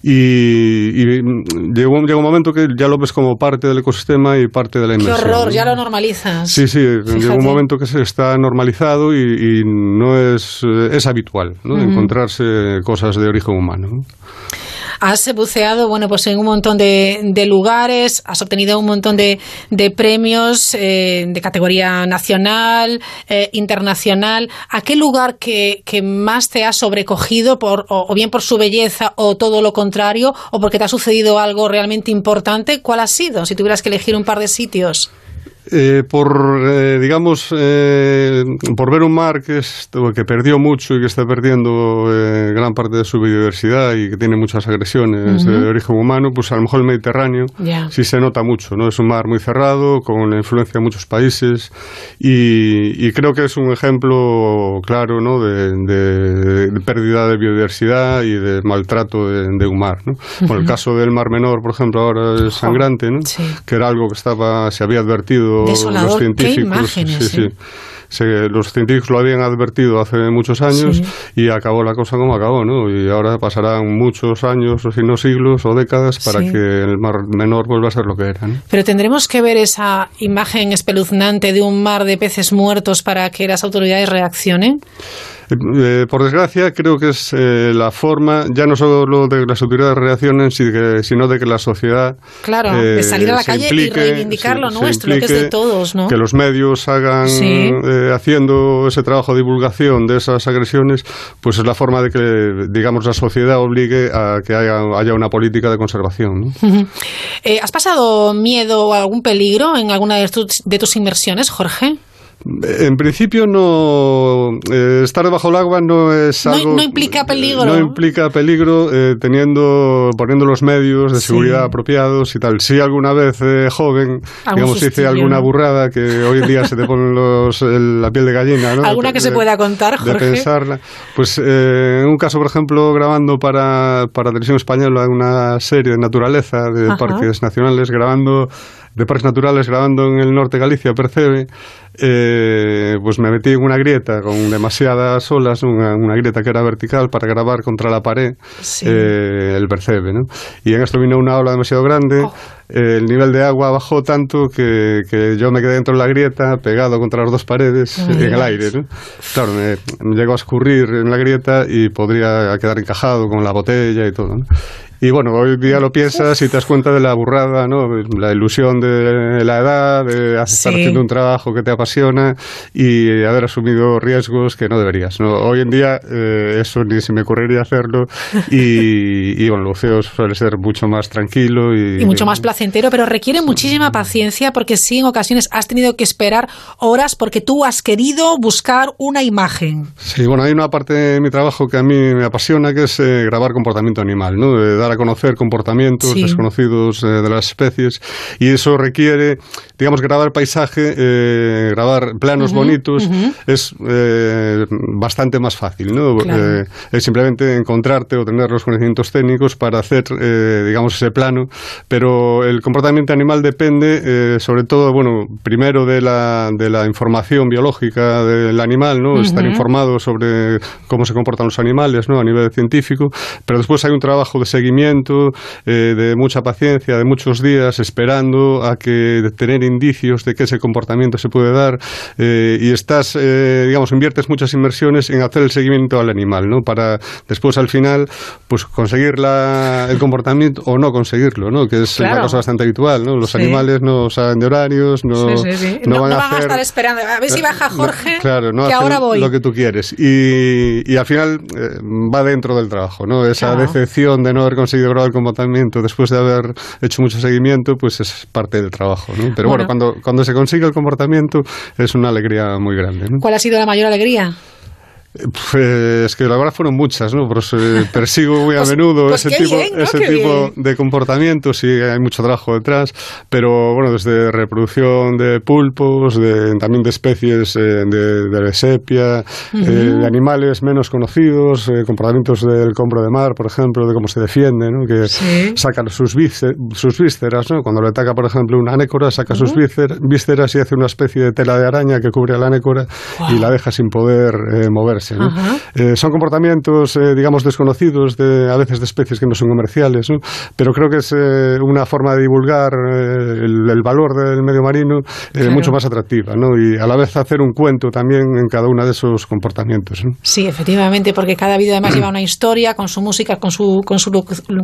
y, y, mm, llegó, llega un momento que ya lo ves como parte del ecosistema y parte de la Qué inmersión. horror, ¿no? ya lo normalizas. Sí, sí, llega Fíjate. un momento que se está normalizado y, y no es, eh, es habitual ¿no? Encontrarse cosas de origen humano. Has buceado, bueno, pues en un montón de, de lugares, has obtenido un montón de, de premios eh, de categoría nacional, eh, internacional. ¿A qué lugar que, que más te ha sobrecogido, por, o, o bien por su belleza o todo lo contrario, o porque te ha sucedido algo realmente importante? ¿Cuál ha sido, si tuvieras que elegir un par de sitios? Eh, por, eh, digamos, eh, por ver un mar que, es- que perdió mucho y que está perdiendo eh, gran parte de su biodiversidad y que tiene muchas agresiones Ujú. de origen humano, pues a lo mejor el Mediterráneo sí se nota mucho, ¿no? Es un mar muy cerrado, con la influencia de muchos países y, y creo que es un ejemplo claro, ¿no? De, de- de pérdida de biodiversidad y de maltrato de, de un mar, ¿no? Bueno, el caso del Mar Menor, por ejemplo, ahora es sangrante, ¿no? Que era algo que estaba, se había advertido Desolador. los Qué científicos. imágenes, sí, ¿eh? sí. Se- los científicos lo habían advertido hace muchos años Sí. y acabó la cosa como acabó, ¿no? Y ahora pasarán muchos años, o si no siglos o décadas, para Sí. que el mar menor vuelva a ser lo que era, ¿no? Pero tendremos que ver esa imagen espeluznante de un mar de peces muertos para que las autoridades reaccionen. Eh, por desgracia, creo que es eh, la forma, ya no solo de que las autoridades reaccionen, sino de que la sociedad. Claro, eh, de salir a la calle implique, y reivindicar se- lo nuestro, lo que es de todos, ¿no? Que los medios hagan, Sí. haciendo ese trabajo de divulgación de esas agresiones, pues es la forma de que, digamos, la sociedad obligue a que haya, haya una política de conservación. ¿no? ¿Has pasado miedo o algún peligro en alguna de tus, de tus inversiones, Jorge? En principio no eh, estar debajo del agua no es algo no implica peligro. no implica peligro eh, teniendo poniendo los medios de Sí. seguridad apropiados y tal. Si alguna vez eh, joven, digamos, hice alguna burrada que hoy en día se te ponen *laughs* los, el- la piel de gallina, ¿no? ¿Alguna De- que se de- pueda contar, de Jorge? pensarla. Pues eh, en un caso, por ejemplo, grabando para, para Televisión Española una serie de naturaleza de Ajá. parques nacionales, grabando de parques naturales, grabando en el norte de Galicia, Percebe, eh, pues me metí en una grieta con demasiadas olas, una, una grieta que era vertical para grabar contra la pared eh, el Percebe, ¿no? Y en esto vino una ola demasiado grande, eh, el nivel de agua bajó tanto que, que yo me quedé dentro de la grieta, pegado contra las dos paredes, me en el aire, ¿no? Claro, me, me llegó a escurrir en la grieta y podría quedar encajado con la botella y todo, ¿no? Y bueno, hoy día lo piensas y te das cuenta de la burrada, ¿no? La ilusión de la edad, de estar Sí. haciendo un trabajo que te apasiona y haber asumido riesgos que no deberías, ¿no? Hoy en día eh, eso ni se me ocurriría hacerlo *laughs* y, y bueno, el buceo suele ser mucho más tranquilo y, Y mucho más placentero, pero requiere muchísima paciencia porque sí, en ocasiones has tenido que esperar horas porque tú has querido buscar una imagen. Sí, bueno, hay una parte de mi trabajo que a mí me apasiona, que es eh, grabar comportamiento animal, ¿no? De dar a conocer comportamientos Sí. desconocidos eh, de las especies. Y eso requiere, digamos, grabar paisaje, eh, grabar planos Ujú, bonitos, ujú. es eh, bastante más fácil, ¿no? Claro. Eh, es simplemente encontrarte o tener los conocimientos técnicos para hacer, eh, digamos, ese plano. Pero el comportamiento animal depende, eh, sobre todo, bueno, primero de la, de la información biológica del animal, ¿no? Estar Ujú. informado sobre cómo se comportan los animales, ¿no? A nivel científico. Pero después hay un trabajo de seguimiento, eh, de mucha paciencia, de muchos días, esperando a que tener indicios de que ese comportamiento se puede dar. eh, y estás, eh, digamos, inviertes muchas inversiones en hacer el seguimiento al animal, ¿no? Para después al final, pues conseguir la, el comportamiento o no conseguirlo, ¿no? Que es Claro. una cosa bastante habitual, ¿no? Los Sí. animales no saben de horarios, no, Sí, sí, no No, van no a van a hacer estar esperando. A ver si baja Jorge, Claro, que ahora voy. lo que tú quieres. Y, y al final eh, va dentro del trabajo, ¿no? Esa Claro. decepción de no haber conseguido grabar el comportamiento después de haber hecho mucho seguimiento, pues es parte del trabajo, ¿no? Pero Bueno. bueno, cuando, cuando se consigue el comportamiento es una alegría muy grande, ¿no? ¿Cuál ha sido la mayor alegría? Pues que la verdad fueron muchas, ¿no? Pero se- *laughs* persigo muy a Pues- menudo pues ese tipo, bien, ¿no? ese Qué tipo bien. de comportamientos y hay mucho trabajo detrás, pero bueno, desde reproducción de pulpos, de, también de especies eh, de, de sepia, eh, de animales menos conocidos, eh, comportamientos del combro de mar, por ejemplo, de cómo se defiende, ¿no? Que Sí. sacan sus, vísce- sus vísceras, ¿no? Cuando le ataca, por ejemplo, una anécora, saca sus víscer- vísceras y hace una especie de tela de araña que cubre a la anécora y la deja sin poder eh, ¿no? Eh, son comportamientos, eh, digamos, desconocidos, de, a veces de especies que no son comerciales, ¿no? pero creo que es eh, una forma de divulgar eh, el, el valor del medio marino eh, Claro. mucho más atractiva, ¿no? y a la vez hacer un cuento también en cada uno de esos comportamientos. ¿no? Sí, efectivamente, porque cada vídeo además lleva una historia con su música, con su, con su,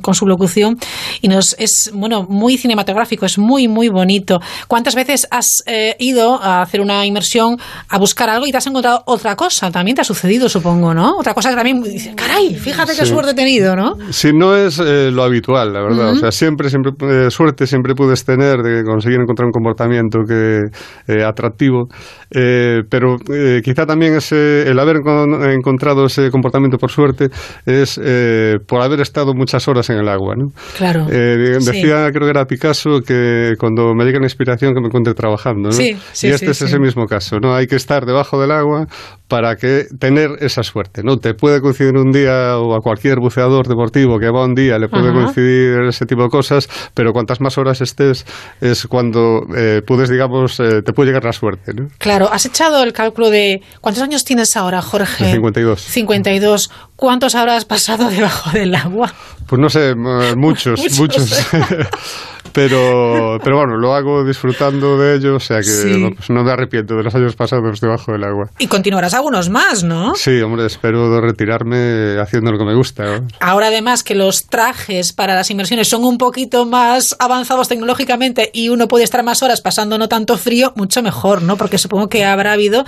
con su locución y nos es bueno muy cinematográfico, es muy muy bonito. ¿Cuántas veces has eh, ido a hacer una inmersión a buscar algo y te has encontrado otra cosa? También te ha sucedido. Sucedido, supongo, ¿no? Otra cosa que también dice, caray, fíjate qué Sí. suerte he tenido, ¿no? Si no es eh, lo habitual, la verdad. Ujú. O sea, siempre, siempre eh, suerte siempre puedes tener de conseguir encontrar un comportamiento que eh, atractivo, eh, pero eh, quizá también ese, el haber encon- encontrado ese comportamiento por suerte es eh, por haber estado muchas horas en el agua, ¿no? Claro. Eh, Sí. decía, creo que era Picasso, que cuando me llega la inspiración que me encuentre trabajando. ¿no? Sí, sí, y este sí, es sí. ese mismo caso. ¿no? Hay que estar debajo del agua para que tener esa suerte. ¿no? Te puede coincidir un día o a cualquier buceador deportivo que va un día le puede Ajá. coincidir ese tipo de cosas, pero cuantas más horas estés es cuando eh, puedes, digamos, eh, te puede llegar la suerte. ¿no? Claro, has echado el cálculo de ¿cuántos años tienes ahora, Jorge? De 52. 52. ¿Cuántos habrás pasado *laughs* debajo del agua? Pues no sé, m- *laughs* muchos, Muchos. muchos. *laughs* pero, pero bueno, lo hago disfrutando de ello, o sea que Sí. no, pues no me arrepiento de los años pasados debajo del agua. Y continuarás algunos más, ¿no? Sí, hombre, espero retirarme haciendo lo que me gusta. ¿no? Ahora además que los trajes para las inmersiones son un poquito más avanzados tecnológicamente y uno puede estar más horas pasando no tanto frío, mucho mejor, ¿no? Porque supongo que habrá habido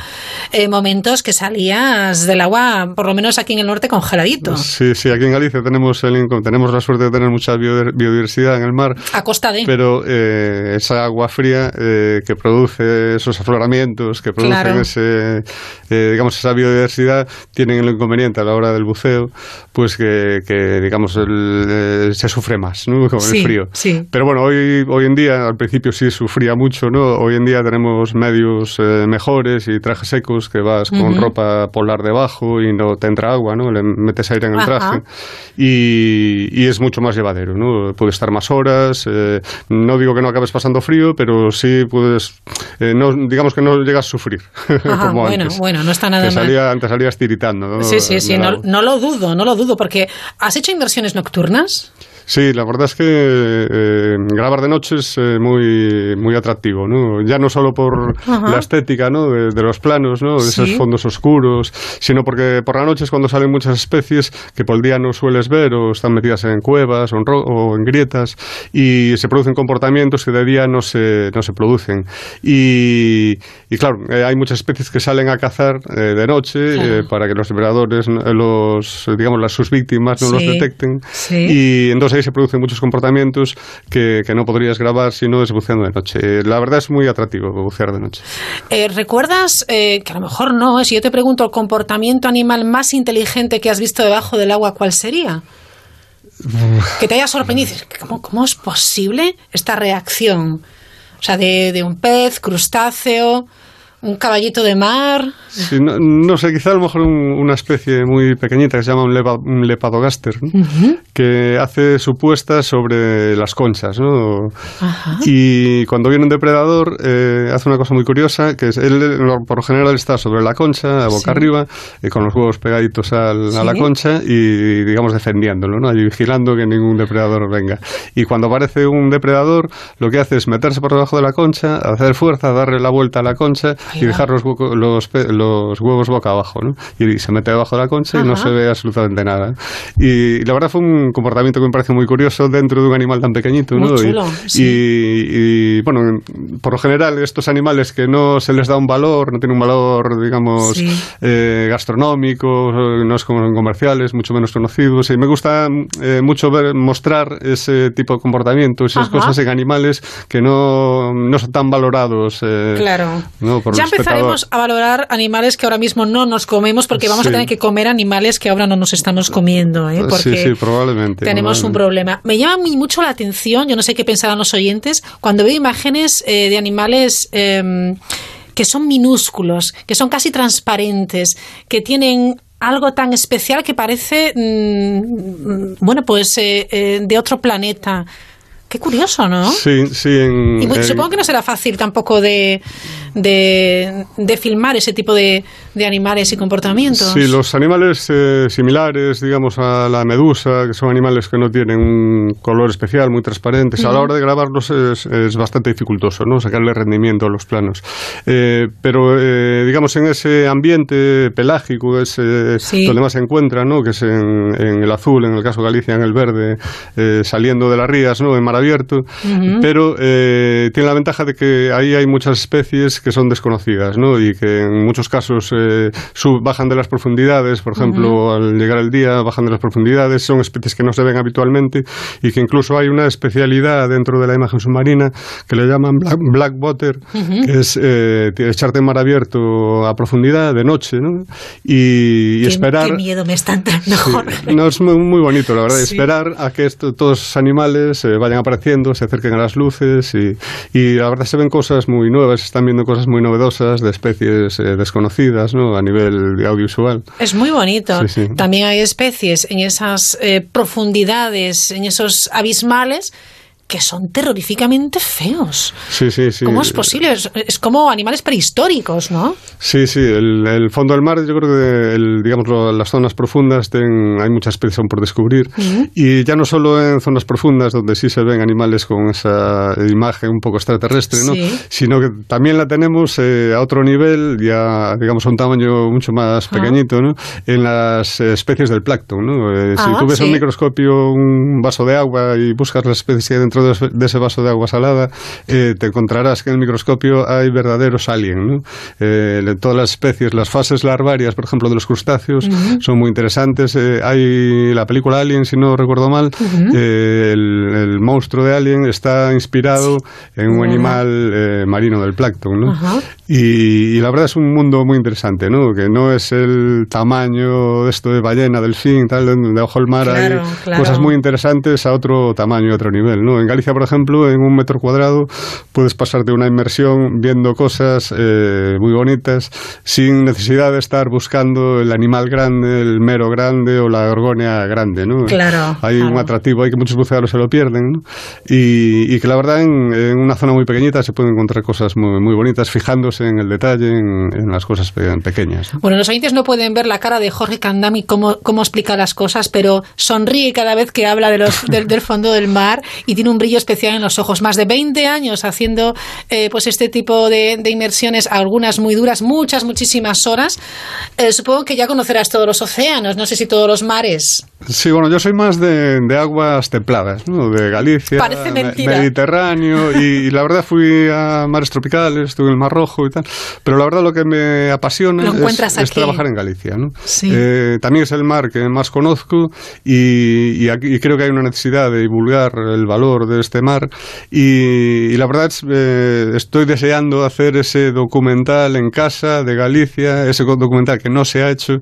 eh, momentos que salías del agua, por lo menos aquí en el norte, congeladito. Sí, sí, aquí en Galicia tenemos, el, tenemos la suerte de tener mucha bio- biodiversidad en el mar. A costa de... Pero eh, esa agua fría eh, que produce esos afloramientos, que producen Claro. ese, eh, digamos, esa biodiversidad, tienen el inconveniente a la hora del buceo, pues que, que, digamos, el, eh, se sufre más, ¿no? Con Sí, el frío. sí. Pero bueno, hoy, hoy en día, al principio sí sufría mucho, ¿no? Hoy en día tenemos medios eh, mejores y trajes secos que vas con ropa polar debajo y no te entra agua, ¿no? Le metes aire en el Ajá. traje y, y es mucho más llevadero, ¿no? Puedes estar más horas, eh, no digo que no acabes pasando frío, pero sí puedes, eh, no, digamos que no llegas a sufrir *laughs* Ajá, como bueno, antes. bueno, no está nada mal. salía, antes salías tiritando, ¿no? Sí, sí, sí, no, no lo dudo, no lo dudo, porque ¿has hecho inversiones nocturnas? Sí, la verdad es que eh, grabar de noche es eh, muy, muy atractivo, ¿no? Ya no solo por Ajá. la estética, ¿no? De, de los planos, ¿no? De esos fondos oscuros, sino porque por la noche es cuando salen muchas especies que por el día no sueles ver o están metidas en cuevas o en, ro- o en grietas y se producen comportamientos que de día no se, no se producen. Y, y claro, eh, hay muchas especies que salen a cazar eh, de noche eh, para que los depredadores, los, digamos, las, sus víctimas no los detecten. Sí. Y entonces se producen muchos comportamientos que, que no podrías grabar si no es buceando de noche. Eh, La verdad es muy atractivo bucear de noche. Eh, ¿Recuerdas, eh, que a lo mejor no, si yo te pregunto el comportamiento animal más inteligente que has visto debajo del agua, ¿cuál sería? Que te haya sorprendido. ¿Cómo, cómo es posible esta reacción? O sea, de, de un pez, crustáceo, un caballito de mar. Sí, no, no sé, quizá a lo mejor un- una especie muy pequeñita que se llama un, leva- un lepadogaster, ¿no? que hace su puesta sobre las conchas. ¿no? Ajá. Y cuando viene un depredador, eh, hace una cosa muy curiosa, que es, él por lo general está sobre la concha, a boca Sí. arriba, eh, con los huevos pegaditos al- a la concha y, digamos, defendiéndolo, ¿no? Allí vigilando que ningún depredador venga. Y cuando aparece un depredador, lo que hace es meterse por debajo de la concha, hacer fuerza, darle la vuelta a la concha Y dejar los, hueco- los, los huevos boca abajo, ¿no? Y se mete debajo de la concha y no Ajá. se ve absolutamente nada. Y la verdad fue un comportamiento que me parece muy curioso dentro de un animal tan pequeñito, Muy ¿no? Y- chulo, y, sí. y, bueno, por lo general estos animales que no se les da un valor, no tienen un valor, digamos, Sí. eh, gastronómico, no es como en comerciales, mucho menos conocidos. Y me gusta eh, mucho ver, mostrar ese tipo de comportamientos, esas Ajá. cosas en animales que no, no son tan valorados. eh, Claro. ¿no? por ya espectador. empezaremos a valorar animales que ahora mismo no nos comemos porque vamos a tener que comer animales que ahora no nos estamos comiendo. ¿eh? Porque sí, sí, probablemente. tenemos un problema. Me llama muy mucho la atención, yo no sé qué pensarán los oyentes, cuando veo imágenes eh, de animales em, que son minúsculos, que son casi transparentes, que tienen algo tan especial que parece, mm, bueno, pues eh, eh, de otro planeta. Qué curioso, ¿no? Sí, sí. En, Y bueno, supongo que no será fácil tampoco de, de, de filmar ese tipo de, de animales y comportamientos. Sí, los animales eh, similares, digamos, a la medusa, que son animales que no tienen un color especial, muy transparentes, a la hora de grabarlos es, es bastante dificultoso, ¿no? Sacarle rendimiento a los planos. Eh, pero, eh, digamos, en ese ambiente pelágico, ese, donde más se encuentra, ¿no? Que es en, en el azul, en el caso de Galicia, en el verde, saliendo de las rías, ¿no? En mar abierto. Ujú. Pero eh, tiene la ventaja de que ahí hay muchas especies que son desconocidas, ¿no? Y que en muchos casos eh, sub- bajan de las profundidades, por ejemplo, al llegar el día bajan de las profundidades, son especies que no se ven habitualmente y que incluso hay una especialidad dentro de la imagen submarina que le llaman black, black water, que es eh, echarte en mar abierto a profundidad de noche, ¿no? Y, y Qué- esperar... Qué miedo me está entrando, Jorge. No, es muy, muy bonito, la verdad. Sí. Esperar a que esto- todos esos animales eh, vayan apareciendo, se acerquen a las luces y, y la verdad se ven cosas muy nuevas, se están viendo cosas muy novedosas de especies eh, desconocidas ¿no? a nivel audiovisual. Es muy bonito. Sí, sí. También hay especies en esas eh, profundidades, en esos abismales, que son terroríficamente feos. Sí, sí, sí. ¿Cómo es posible? Es, es como animales prehistóricos, ¿no? Sí, sí, el, el fondo del mar, yo creo que el, digamos, las zonas profundas ten- hay muchas especies aún por descubrir. Y ya no solo en zonas profundas donde sí se ven animales con esa imagen un poco extraterrestre, ¿no? Sí. sino que también la tenemos eh, a otro nivel, ya digamos a un tamaño mucho más pequeñito, ¿no? en las especies del plancton. ¿no? Eh, si Ah, tú ves sí. un microscopio un vaso de agua y buscas las especies que hay dentro de ese- de ese vaso de agua salada, eh, te encontrarás que en el microscopio hay verdaderos aliens. ¿no? Eh, de todas las especies, las fases larvarias, por ejemplo, de los crustáceos, son muy interesantes. Eh, hay la película Alien, si no recuerdo mal, el, el monstruo de Alien está inspirado en un animal marino del plancton. Y, y la verdad es un mundo muy interesante, ¿no? Que no es el tamaño de esto de ballena, delfín, tal, de, ojo el mar Claro, hay claro. cosas muy interesantes a otro tamaño, a otro nivel, ¿no? En Galicia, por ejemplo, en un metro cuadrado puedes pasarte una inmersión viendo cosas eh, muy bonitas sin necesidad de estar buscando el animal grande, el mero grande o la gorgonia grande, ¿no? Claro, Hay un claro. atractivo, hay que muchos buceadores se lo pierden, ¿no? Y, y que la verdad en, en una zona muy pequeñita se pueden encontrar cosas muy, muy bonitas fijándose en el detalle, en, en las cosas pe- pequeñas. ¿no? Bueno, los oyentes no pueden ver la cara de Jorge Candami cómo, cómo explica las cosas, pero sonríe cada vez que habla de los, del, del fondo del mar y tiene un brillo especial en los ojos. Más de 20 años haciendo eh, pues este tipo de, de inmersiones, algunas muy duras, muchas, muchísimas horas. Eh, supongo que ya conocerás todos los océanos, no sé si todos los mares. Sí, bueno, yo soy más de, de aguas templadas, ¿no? De Galicia. Mediterráneo, y, *laughs* y la verdad fui a mares tropicales, estuve en el Mar Rojo y tal, pero la verdad lo que me apasiona es, es trabajar en Galicia, ¿no? Sí. Eh, también es el mar que más conozco y, y aquí- y creo que hay una necesidad de divulgar el valor de este mar y, y la verdad es, eh, estoy deseando hacer ese documental en casa de Galicia, ese documental que no se ha hecho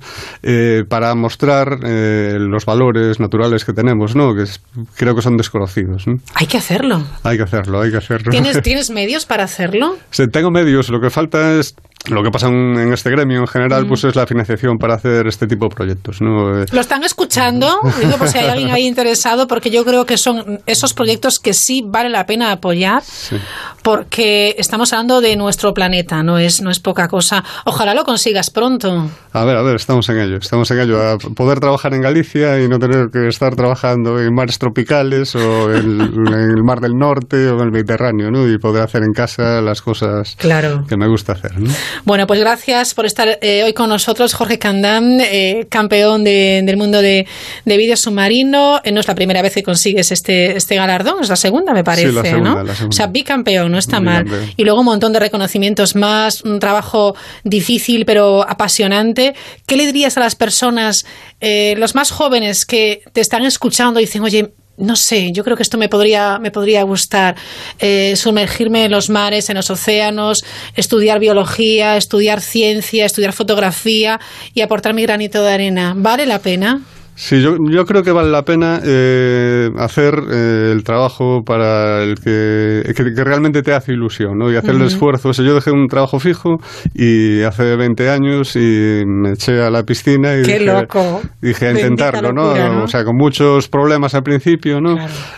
eh, para mostrar eh, los valores naturales que tenemos, ¿no? que es- creo que son desconocidos. ¿no? Hay que hacerlo. Hay que hacerlo, hay que hacerlo. ¿Tienes, *laughs* ¿Tienes medios para hacerlo? Sí, tengo medios, lo que falta es lo que pasa en, este gremio en general, Mm. pues es la financiación para hacer este tipo de proyectos. ¿no? Eh, ¿Lo están escuchando? *laughs* Digo, por si hay alguien ahí interesado, porque yo creo que son esos proyectos que sí vale la pena apoyar, porque estamos hablando de nuestro planeta, no es, no es poca cosa. Ojalá lo consigas pronto. A ver, a ver, estamos en ello, estamos en ello, a poder trabajar en Galicia y no tener que estar trabajando en mares tropicales o en, *laughs* en el Mar del Norte o en el Mediterráneo, ¿no? Y poder hacer en casa las cosas Claro. que me gusta hacer, ¿no? Bueno, pues gracias por estar eh, hoy con nosotros, Jorge Candam, eh, campeón de- del mundo de, de vídeo submarino. Eh, no es la primera vez que consigues este, este galardón, es la segunda, me parece, la segunda, ¿no? la. O sea, bicampeón, no está mal. Y luego un montón de reconocimientos más, un trabajo difícil pero apasionante. ¿Qué le dirías a las personas, eh, los más jóvenes que te están escuchando y dicen, oye, no sé, yo creo que esto me podría, me podría gustar. Eh, sumergirme en los mares, en los océanos, estudiar biología, estudiar ciencia, estudiar fotografía y aportar mi granito de arena. ¿Vale la pena? Sí, yo, yo creo que vale la pena eh, hacer eh, el trabajo para el que, que, que realmente te hace ilusión, ¿no? Y hacer el esfuerzo. O sea, yo dejé un trabajo fijo y hace 20 años y me eché a la piscina y ¡Qué dije, loco! dije a intentarlo, locura, ¿no? ¿no? O sea, con muchos problemas al principio, ¿no?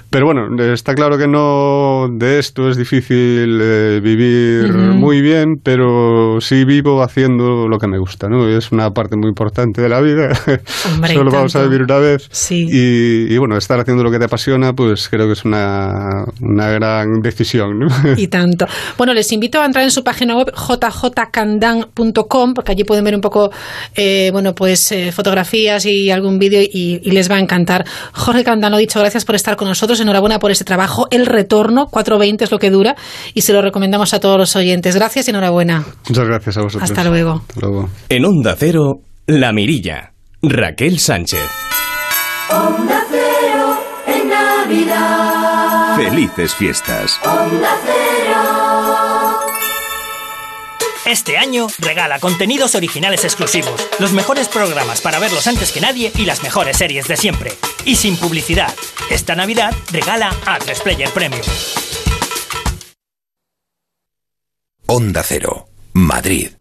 Pero bueno, está claro que no de esto es difícil eh, vivir muy bien, pero sí vivo haciendo lo que me gusta, ¿no? Y es una parte muy importante de la vida. *laughs* Hombre, Solo vamos a vivir una vez. Y, y, bueno, estar haciendo lo que te apasiona, pues creo que es una, una gran decisión. ¿no? Y *laughs* tanto. Bueno, les invito a entrar en su página web jjcandan.com porque allí pueden ver un poco, eh, bueno, pues eh, fotografías y algún vídeo y, y, les va a encantar. Jorge Candán, lo dicho, gracias por estar con nosotros. Enhorabuena por este trabajo. El retorno, 4.20 es lo que dura y se lo recomendamos a todos los oyentes. Gracias y enhorabuena. Muchas gracias a vosotros. Hasta luego. Hasta luego. En Onda Cero, La Mirilla. Raquel Sánchez. Onda Cero en Navidad. Felices fiestas. Onda Cero. Este año regala contenidos originales exclusivos, los mejores programas para verlos antes que nadie y las mejores series de siempre. Y sin publicidad. Esta Navidad regala a 3 Player Premium. Onda Cero, Madrid.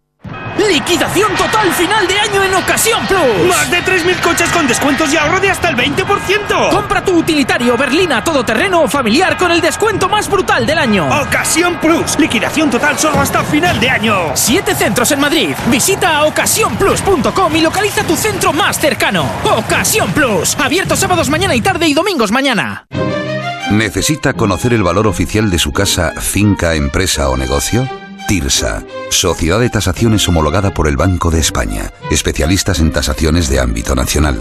¡Liquidación total final de año en Ocasión Plus! ¡Más de 3.000 coches con descuentos y ahorro de hasta el 20%! Compra tu utilitario Berlina todoterreno o familiar con el descuento más brutal del año. Ocasión Plus. Liquidación total solo hasta final de año. Siete centros en Madrid. Visita ocasiónplus.com y localiza tu centro más cercano. Ocasión Plus. Abierto sábados mañana y tarde y domingos mañana. ¿Necesita conocer el valor oficial de su casa, finca, empresa o negocio? TIRSA, Sociedad de Tasaciones homologada por el Banco de España, especialistas en tasaciones de ámbito nacional.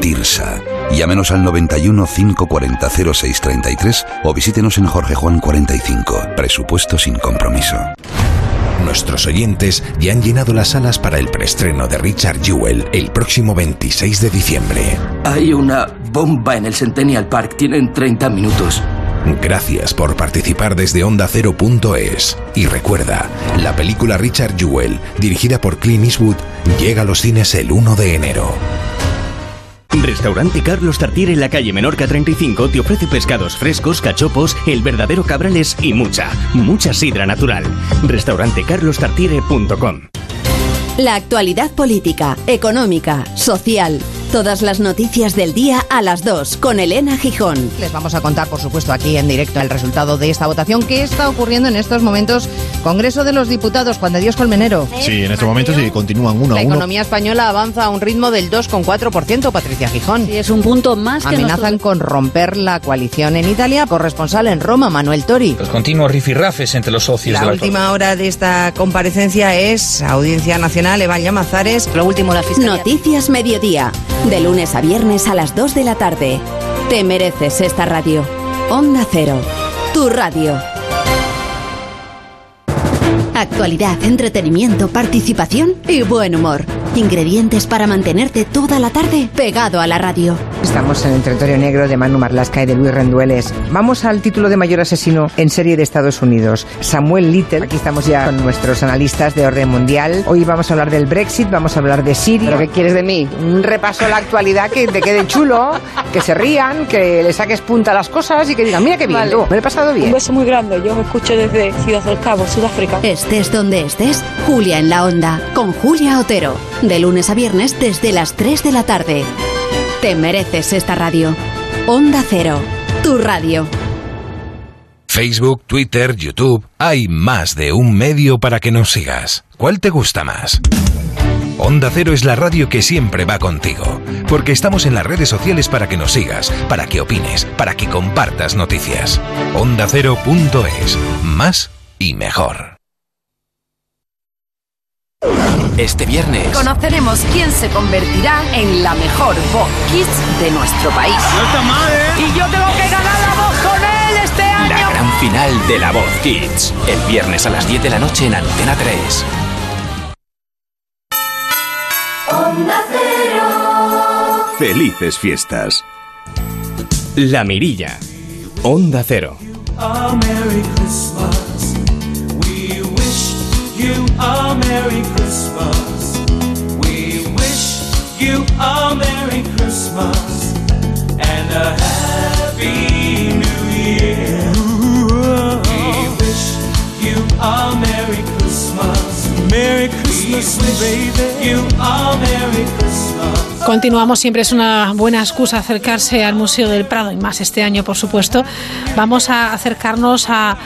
TIRSA. Llámenos al 91 540 0633 o visítenos en Jorge Juan 45. Presupuesto sin compromiso. Nuestros oyentes ya han llenado las salas para el preestreno de Richard Jewell el próximo 26 de diciembre. Hay una bomba en el Centennial Park. Tienen 30 minutos. Gracias por participar desde ondacero.es. Y recuerda, la película Richard Jewell, dirigida por Clint Eastwood, llega a los cines el 1 de enero. Restaurante Carlos Tartiere en la calle Menorca 35 te ofrece pescados frescos, cachopos, el verdadero cabrales y mucha, mucha sidra natural. Restaurantecarlostartiere.com La actualidad política, económica, social. Todas las noticias del día a las 2 con Elena Gijón. Les vamos a contar, por supuesto, aquí en directo el resultado de esta votación que está ocurriendo en estos momentos. Congreso de los Diputados, Juan de Dios Colmenero. Sí, en estos momentos sí, continúan uno La a uno. economía española avanza a un ritmo del 2,4%, Patricia Gijón. Sí, es un punto más que Amenazan nosotros. con romper la coalición en Italia. Corresponsal en Roma, Manuel Tori. Los continuos rifirrafes entre los socios La de la última hora de esta comparecencia es Audiencia Nacional, Evan Llamazares. Lo último, la fiscalía. Noticias Mediodía. De lunes a viernes a las 2 de la tarde. Te mereces esta radio. Onda Cero. Tu radio. Actualidad, entretenimiento, participación y buen humor. Ingredientes para mantenerte toda la tarde pegado a la radio. Estamos en el territorio negro de Manu Marlasca y de Luis Rendueles. Vamos al título de mayor asesino en serie de Estados Unidos, Samuel Little. Aquí estamos ya con nuestros analistas de orden mundial. Hoy vamos a hablar del Brexit, vamos a hablar de Siria. ¿Pero qué quieres de mí? Un repaso a la actualidad que te quede chulo, que se rían, que le saques punta a las cosas y que digan, mira qué bien, Vale. tú, me lo he pasado bien. Un beso muy grande. Yo os escucho desde Ciudad del Cabo, Sudáfrica. Estés donde estés, Julia en la Onda, con Julia Otero. De lunes a viernes desde las 3 de la tarde. Te mereces esta radio. Onda Cero, tu radio. Facebook, Twitter, YouTube, hay más de un medio para que nos sigas. ¿Cuál te gusta más? Onda Cero es la radio que siempre va contigo, porque estamos en las redes sociales para que nos sigas, para que opines, para que compartas noticias. OndaCero.es, más y mejor. Este viernes, Conoceremos quién se convertirá en la mejor voz kids de nuestro país. No está mal, ¿eh? Y yo tengo que ganar la voz con él este año. la gran final de La Voz Kids. El viernes a las 10 de la noche en Antena 3. Onda Cero. Felices fiestas. La Mirilla. Onda Cero. A Merry Christmas. We wish you a Merry Christmas. We wish you a Merry Christmas and a Happy New Year. We wish you a Merry Christmas. Merry Christmas, baby. You a Merry Christmas. Continuamos, siempre es una buena excusa acercarse al Museo del Prado y más este año, por supuesto. Vamos a acercarnos a,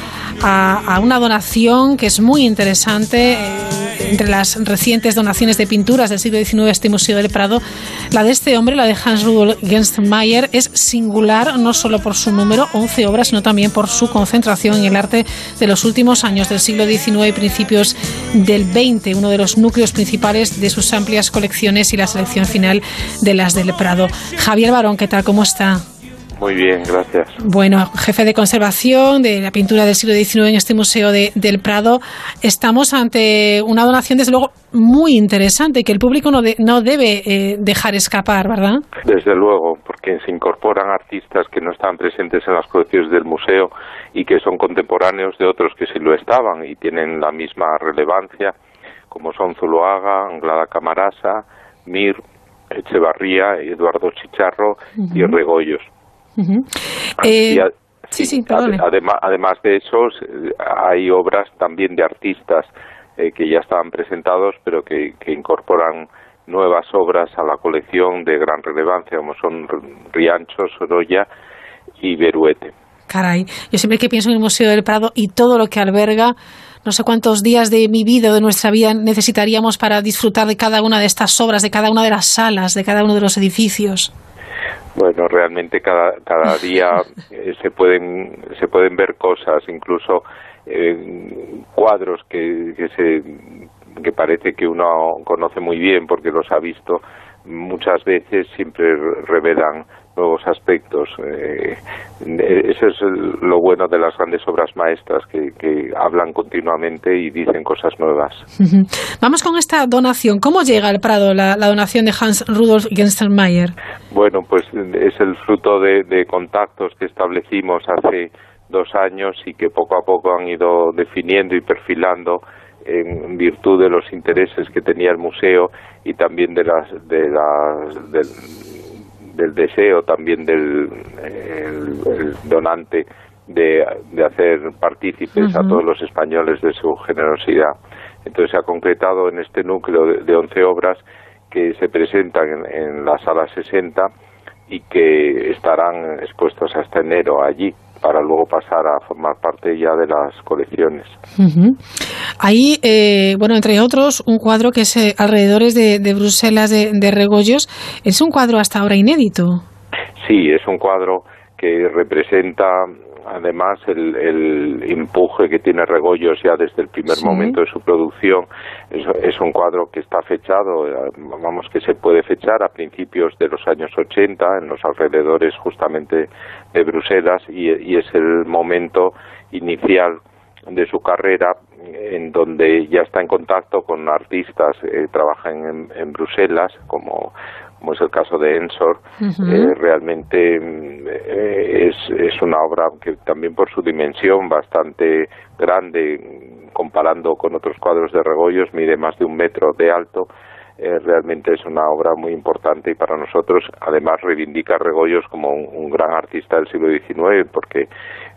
una donación que es muy interesante. eh, entre las recientes donaciones de pinturas del siglo XIX a este Museo del Prado, la de este hombre, la de Hans Rudolf Genstenmayer, es singular no solo por su número, 11 obras, sino también por su concentración en el arte de los últimos años del siglo XIX y principios del XX, uno de los núcleos principales de sus amplias colecciones y la selección final de las del Prado. Javier Barón, ¿qué tal? ¿Cómo está? Muy bien, gracias. Bueno, jefe de conservación de la pintura del siglo XIX en este Museo de, del Prado, estamos ante una donación, desde luego, muy interesante que el público no, de- no debe eh, dejar escapar, ¿verdad? Desde luego, porque se incorporan artistas que no estaban presentes en las colecciones del museo y que son contemporáneos de otros que sí lo estaban y tienen la misma relevancia, como son Zuloaga, Anglada Camarasa, Mir, Echevarría, Eduardo Chicharro y Ujú. Ujú. Eh, Y a- sí, sí, además de esos, eh, hay obras también de artistas eh, que ya estaban presentados, pero que, que incorporan nuevas obras a la colección de gran relevancia, como son Riancho, Sorolla y Beruete. Caray, yo siempre que pienso en el Museo del Prado y todo lo que alberga, no sé cuántos días de mi vida o de nuestra vida necesitaríamos para disfrutar de cada una de estas obras, de cada una de las salas, de cada uno de los edificios. Bueno, realmente cada, cada *laughs* día eh, se pueden se pueden ver cosas, incluso eh, cuadros que, que se que parece que uno conoce muy bien porque los ha visto muchas veces siempre revelan nuevos aspectos. Eh, eso es el- lo bueno de las grandes obras maestras que, que hablan continuamente y dicen cosas nuevas. Vamos con esta donación. ¿Cómo llega al Prado la, la donación de Hans Rudolf Genstenmayer? Bueno, pues es el fruto de, de contactos que establecimos hace dos años y que poco a poco han ido definiendo y perfilando en virtud de los intereses que tenía el museo y también de las de las del, del deseo también del el- el donante de, de hacer partícipes a todos los españoles de su generosidad. Entonces se ha concretado en este núcleo de, de 11 obras que se presentan en, en la sala 60 y que estarán expuestos hasta enero allí para luego pasar a formar parte ya de las colecciones. Ujú. Hay, eh, bueno, entre otros, un cuadro que es eh, Alrededores de, de Bruselas de, de Regoyos. Es un cuadro hasta ahora inédito. Sí, es un cuadro que representa además el, el empuje que tiene Regoyos ya desde el primer Sí. momento de su producción. Es, es un cuadro que está fechado, eh, vamos que se puede fechar a principios de los años 80, en los alrededores justamente de Bruselas, y, y es el momento inicial de su carrera en donde ya está en contacto con artistas que trabajan en, en Bruselas como como es el caso de Ensor, eh, realmente eh, es, es una obra que también por su dimensión bastante grande, comparando con otros cuadros de Regoyos, mide más de un metro de alto, eh, realmente es una obra muy importante y para nosotros además reivindica a Regoyos como un, un gran artista del siglo XIX porque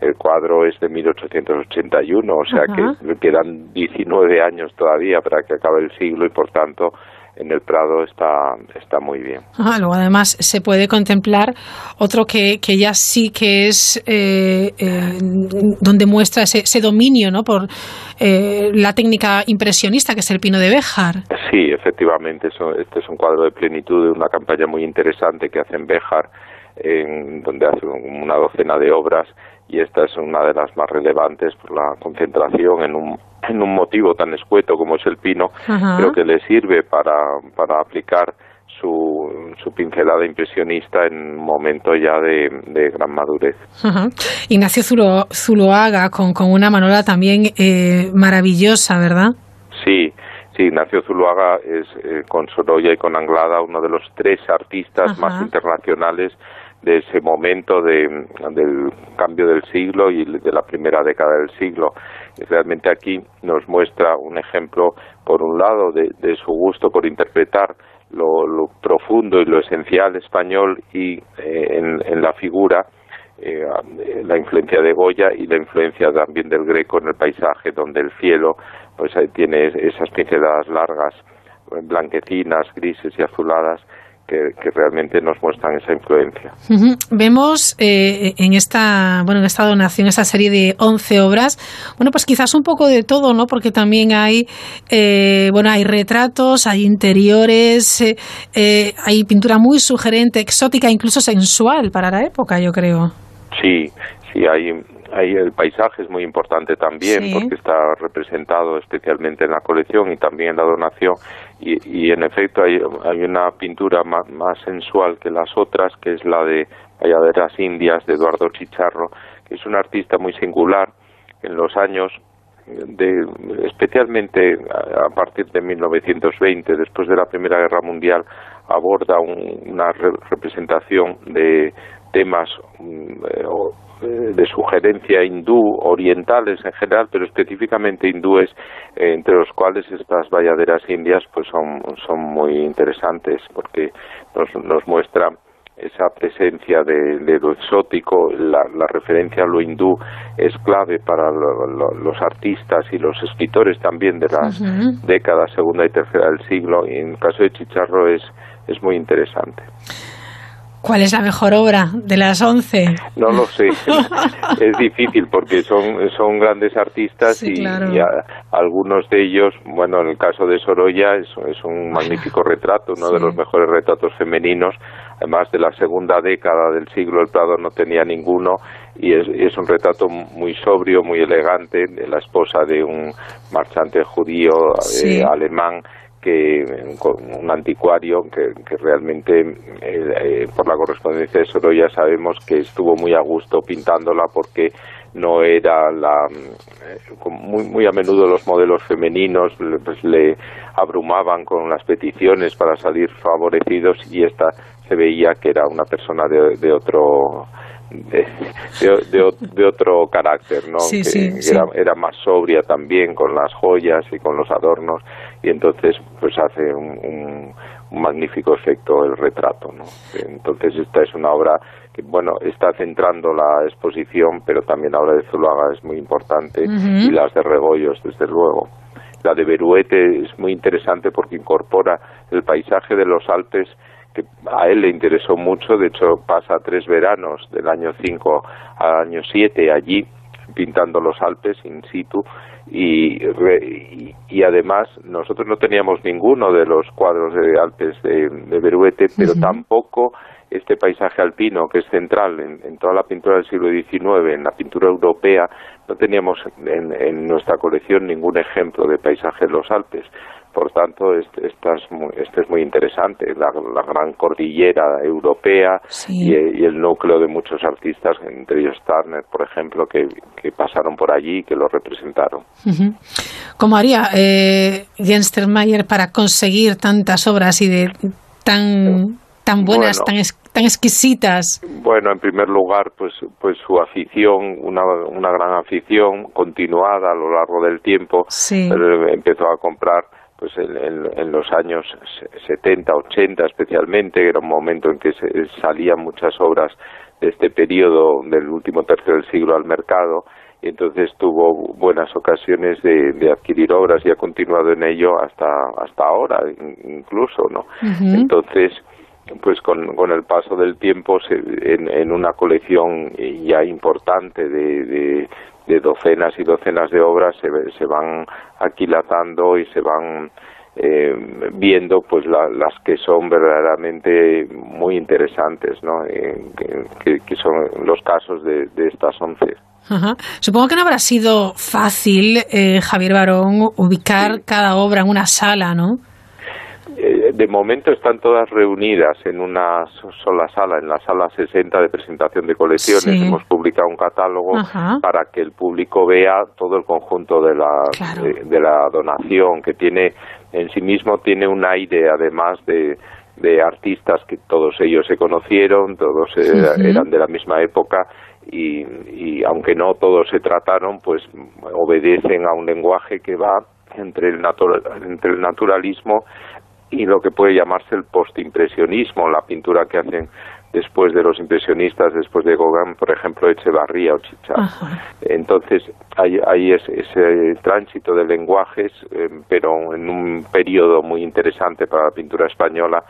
el cuadro es de 1881, o sea Ajá. que quedan 19 años todavía para que acabe el siglo y por tanto en el Prado está, está muy bien. Ajá, luego, además, se puede contemplar otro que, que ya sí que es eh, eh, donde muestra ese, ese dominio ¿no? por eh, la técnica impresionista, que es el Pino de Béjar. Sí, efectivamente, eso- este es un cuadro de plenitud de una campaña muy interesante que hace en Béjar, en donde hace una docena de obras y esta es una de las más relevantes por la concentración en un, *laughs* en un motivo tan escueto como es el pino, Ajá. creo que le sirve para, para aplicar su, su pincelada impresionista en un momento ya de, de gran madurez. Ajá. Ignacio Zulo- Zuloaga con, con una manola también eh, maravillosa, ¿verdad? Sí, sí, Ignacio Zuluaga es eh, con Sorolla y con Anglada uno de los tres artistas Ajá. más internacionales de ese momento de, del cambio del siglo y de la primera década del siglo. Realmente aquí nos muestra un ejemplo, por un lado, de, de su gusto por interpretar lo, lo profundo y lo esencial español y eh, en, la figura eh, la influencia de Goya y la influencia también del Greco en el paisaje, donde el cielo pues tiene esas pinceladas largas, blanquecinas, grises y azuladas, que, que realmente nos muestran esa influencia. Vemos eh, en esta bueno en esta donación, esta serie de 11 obras, bueno pues quizás un poco de todo, ¿no? Porque también hay eh, bueno hay retratos, hay interiores, eh, eh, hay pintura muy sugerente, exótica, incluso sensual para la época, yo creo. Sí, sí, hay, hay el paisaje es muy importante también Sí. porque está representado especialmente en la colección y también en la donación y, y en efecto hay, hay una pintura más, más sensual que las otras que es la de Valladeras Indias de Eduardo Chicharro que es un artista muy singular en los años de, especialmente a, partir de 1920 después de la Primera Guerra Mundial aborda un- una re- representación de temas mm, eh, de sugerencia hindú, orientales en general, pero específicamente hindúes, eh, entre los cuales estas valladeras indias pues son, son muy interesantes porque nos, nos muestra esa presencia de, de lo exótico, la, la referencia a lo hindú es clave para lo- lo- los artistas y los escritores también de las décadas segunda y tercera del siglo. Y en el caso de Chicharro es, es muy interesante. ¿Cuál es la mejor obra de las 11? No lo sé, *laughs* es difícil porque son, son grandes artistas Sí, y, claro. y a- algunos de ellos, bueno, en el caso de Sorolla es, es un magnífico retrato, uno de los mejores retratos femeninos, además de la segunda década del siglo el Prado no tenía ninguno y es, un retrato muy sobrio, muy elegante de la esposa de un marchante judío eh, alemán que un anticuario que, que realmente eh, eh, por la correspondencia de Sorolla sabemos que estuvo muy a gusto pintándola porque no era la eh, muy muy a menudo los modelos femeninos le- pues le abrumaban con las peticiones para salir favorecidos y esta se veía que era una persona de, de otro de, otro carácter, ¿no? Sí, que, sí, que sí. Era, era más sobria también con las joyas y con los adornos y entonces pues hace un, un- un magnífico efecto el retrato, ¿no? Entonces esta es una obra que bueno está centrando la exposición, pero también la obra de Zuluaga es muy importante y las de Rebollos desde luego. La de Beruete es muy interesante porque incorpora el paisaje de los Alpes que a él le interesó mucho, de hecho pasa tres veranos del año 5 al año 7 allí pintando los Alpes in situ y, y, y además nosotros no teníamos ninguno de los cuadros de Alpes de, de Beruete, pero tampoco este paisaje alpino que es central en, en toda la pintura del siglo XIX, en la pintura europea, no teníamos en, en nuestra colección ningún ejemplo de paisaje en los Alpes. Por tanto, este, esta es muy, este es muy interesante, la, la gran cordillera europea Sí. y, y el núcleo de muchos artistas, entre ellos Turner, por ejemplo, que, que pasaron por allí y que lo representaron. ¿Cómo haría eh, Sternmayer para conseguir tantas obras y de tan tan buenas, Bueno. tan, es- tan exquisitas? Bueno, en primer lugar, pues, pues su afición, una, una gran afición continuada a lo largo del tiempo. Sí. Pero empezó a comprar pues en, en- en los años se- 70, 80 especialmente, era un momento en que se, salían muchas obras de este periodo del último tercio del siglo al mercado y entonces tuvo buenas ocasiones de, de adquirir obras y ha continuado en ello hasta hasta ahora in- incluso, ¿no? Entonces, pues con, con el paso del tiempo se- en, en una colección ya importante de, de, de docenas y docenas de obras se, se van aquilatando y se van eh, viendo pues la- las que son verdaderamente muy interesantes, ¿no? Eh, que, que- son los casos de, de estas once. Ajá. Supongo que no habrá sido fácil, eh, Javier Barón, ubicar cada obra en una sala, ¿no? Eh, de momento están todas reunidas en una so- sola sala, en la sala 60 de presentación de colecciones. Sí. Hemos publicado un catálogo Ajá. para que el público vea todo el conjunto de la, de, de la donación, que tiene en sí mismo tiene un aire, además de, de artistas que todos ellos se conocieron, todos eh, eran de la misma época. Y, y aunque no todos se trataron, pues obedecen a un lenguaje que va entre el, natura- entre el naturalismo y lo que puede llamarse el postimpresionismo, la pintura que hacen después de los impresionistas, después de Gauguin, por ejemplo, Echevarría o Chichar. Entonces, hay, hay ese, ese tránsito de lenguajes, eh, pero en un periodo muy interesante para la pintura española,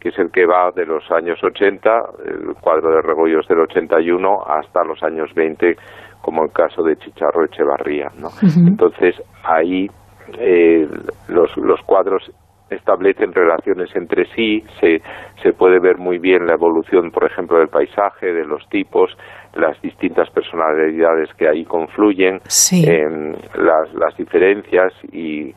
que es el que va de los años 80, el cuadro de Rebollos del 81, hasta los años 20, como el caso de Chicharro Echevarría. ¿no? Entonces, ahí eh, los, los cuadros establecen relaciones entre sí, se, se puede ver muy bien la evolución, por ejemplo, del paisaje, de los tipos, las distintas personalidades que ahí confluyen, em, las, las diferencias y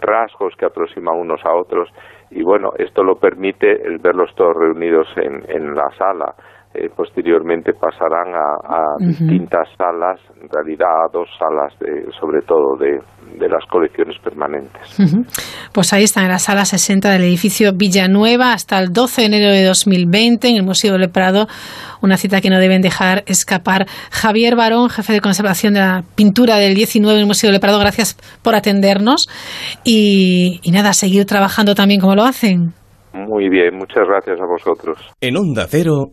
rasgos que aproximan unos a otros. Y bueno, esto lo permite el verlos todos reunidos en, en la sala. Eh, posteriormente pasarán a, distintas salas, en realidad a dos salas, de, sobre todo de, de las colecciones permanentes. Pues ahí están en la sala 60 del edificio Villanueva hasta el 12 de enero de 2020 en el Museo del Prado. Una cita que no deben dejar escapar. Javier Barón, jefe de conservación de la pintura del 19 en el Museo del Prado, gracias por atendernos. Y, y nada, seguir trabajando también como lo hacen. Muy bien, muchas gracias a vosotros. En Onda Cero,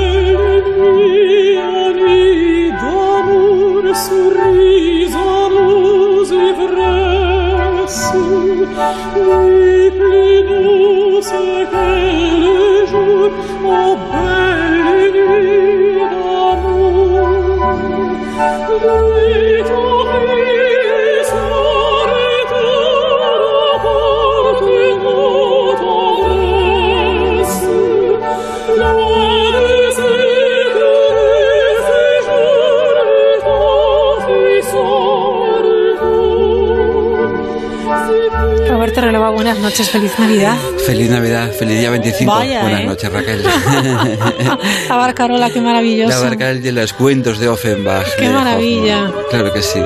Noches, feliz Navidad. Feliz Navidad, feliz día 25. Vaya, Buenas ¿eh? noches, Raquel. *laughs* La Barcarola, qué La maravilloso. barca de los cuentos de Offenbach. Qué de maravilla. Hoffmann. Claro que sí.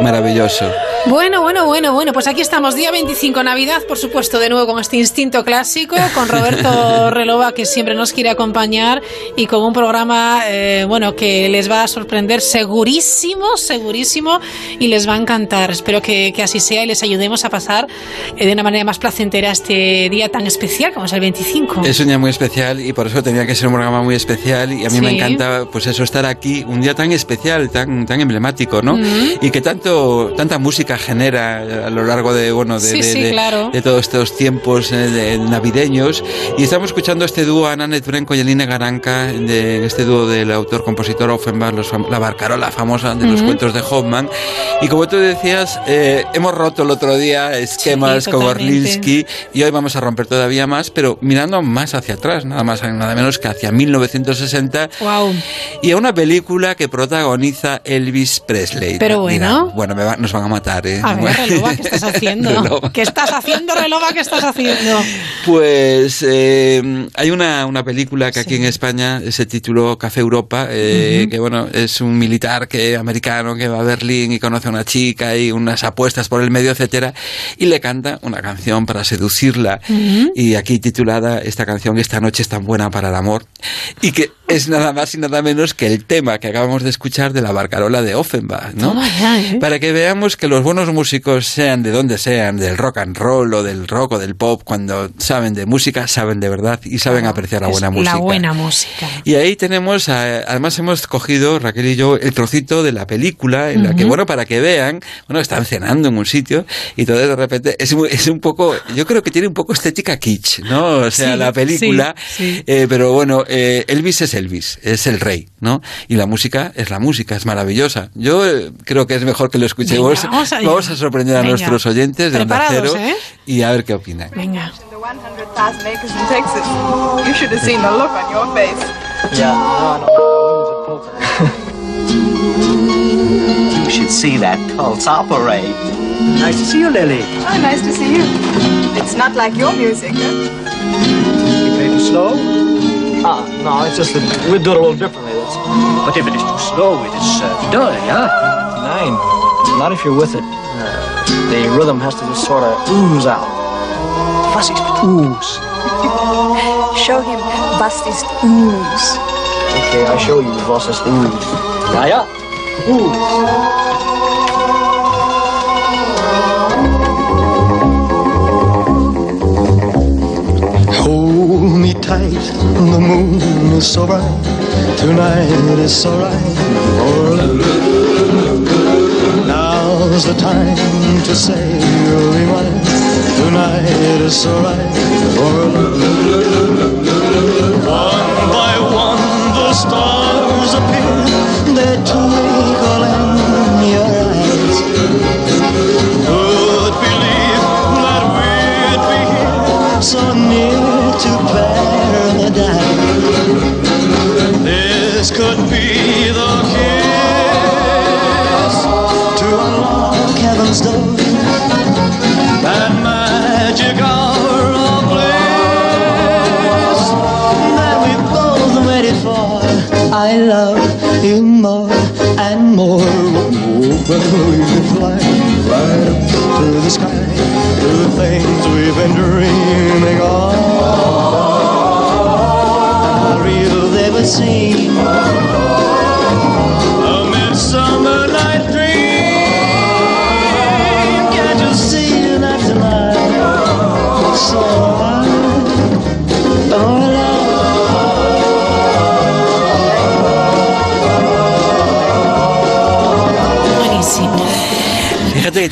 Maravilloso. Bueno, bueno, bueno, bueno, pues aquí estamos, día 25, Navidad, por supuesto, de nuevo con este instinto clásico, con Roberto *laughs* Relova, que siempre nos quiere acompañar, y con un programa, eh, bueno, que les va a sorprender segurísimo, segurísimo, y les va a encantar. Espero que, que así sea y les ayudemos a pasar eh, de una manera más placentera este día tan especial como es el 25. Es un día muy especial y por eso tenía que ser un programa muy especial y a mí me encanta pues eso estar aquí un día tan especial, tan tan emblemático, ¿no? Mm. Y que tanto tanta música genera a lo largo de bueno de, Sí, de- sí, de- claro. de todos estos tiempos eh, de- navideños y estamos escuchando este dúo Ana Netbrenco y Eline Garanca de este dúo del autor compositor Offenbach, los la barcarola famosa de los Ujú. cuentos de Hoffman y como tú decías eh, hemos roto el otro día esquemas Sí, con totalmente. Orlinsky y hoy vamos a romper todavía más, pero mirando más hacia atrás, nada más nada menos que hacia 1960 Wow. y a una película que protagoniza Elvis Presley. Pero Dirán, bueno. bueno, me va- nos van a matar, ¿eh? A ver, Relova, *laughs* ¿qué estás haciendo? ¿Qué estás haciendo, Relova? ¿Qué estás haciendo? Pues eh, hay una, una película que aquí en España se tituló Café Europa, eh, que bueno, es un militar que americano que va a Berlín y conoce a una chica y unas apuestas por el medio, etcétera, y le canta una canción para seducirla. Ujú. Y aquí titulada esta canción Esta noche es tan buena para el amor, y que es nada más y nada menos que el tema que acabamos de escuchar de la barcarola de Offenbach, ¿no? Ya, ¿eh? Para que veamos que los buenos músicos, sean de donde sean, del rock and roll o del rock o del pop, cuando saben de música, saben de verdad y saben apreciar la Es buena música. La buena música. Y ahí tenemos, además hemos cogido, Raquel y yo, el trocito de la película en la que, bueno, para que vean, bueno, están cenando en un sitio y todo de repente es, muy- es un poco, yo creo que tiene un poco estética kitsch, ¿no? O sea, Sí, la película, sí, sí. eh, pero bueno, eh, Elvis es Elvis, es el rey, ¿no? Y la música es la música, es maravillosa. Yo eh, creo que es mejor que lo escuchemos. Venga, vamos allá. Vamos a sorprender a Venga. nuestros oyentes de Onda Cero ¿eh? y a ver qué opinan. Venga. The 100,000 acres in Texas. You should have seen the look on your face. Yeah, no, no, I lose at poker. you should see that Colts operate. Nice to see you, Lily. Oh, nice to see you. It's not like your music, huh? You play too slow? Ah, no, it's just that we do it a little differently. That's... But if it is too slow, it is uh, dull, yeah? Nine. Not if you're with it. Uh, the rhythm has to just sort of ooze out. Fuzzy, ooze. *laughs* Show him was ist ooze. Okay, I show you was is ooze. Ja, ja. Ooze. Hold me tight, the moon is so bright. Tonight is so right for love. Now's the time to say you'll be mine, tonight is so right for love. One by one the stars appear, they twinkle in your eyes. Who'd believe that we'd be here so This could be the kiss to unlock heaven's door. That magic hour of bliss that we both waited for. I love you more and more. Oh, we fly right up to the sky. The things we've been dreaming of. How real they would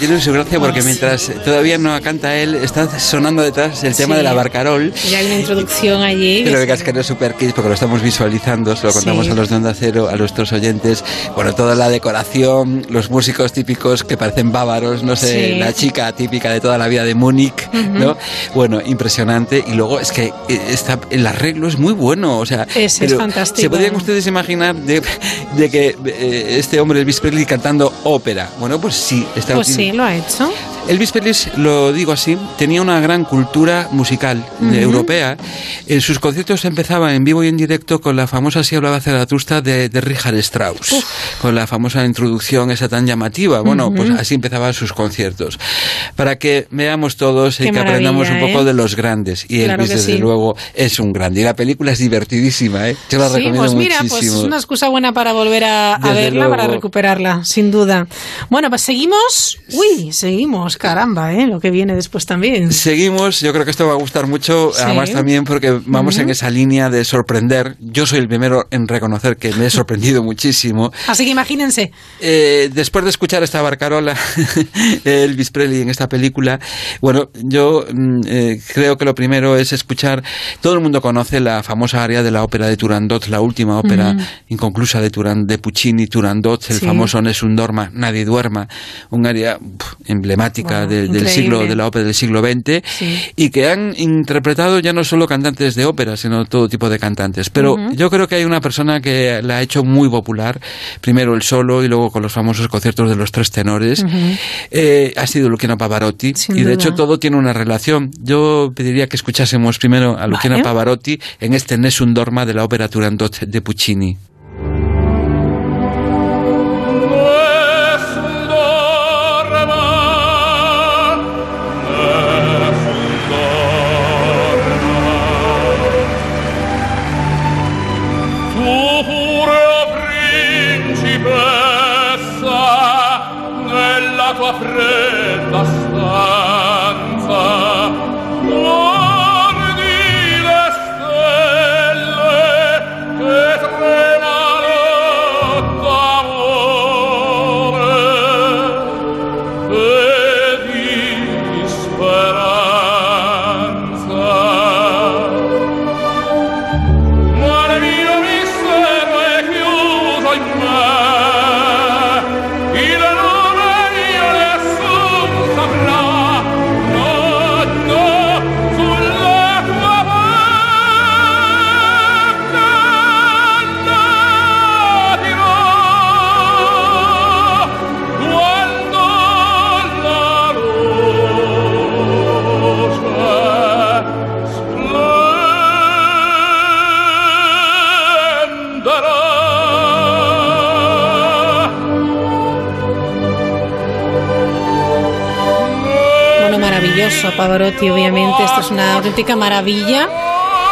tiene su gracia porque mientras todavía no canta él, está sonando detrás el tema Sí. de la barcarol. Ya hay una introducción allí. Pero que es que no es super kids porque lo estamos visualizando, se lo contamos Sí. a los de Onda Cero, a nuestros oyentes. Bueno, toda la decoración, los músicos típicos que parecen bávaros, no sé, Sí. la chica típica de toda la vida de Múnich. ¿no? Bueno, impresionante. Y luego es que eh, está, el arreglo es muy bueno, o sea, Es- fantástico. ¿se podrían ustedes imaginar de, de que eh, este hombre, Elvis Presley, cantando ópera? Bueno, pues sí, está Pues lo ha hecho. Elvis Presley, lo digo así, tenía una gran cultura musical Ujú. europea. En sus conciertos empezaban en vivo y en directo con la famosa Si hablaba Zaratustra de, de Richard Strauss, con la famosa introducción esa tan llamativa. Bueno, pues así empezaban sus conciertos. Para que veamos todos y que aprendamos un poco ¿eh? de los grandes. Y Claro Elvis, desde sí. luego, es un grande. Y la película es divertidísima, ¿eh? Yo la Sí, recomiendo pues mira, pues es una excusa buena para volver a, verla, para recuperarla, sin duda. Bueno, pues seguimos. Uy, seguimos, caramba, ¿eh? Lo que viene después también. Seguimos, yo creo que esto va a gustar mucho, Sí. además también porque vamos Ujú. en esa línea de sorprender. Yo soy el primero en reconocer que me he sorprendido muchísimo. Así que imagínense. Eh, después de escuchar esta barcarola, *laughs* Elvis Presley en esta película, bueno, yo mm, eh, creo que lo primero es escuchar, todo el mundo conoce la famosa área de la ópera de Turandot, la última ópera Ujú. inconclusa de, Turan, de Puccini, Turandot, el Sí. famoso Nessun Dorma, Nadie Duerma, un área pf, emblemática Wow, de- del siglo, de la ópera del siglo XX Sí. y que han interpretado ya no solo cantantes de ópera, sino todo tipo de cantantes. Pero yo creo que hay una persona que la ha hecho muy popular, primero el solo y luego con los famosos conciertos de los tres tenores. Eh, ha sido Luciano Pavarotti Sin y de duda. hecho todo tiene una relación. Yo pediría que escuchásemos primero a Luciano Vale. Pavarotti en este Nessun Dorma de la ópera Turandot de Puccini. Pavarotti, obviamente. Esto es una auténtica maravilla.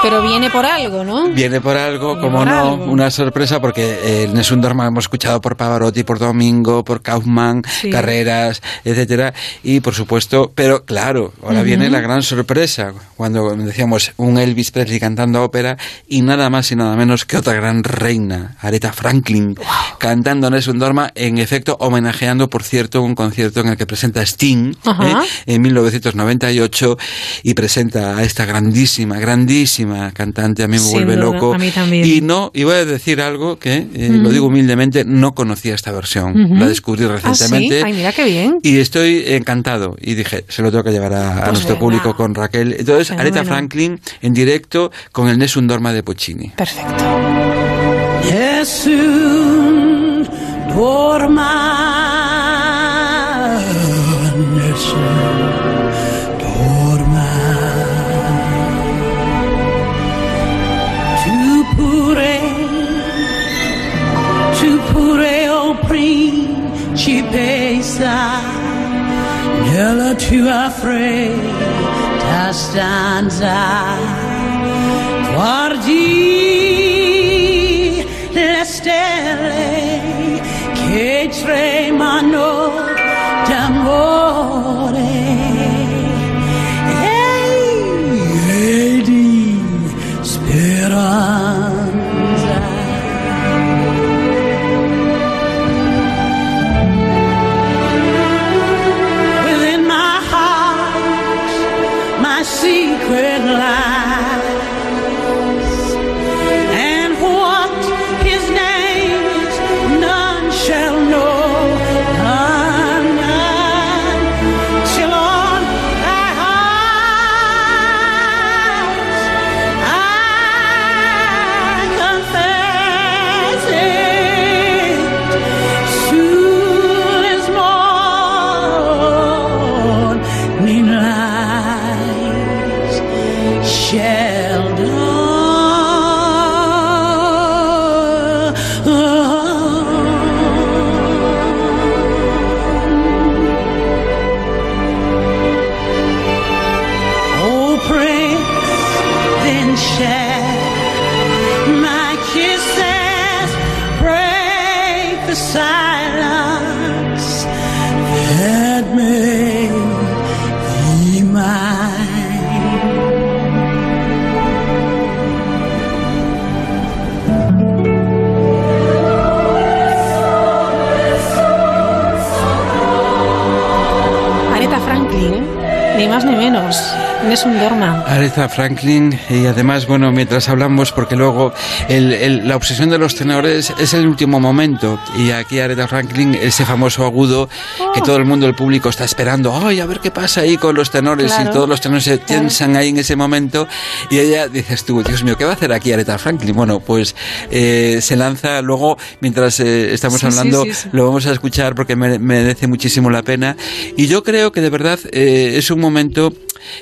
Pero viene por algo, ¿no? Viene por algo, como por no, algo. una sorpresa, porque eh, el Nessun Dorma hemos escuchado por Pavarotti, por Domingo, por Kaufman, Sí. Carreras, etcétera, y por supuesto, pero claro, ahora viene la gran sorpresa, cuando decíamos un Elvis Presley cantando ópera, y nada más y nada menos que otra gran reina, Aretha Franklin, cantando Nessun Dorma, en efecto, homenajeando, por cierto, un concierto en el que presenta Sting, Ajá. ¿eh? en 1998 y presenta a esta grandísima, grandísima cantante, a mí me Sin vuelve duda, loco. a mí también. Y no, y voy a decir algo que, eh, lo digo humildemente, no conocía esta versión. Ujú. La descubrí ¿Ah, sí? recientemente. Ay, mira qué bien. Y estoy encantado. Y dije, se lo tengo que llevar a, a Pues nuestro venga. público con Raquel. Entonces, Aretha. Franklin en directo con el Nessun Dorma de Puccini. Perfecto. Nessun dorma, nessun afraid to stand out. Es un dorma. Aretha Franklin y además, bueno, mientras hablamos, porque luego la obsesión de los tenores es el último momento y aquí Aretha Franklin, ese famoso agudo que todo el mundo, el público está esperando, ay, a ver qué pasa ahí con los tenores Claro. y todos los tenores se tensan ahí en ese momento y ella dices tú, Dios mío, ¿qué va a hacer aquí Aretha Franklin? Bueno, pues eh, se lanza luego, mientras eh, estamos Sí, hablando, sí, sí. lo vamos a escuchar porque mere- merece muchísimo la pena y yo creo que de verdad eh, es un momento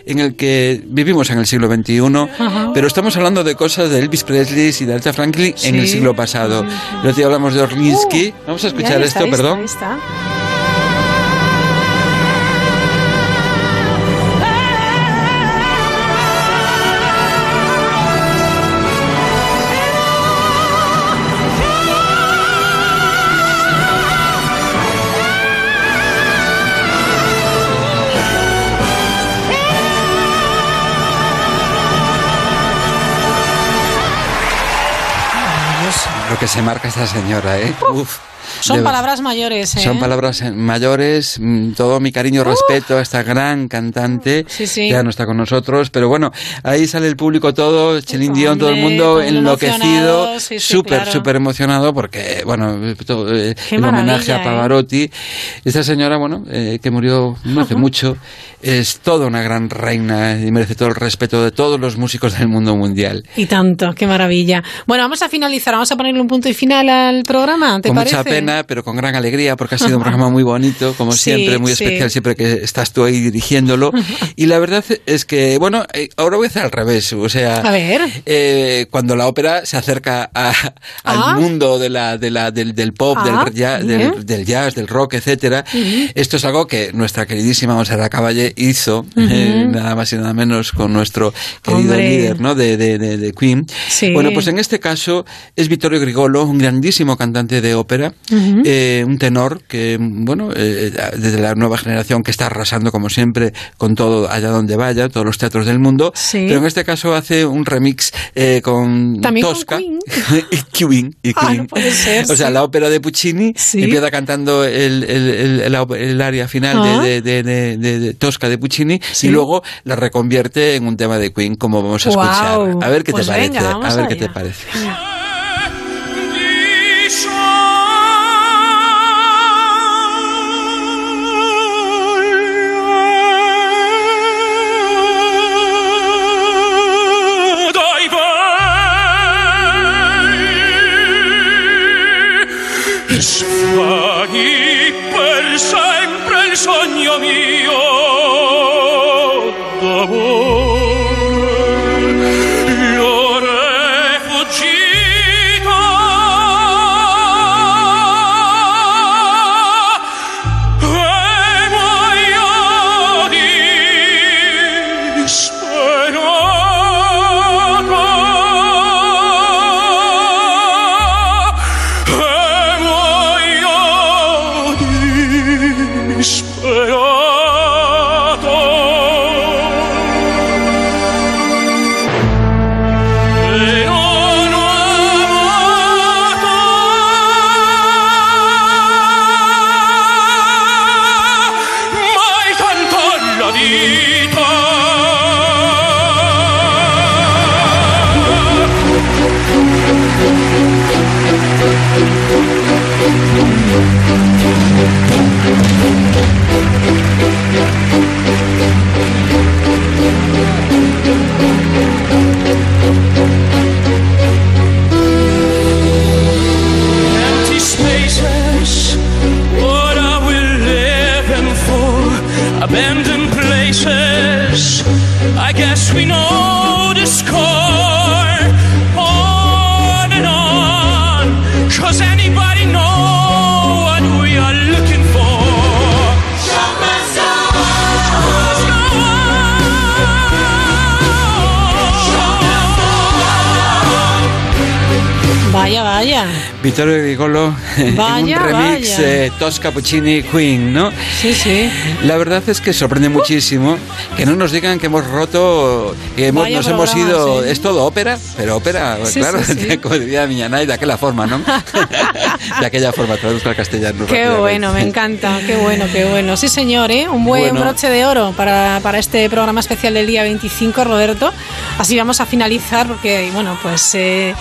en el que vivimos en el siglo XXI, Ajá. pero estamos hablando de cosas de Elvis Presley y de Aretha Franklin en el siglo pasado. Día hablamos de Orlinsky. Vamos a escuchar está, esto, está, perdón. está. Que se marca esta señora, ¿eh? Uf. Son De- palabras mayores, ¿eh? Son palabras eh, mayores, mm, todo mi cariño, respeto a esta gran cantante Sí, sí. que ya no está con nosotros, pero bueno, ahí sale el público todo, Celine Dion, todo el mundo enloquecido, emocionado, sí, sí, súper, claro. súper emocionado porque, bueno, todo, eh, el homenaje a ¿eh? Pavarotti. Esta señora, bueno, eh, que murió no hace mucho, es toda una gran reina y merece todo el respeto de todos los músicos del mundo mundial. Y tanto, qué maravilla. Bueno, vamos a finalizar, vamos a ponerle un punto y final al programa, ¿te Con parece? mucha pena, pena, pero con gran alegría, porque ha sido un programa muy bonito, como *laughs* Sí, siempre, muy sí. especial, siempre que estás tú ahí dirigiéndolo. *laughs* Y la verdad es que, bueno, eh, ahora voy a hacer al revés. O sea, A ver. eh, cuando la ópera se acerca a- al Ah. mundo de la, de la, del, del pop, Ah, del, ya- del, del jazz, del rock, etcétera, Ujú. esto es algo que nuestra queridísima Monserrat Caballé hizo, Ujú. eh, nada más y nada menos con nuestro querido Hombre. líder ¿no? de, de, de- de Queen. Sí. Bueno, pues en este caso es Vittorio Grigolo, un grandísimo cantante de ópera, Eh, un tenor que, bueno, eh, desde la nueva generación que está arrasando como siempre con todo allá donde vaya, todos los teatros del mundo, Sí. pero en este caso hace un remix eh, con También con Tosca Queen. *laughs* y Queen. Y Ah, no puede ser, o sea, sí. la ópera de Puccini Sí. empieza cantando el, el, el, área final Ah. de, de, de, de- de Tosca de Puccini y luego la reconvierte en un tema de Queen, como vamos a escuchar. A ver qué Pues te parece. venga, vamos a ver qué te parece. Remix vaya. eh, Tosca Puccini Queen, ¿no? Sí, sí. La verdad es que sorprende muchísimo que no nos digan que hemos roto, que hemos- nos hemos ido. sí. Es todo ópera, pero ópera, Sí, claro, sí, *laughs* como diría de aquella forma, ¿no? *laughs* de aquella forma, traduzco al castellano. Qué bueno, me encanta, qué bueno, qué bueno. Sí, señor, ¿eh? un buen Bueno. broche de oro para, para este programa especial del día 25, Roberto. Así vamos a finalizar porque, bueno, pues eh,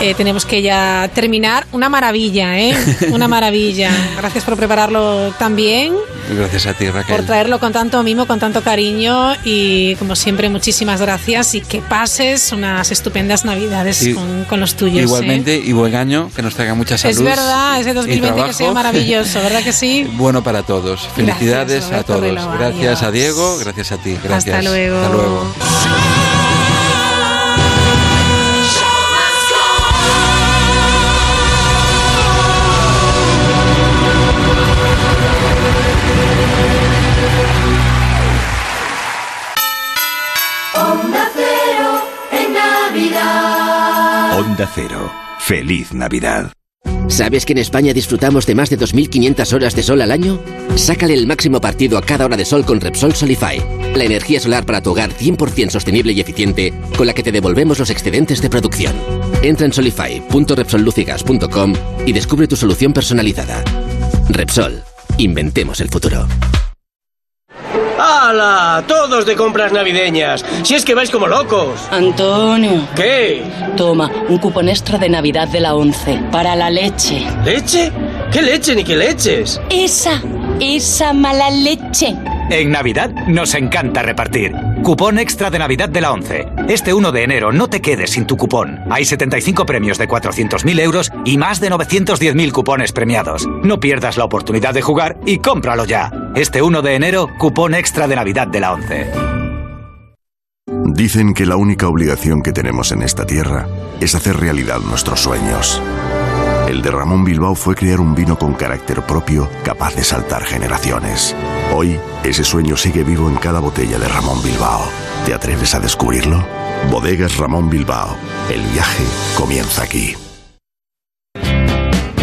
eh, tenemos que ya terminar. Una maravilla, ¿eh? *laughs* Una maravilla. Gracias por prepararlo tan bien, Gracias a ti, Raquel. por traerlo con tanto mimo, con tanto cariño y, como siempre, muchísimas gracias y que pases unas estupendas navidades Y- con, con los tuyos. ¿eh? Igualmente, y buen año, que nos traiga mucha salud. Es verdad, ese y 2020 que sea maravilloso, ¿verdad que sí? *laughs* Bueno para todos. Felicidades a todos. Reloj. Gracias a. Diego, gracias a ti. Gracias. Hasta luego. Hasta luego. Cero. Feliz Navidad. ¿Sabes que en España disfrutamos de más de 2.500 horas de sol al año? Sácale el máximo partido a cada hora de sol con Repsol Solify, la energía solar para tu hogar 100% sostenible y eficiente con la que te devolvemos los excedentes de producción. Entra en solify.repsollucigas.com y descubre tu solución personalizada. Repsol, inventemos el futuro. ¡Hala! Todos de compras navideñas. Si es que vais como locos. Antonio. ¿Qué? Toma, un cupón extra de Navidad de la 11 para la leche. ¿Leche? ¿Qué leche ni qué leches? Esa, esa mala leche. En Navidad nos encanta repartir. Cupón extra de Navidad de la 11. Este 1 de enero no te quedes sin tu cupón. Hay 75 premios de 400.000 euros y más de 910.000 cupones premiados. No pierdas la oportunidad de jugar y cómpralo ya. Este 1 de enero, cupón extra de Navidad de la 11. Dicen que la única obligación que tenemos en esta tierra es hacer realidad nuestros sueños. El de Ramón Bilbao fue crear un vino con carácter propio capaz de saltar generaciones. Hoy, ese sueño sigue vivo en cada botella de Ramón Bilbao. ¿Te atreves a descubrirlo? Bodegas Ramón Bilbao. El viaje comienza aquí.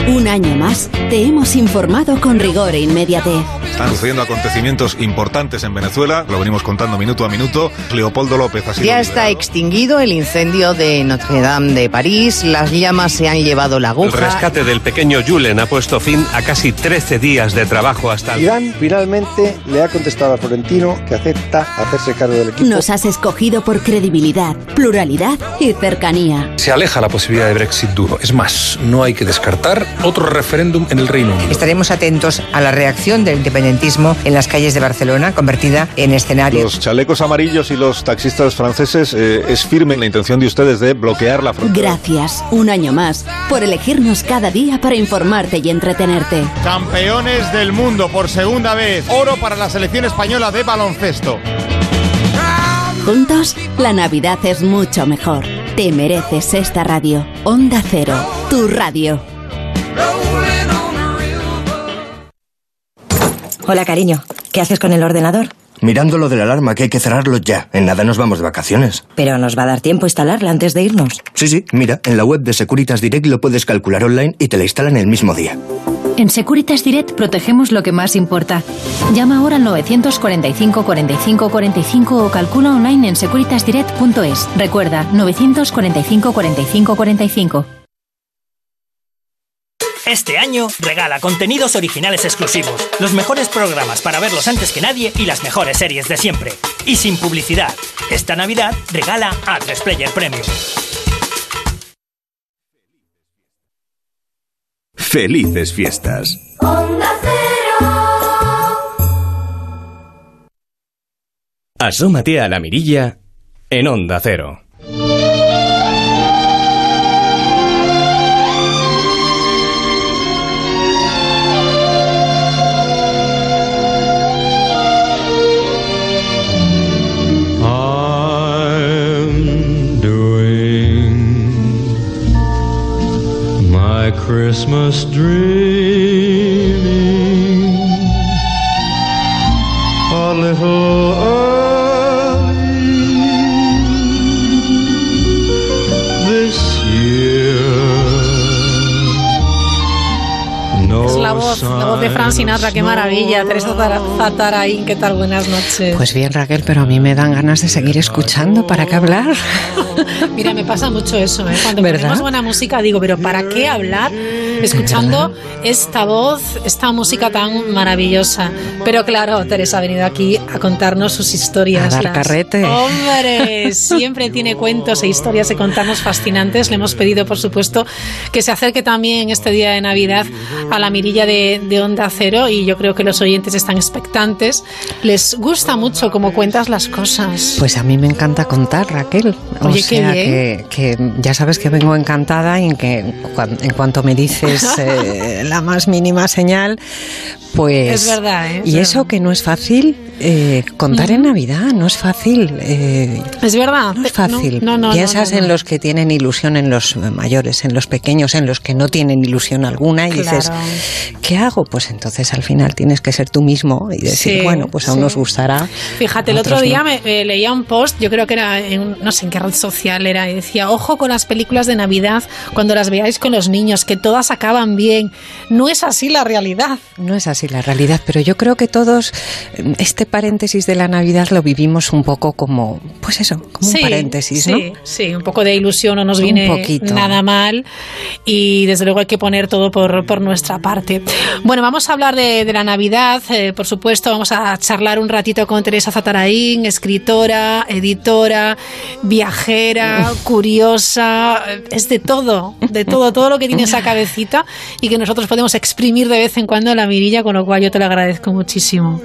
Un año más, te hemos informado con rigor e inmediatez. Están sucediendo acontecimientos importantes en Venezuela, lo venimos contando minuto a minuto. Leopoldo López ha sido Ya está extinguido el incendio de Notre Dame de París, las llamas se han llevado la El aguja. rescate del pequeño Julen ha puesto fin a casi 13 días de trabajo hasta el... Irán finalmente le ha contestado a Florentino que acepta hacerse cargo del equipo. Nos has escogido por credibilidad, pluralidad y cercanía. Se aleja la posibilidad de Brexit duro. Es más, no hay que descartar otro referéndum en el Reino Unido. Estaremos atentos a la reacción del independentismo en las calles de Barcelona, convertida en escenario. Los chalecos amarillos y los taxistas franceses eh, es firme la intención de ustedes de bloquear la frontera. Gracias, un año más, por elegirnos cada día para informarte y entretenerte. Campeones del mundo por segunda vez. Oro para la selección española de baloncesto. Juntos, la Navidad es mucho mejor. Te mereces esta radio. Onda Cero, tu radio. Hola, cariño. ¿Qué haces con el ordenador? Mirando lo de la alarma, que hay que cerrarlo ya. En nada nos vamos de vacaciones. Pero nos va a dar tiempo instalarla antes de irnos. Sí, sí, mira, en la web de Securitas Direct lo puedes calcular online y te la instalan el mismo día. En Securitas Direct protegemos lo que más importa. Llama ahora al 945 45 45 o calcula online en securitasdirect.es. Recuerda, 945 45 45. Este año regala contenidos originales exclusivos, los mejores programas para verlos antes que nadie y las mejores series de siempre. Y sin publicidad. Esta Navidad regala a Player Premium. Felices fiestas. Asómate a la mirilla en Onda Cero. Christmas dreaming voz, la voz de Fran Sinatra, qué maravilla. Teresa Zatarain, ¿qué tal? Buenas noches. Pues bien, Raquel, pero a mí me dan ganas de seguir escuchando. ¿Para qué hablar? *laughs* Mira, me pasa mucho eso, ¿eh? Cuando ¿Verdad? ponemos buena música, digo, pero ¿para qué hablar escuchando esta voz, esta música tan maravillosa? Pero claro, Teresa ha venido aquí a contarnos sus historias. A dar carrete. ¡Hombre! Siempre tiene cuentos e historias de contarnos fascinantes. Le hemos pedido, por supuesto, que se acerque también este día de Navidad a la mirilla de, de Onda Cero y yo creo que los oyentes están expectantes. Les gusta mucho cómo cuentas las cosas. Pues a mí me encanta contar, Raquel. O Oye, qué sea bien. que, que ya sabes que vengo encantada y en que en cuanto me dices *laughs* eh, la más mínima señal, pues... Es verdad, ¿eh? Es Y eso que no es fácil, eh, contar en Navidad no es fácil. Es verdad. no es fácil. No, no, no, Piensas en los que tienen ilusión, en los mayores, en los pequeños, en los que no tienen ilusión alguna y dices, Claro. ¿qué hago? Pues entonces al final tienes que ser tú mismo y decir, Sí, bueno, pues a sí. unos gustará. Fíjate, el otro día me, me leía un post, yo creo que era en, no sé en qué red social era, y decía, ojo con las películas de Navidad cuando las veáis con los niños, que todas acaban bien. No es así la realidad. No es así la realidad, pero yo creo que todos este paréntesis de la Navidad lo vivimos un poco como, pues eso, como Sí, un paréntesis, sí, ¿no? sí, un poco de ilusión no nos Un viene poquito. nada mal y desde luego hay que poner todo por, por nuestra parte. Bueno, vamos a hablar de, de la Navidad, eh, por supuesto, vamos a charlar un ratito con Teresa Zatarain, escritora, editora, viajera, *laughs* curiosa, eh, es de todo, de todo, todo lo que tiene esa cabecita *laughs* y que nosotros podemos exprimir de vez en cuando en la mirilla, con lo cual yo te lo agradezco muchísimo.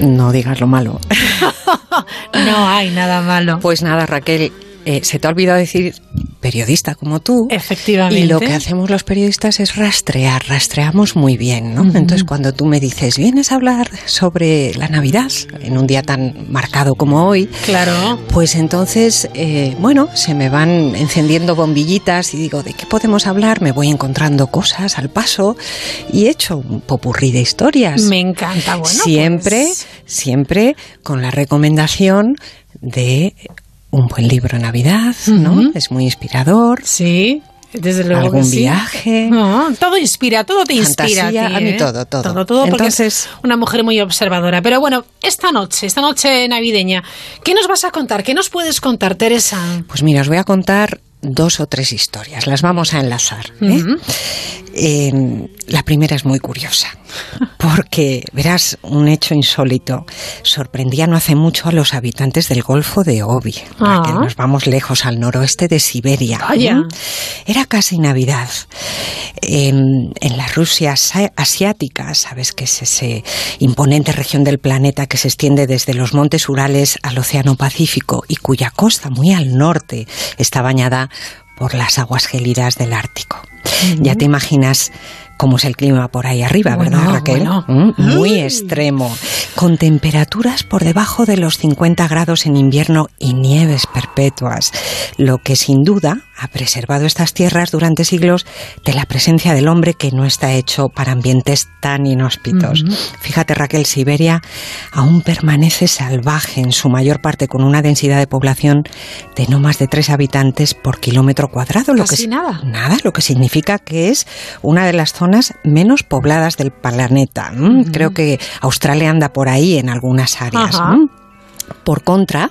No digas lo malo. *laughs* no hay nada malo. Pues nada, Raquel, eh, se te ha olvidado decir periodista como tú. Efectivamente. Y lo que hacemos los periodistas es rastrear, rastreamos muy bien, ¿no? Entonces cuando tú me dices, vienes a hablar sobre la Navidad en un día tan marcado como hoy, Claro. pues entonces, eh, bueno, se me van encendiendo bombillitas y digo, ¿de qué podemos hablar? Me voy encontrando cosas al paso y he hecho un popurrí de historias. Me encanta. Bueno, siempre, pues, siempre con la recomendación de un buen libro Navidad, ¿no? Es muy inspirador. Sí. Desde luego Algún que sí. viaje. Ah, todo inspira, todo te inspira. A, ti, a mí ¿eh? todo, todo. Todo, todo, porque Entonces- es una mujer muy observadora. Pero bueno, esta noche, esta noche navideña, ¿qué nos vas a contar? ¿Qué nos puedes contar, Teresa? Pues mira, os voy a contar dos o tres historias. Las vamos a enlazar. ¿eh? Eh, la primera es muy curiosa, *laughs* porque verás un hecho insólito. Sorprendía no hace mucho a los habitantes del Golfo de Obi, Ah. que nos vamos lejos al noroeste de Siberia. ¿Mm? Era casi Navidad. En, en la Rusia asi- asiática, sabes que es ese imponente región del planeta que se extiende desde los montes Urales al Océano Pacífico y cuya costa muy al norte está bañada por las aguas gélidas del Ártico. Ya te imaginas cómo es el clima por ahí arriba, ¿verdad, Raquel? bueno. ¿Mm? Muy extremo, con temperaturas por debajo de los 50 grados en invierno y nieves perpetuas, lo que sin duda ha preservado estas tierras durante siglos de la presencia del hombre que no está hecho para ambientes tan inhóspitos. Fíjate, Raquel, Siberia aún permanece salvaje en su mayor parte con una densidad de población de no más de tres habitantes por kilómetro cuadrado, lo que Casi nada. Nada, lo que significa que es una de las zonas menos pobladas del planeta. ¿m? Creo que Australia anda por ahí en algunas áreas. Por contra,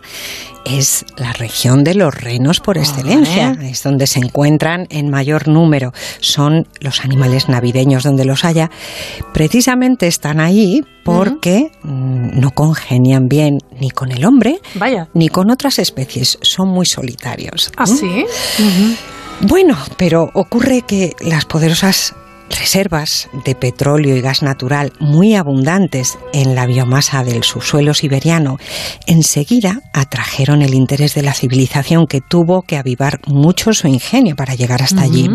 es la región de los renos por excelencia. Es donde se encuentran en mayor número. Son los animales navideños donde los haya. Precisamente están ahí porque mm, no congenian bien ni con el hombre Vaya. ni con otras especies. Son muy solitarios. ¿Ah. Bueno, pero ocurre que las poderosas reservas de petróleo y gas natural muy abundantes en la biomasa del subsuelo siberiano enseguida atrajeron el interés de la civilización que tuvo que avivar mucho su ingenio para llegar hasta allí.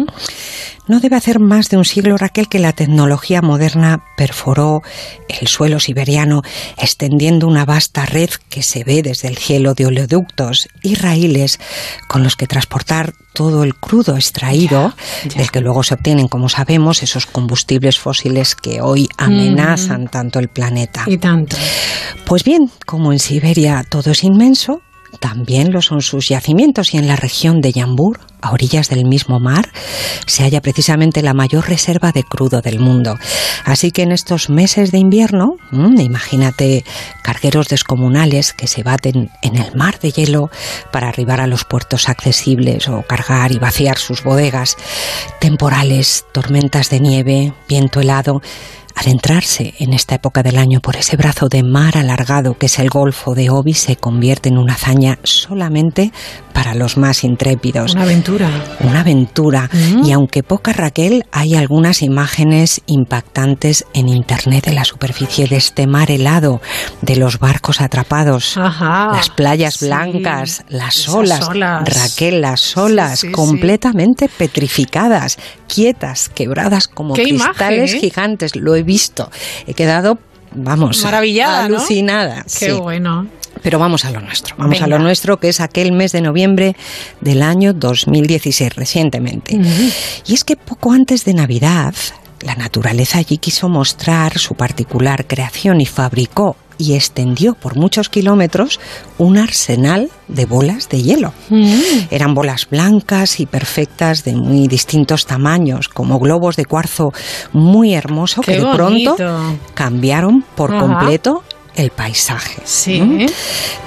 No debe hacer más de un siglo, Raquel, que la tecnología moderna perforó el suelo siberiano, extendiendo una vasta red que se ve desde el cielo de oleoductos y raíles con los que transportar todo el crudo extraído, del que luego se obtienen, como sabemos, esos combustibles fósiles que hoy amenazan tanto el planeta. Y tanto. Pues bien, como en Siberia todo es inmenso, también lo son sus yacimientos y en la región de Yambur, a orillas del mismo mar, se halla precisamente la mayor reserva de crudo del mundo. Así que en estos meses de invierno, mm, imagínate cargueros descomunales que se baten en el mar de hielo para arribar a los puertos accesibles o cargar y vaciar sus bodegas, temporales, tormentas de nieve, viento helado, Adentrarse en esta época del año por ese brazo de mar alargado que es el Golfo de Obi se convierte en una hazaña solamente para los más intrépidos. Una aventura. Una aventura. Y aunque poca Raquel, hay algunas imágenes impactantes en internet de la superficie de este mar helado, de los barcos atrapados, Ajá. las playas Sí. blancas, las olas, olas. Raquel, las olas Sí, sí, sí. completamente petrificadas, quietas, quebradas como imagen, cristales ¿eh? gigantes. Lo he visto. He quedado, vamos, Maravillada, ¿no? alucinada. Qué sí. bueno. Pero vamos a lo nuestro. Vamos a lo nuestro, que es aquel mes de noviembre del año 2016, recientemente. Y es que poco antes de Navidad, la naturaleza allí quiso mostrar su particular creación y fabricó y extendió por muchos kilómetros un arsenal de bolas de hielo. Eran bolas blancas y perfectas de muy distintos tamaños, como globos de cuarzo muy hermoso Qué que de pronto cambiaron por Ajá. completo el paisaje. Sí. ¿Mm?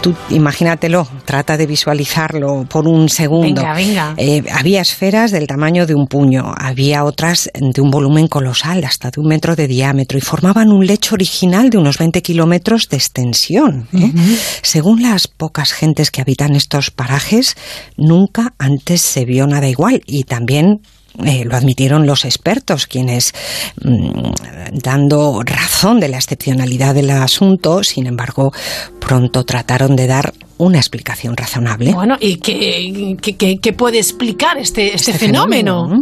Tú imagínatelo, trata de visualizarlo por un segundo. Venga, venga. Eh, había esferas del tamaño de un puño, había otras de un volumen colosal, hasta de un metro de diámetro, y formaban un lecho original de unos 20 kilómetros de extensión. ¿eh? Según las pocas gentes que habitan estos parajes, nunca antes se vio nada igual, y también eh, lo admitieron los expertos, quienes, mm, dando razón de la excepcionalidad del asunto, sin embargo, pronto trataron de dar una explicación razonable. Bueno, ¿y qué, qué- qué- puede explicar este, este, fenómeno?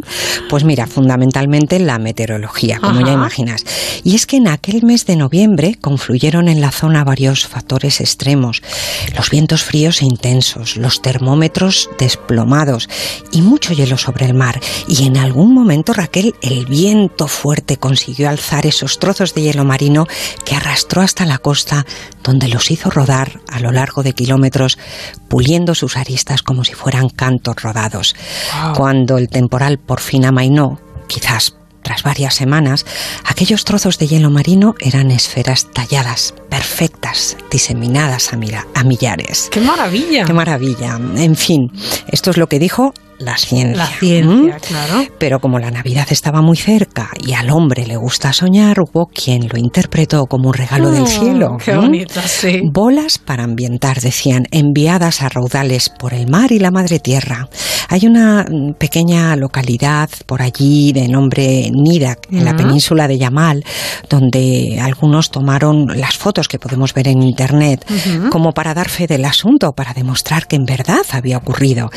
Pues mira, fundamentalmente la meteorología, como Ajá. ya imaginas. Y es que en aquel mes de noviembre confluyeron en la zona varios factores extremos. Los vientos fríos e intensos, los termómetros desplomados y mucho hielo sobre el mar. Y en algún momento, Raquel, el viento fuerte consiguió alzar esos trozos de hielo marino que arrastró hasta la costa, donde los hizo rodar a lo largo de kilómetros, puliendo sus aristas como si fueran cantos rodados. Cuando el temporal por fin amainó, quizás tras varias semanas, aquellos trozos de hielo marino eran esferas talladas, perfectas, diseminadas a, mira- a millares. ¡Qué maravilla! ¡Qué maravilla! En fin, esto es lo que dijo la ciencia. La ciencia, ¿Mm? claro. Pero como la Navidad estaba muy cerca y al hombre le gusta soñar, hubo quien lo interpretó como un regalo del Mm, cielo. qué ¿Mm? bonito, sí. Bolas para ambientar, decían, enviadas a raudales por el mar y la madre tierra. Hay una mm, pequeña localidad por allí de nombre Nidak, en la península de Yamal, donde algunos tomaron las fotos que podemos ver en internet como para dar fe del asunto, para demostrar que en verdad había ocurrido.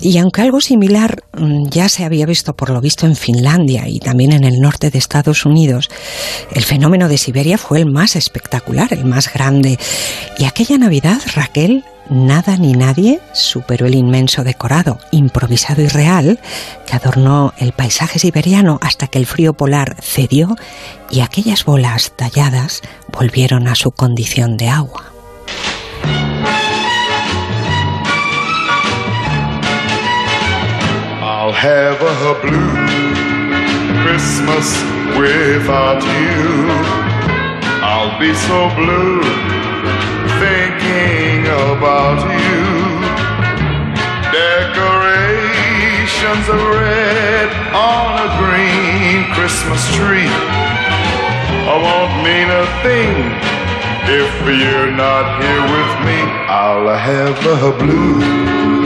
Y aunque algo similar mm, ya se había visto por lo visto en Finlandia y también en el norte de Estados Unidos, el fenómeno de Siberia fue el más espectacular, el más grande. Y aquella Navidad, Raquel, nada ni nadie superó el inmenso decorado, improvisado y real, que adornó el paisaje siberiano hasta que el frío polar cedió y aquellas bolas talladas volvieron a su condición de agua. I'll have a blue Christmas without you. I'll be so blue thinking about you. Decorations of red on a green Christmas tree. I won't mean a thing if you're not here with me. I'll have a blue.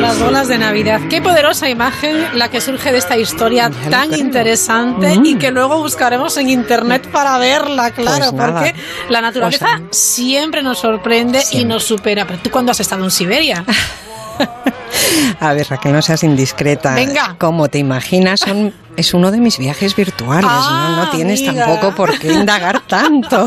Las bolas de Navidad. Qué poderosa imagen la que surge de esta historia tan interesante y que luego buscaremos en internet para verla, claro, Pues nada. porque la naturaleza Pues, siempre nos sorprende y nos supera. Pero tú cuándo has estado en Siberia? *laughs* A ver, Raquel, no seas indiscreta. Venga. Como te imaginas, son, es uno de mis viajes virtuales. ¿no? no tienes Ah, amiga. tampoco por qué indagar tanto.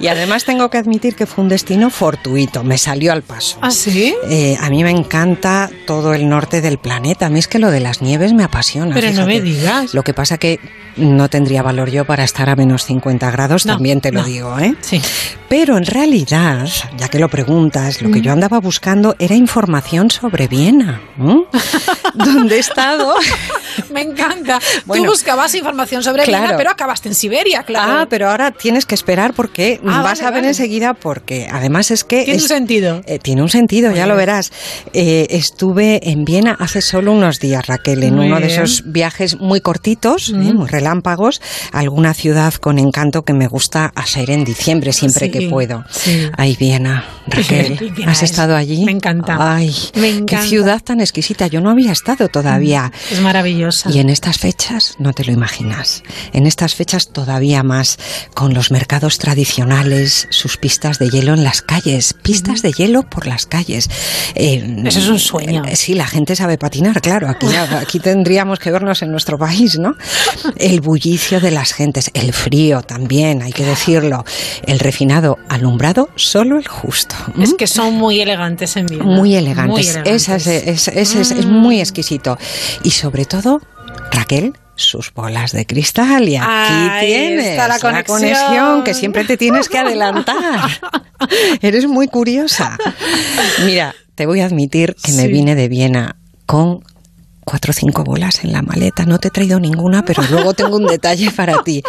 Y además tengo que admitir que fue un destino fortuito, me salió al paso. ¿Ah, sí? Eh, a mí me encanta todo el norte del planeta. A mí es que lo de las nieves me apasiona. Pero no me digas. Lo que pasa que no tendría valor yo para estar a menos 50 grados, No, también te lo no. digo, ¿eh? Sí. Pero en realidad, ya que lo preguntas, lo que Mm. yo andaba buscando era información sobre Viena, *laughs* donde he estado. *laughs* Me encanta. Bueno, tú buscabas información sobre claro. Viena, pero acabaste en Siberia, claro. Ah, pero ahora tienes que esperar porque Ah, vas vale, a ver vale. enseguida porque además es que... Tiene es- un sentido. Eh, tiene un sentido, ya lo verás. Eh, estuve en Viena hace solo unos días, Raquel, en Muy uno de esos viajes muy cortitos, eh, Mm. muy relámpagos, alguna ciudad con encanto que me gusta hacer en diciembre siempre Sí, que puedo. sí. Ay, Viena, Raquel, ¿has es- estado allí? me encanta. Ay, Me qué encanta. ciudad tan exquisita. Yo no había estado todavía. Es maravillosa. Y en estas fechas, no te lo imaginas, en estas fechas todavía más, con los mercados tradicionales, sus pistas de hielo en las calles, pistas de hielo por las calles. Eh, Eso es un sueño. eh, sí, la gente sabe patinar, claro, aquí, *laughs* aquí tendríamos que vernos en nuestro país, ¿no? El bullicio de las gentes, el frío también, hay que decirlo, el refinado, alumbrado, solo el justo. Es que son muy elegantes en Viena. Muy elegantes. Muy es- es- es, es muy exquisito. Y sobre todo, Raquel, sus bolas de cristal. Y aquí Ahí tienes está la conexión. conexión que siempre te tienes que adelantar. *laughs* Eres muy curiosa. Mira, te voy a admitir que me vine de Viena con cuatro o cinco bolas en la maleta. No te he traído ninguna, pero luego tengo un detalle para ti.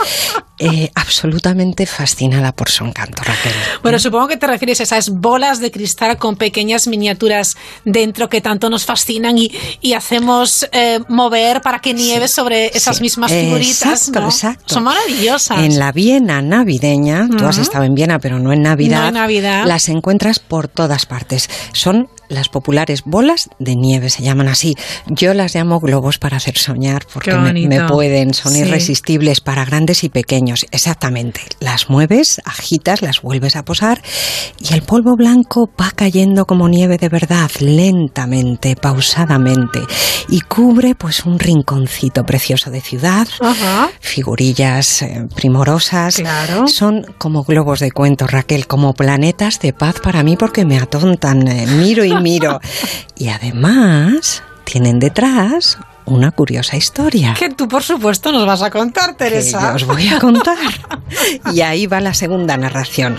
Eh, absolutamente fascinada por su encanto, Raquel. Bueno, supongo que te refieres a esas bolas de cristal con pequeñas miniaturas dentro que tanto nos fascinan y, y hacemos eh, mover para que nieve sobre esas Sí. mismas figuritas. Exacto, ¿no? exacto. Son maravillosas. En la Viena navideña, tú has estado en Viena, pero no en Navidad, No en Navidad. las encuentras por todas partes. Son las populares bolas de nieve, se llaman así. Yo las llamo globos para hacer soñar porque me, pueden, son Sí. irresistibles para grandes y pequeños. Exactamente. Las mueves, agitas, las vuelves a posar y el polvo blanco va cayendo como nieve de verdad, lentamente, pausadamente y cubre pues un rinconcito precioso de ciudad, figurillas eh, primorosas. Son como globos de cuento, Raquel, como planetas de paz para mí porque me atontan. eh, miro y miro. y además tienen detrás una curiosa historia. Que tú, por supuesto, nos vas a contar, que Teresa. yo os voy a contar. Y ahí va la segunda narración.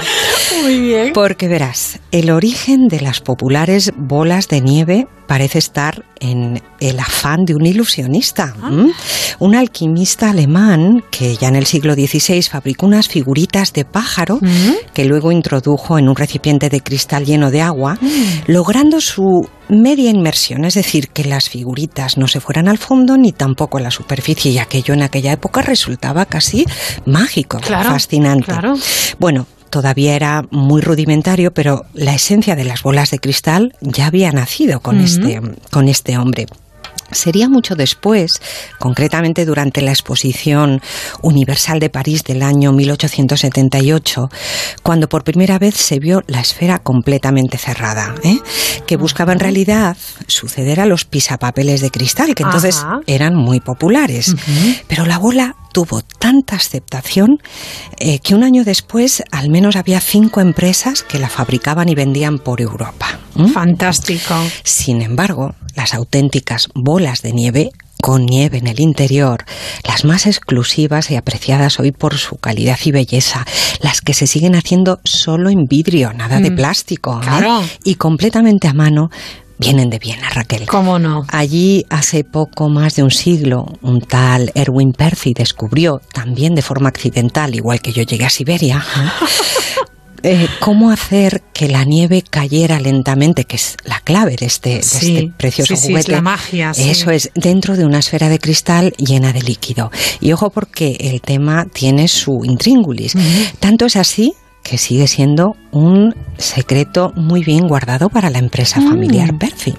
Muy bien. Porque verás, el origen de las populares bolas de nieve parece estar en el afán de un ilusionista, Ah. ¿m? un alquimista alemán que ya en el siglo XVI fabricó unas figuritas de pájaro que luego introdujo en un recipiente de cristal lleno de agua, logrando su media inmersión, es decir, que las figuritas no se fueran al fondo ni tampoco a la superficie, y aquello en aquella época resultaba casi mágico, Claro, fascinante. claro. Bueno, todavía era muy rudimentario, pero la esencia de las bolas de cristal ya había nacido con, este, con este hombre. Sería mucho después, concretamente durante la Exposición Universal de París del año 1878, cuando por primera vez se vio la esfera completamente cerrada, ¿eh? que buscaba en realidad suceder a los pisapapeles de cristal, que entonces Ajá. eran muy populares. Pero la bola tuvo tanta aceptación eh, que un año después al menos había cinco empresas que la fabricaban y vendían por Europa. Fantástico. Sin embargo, las auténticas bolas de nieve con nieve en el interior, las más exclusivas y apreciadas hoy por su calidad y belleza, las que se siguen haciendo solo en vidrio, nada de Mm, plástico, ¿eh? y completamente a mano, vienen de Viena, Raquel. ¿Cómo no? Allí, hace poco más de un siglo, un tal Erwin Percy descubrió, también de forma accidental, igual que yo llegué a Siberia, *laughs* eh, cómo hacer que la nieve cayera lentamente, que es la clave de este, de Sí, este precioso sí, sí, es juguete. la magia, sí. Eso es, dentro de una esfera de cristal llena de líquido. Y ojo porque el tema tiene su intríngulis. Tanto es así que sigue siendo un secreto muy bien guardado para la empresa Mm. familiar Percy. ¿m?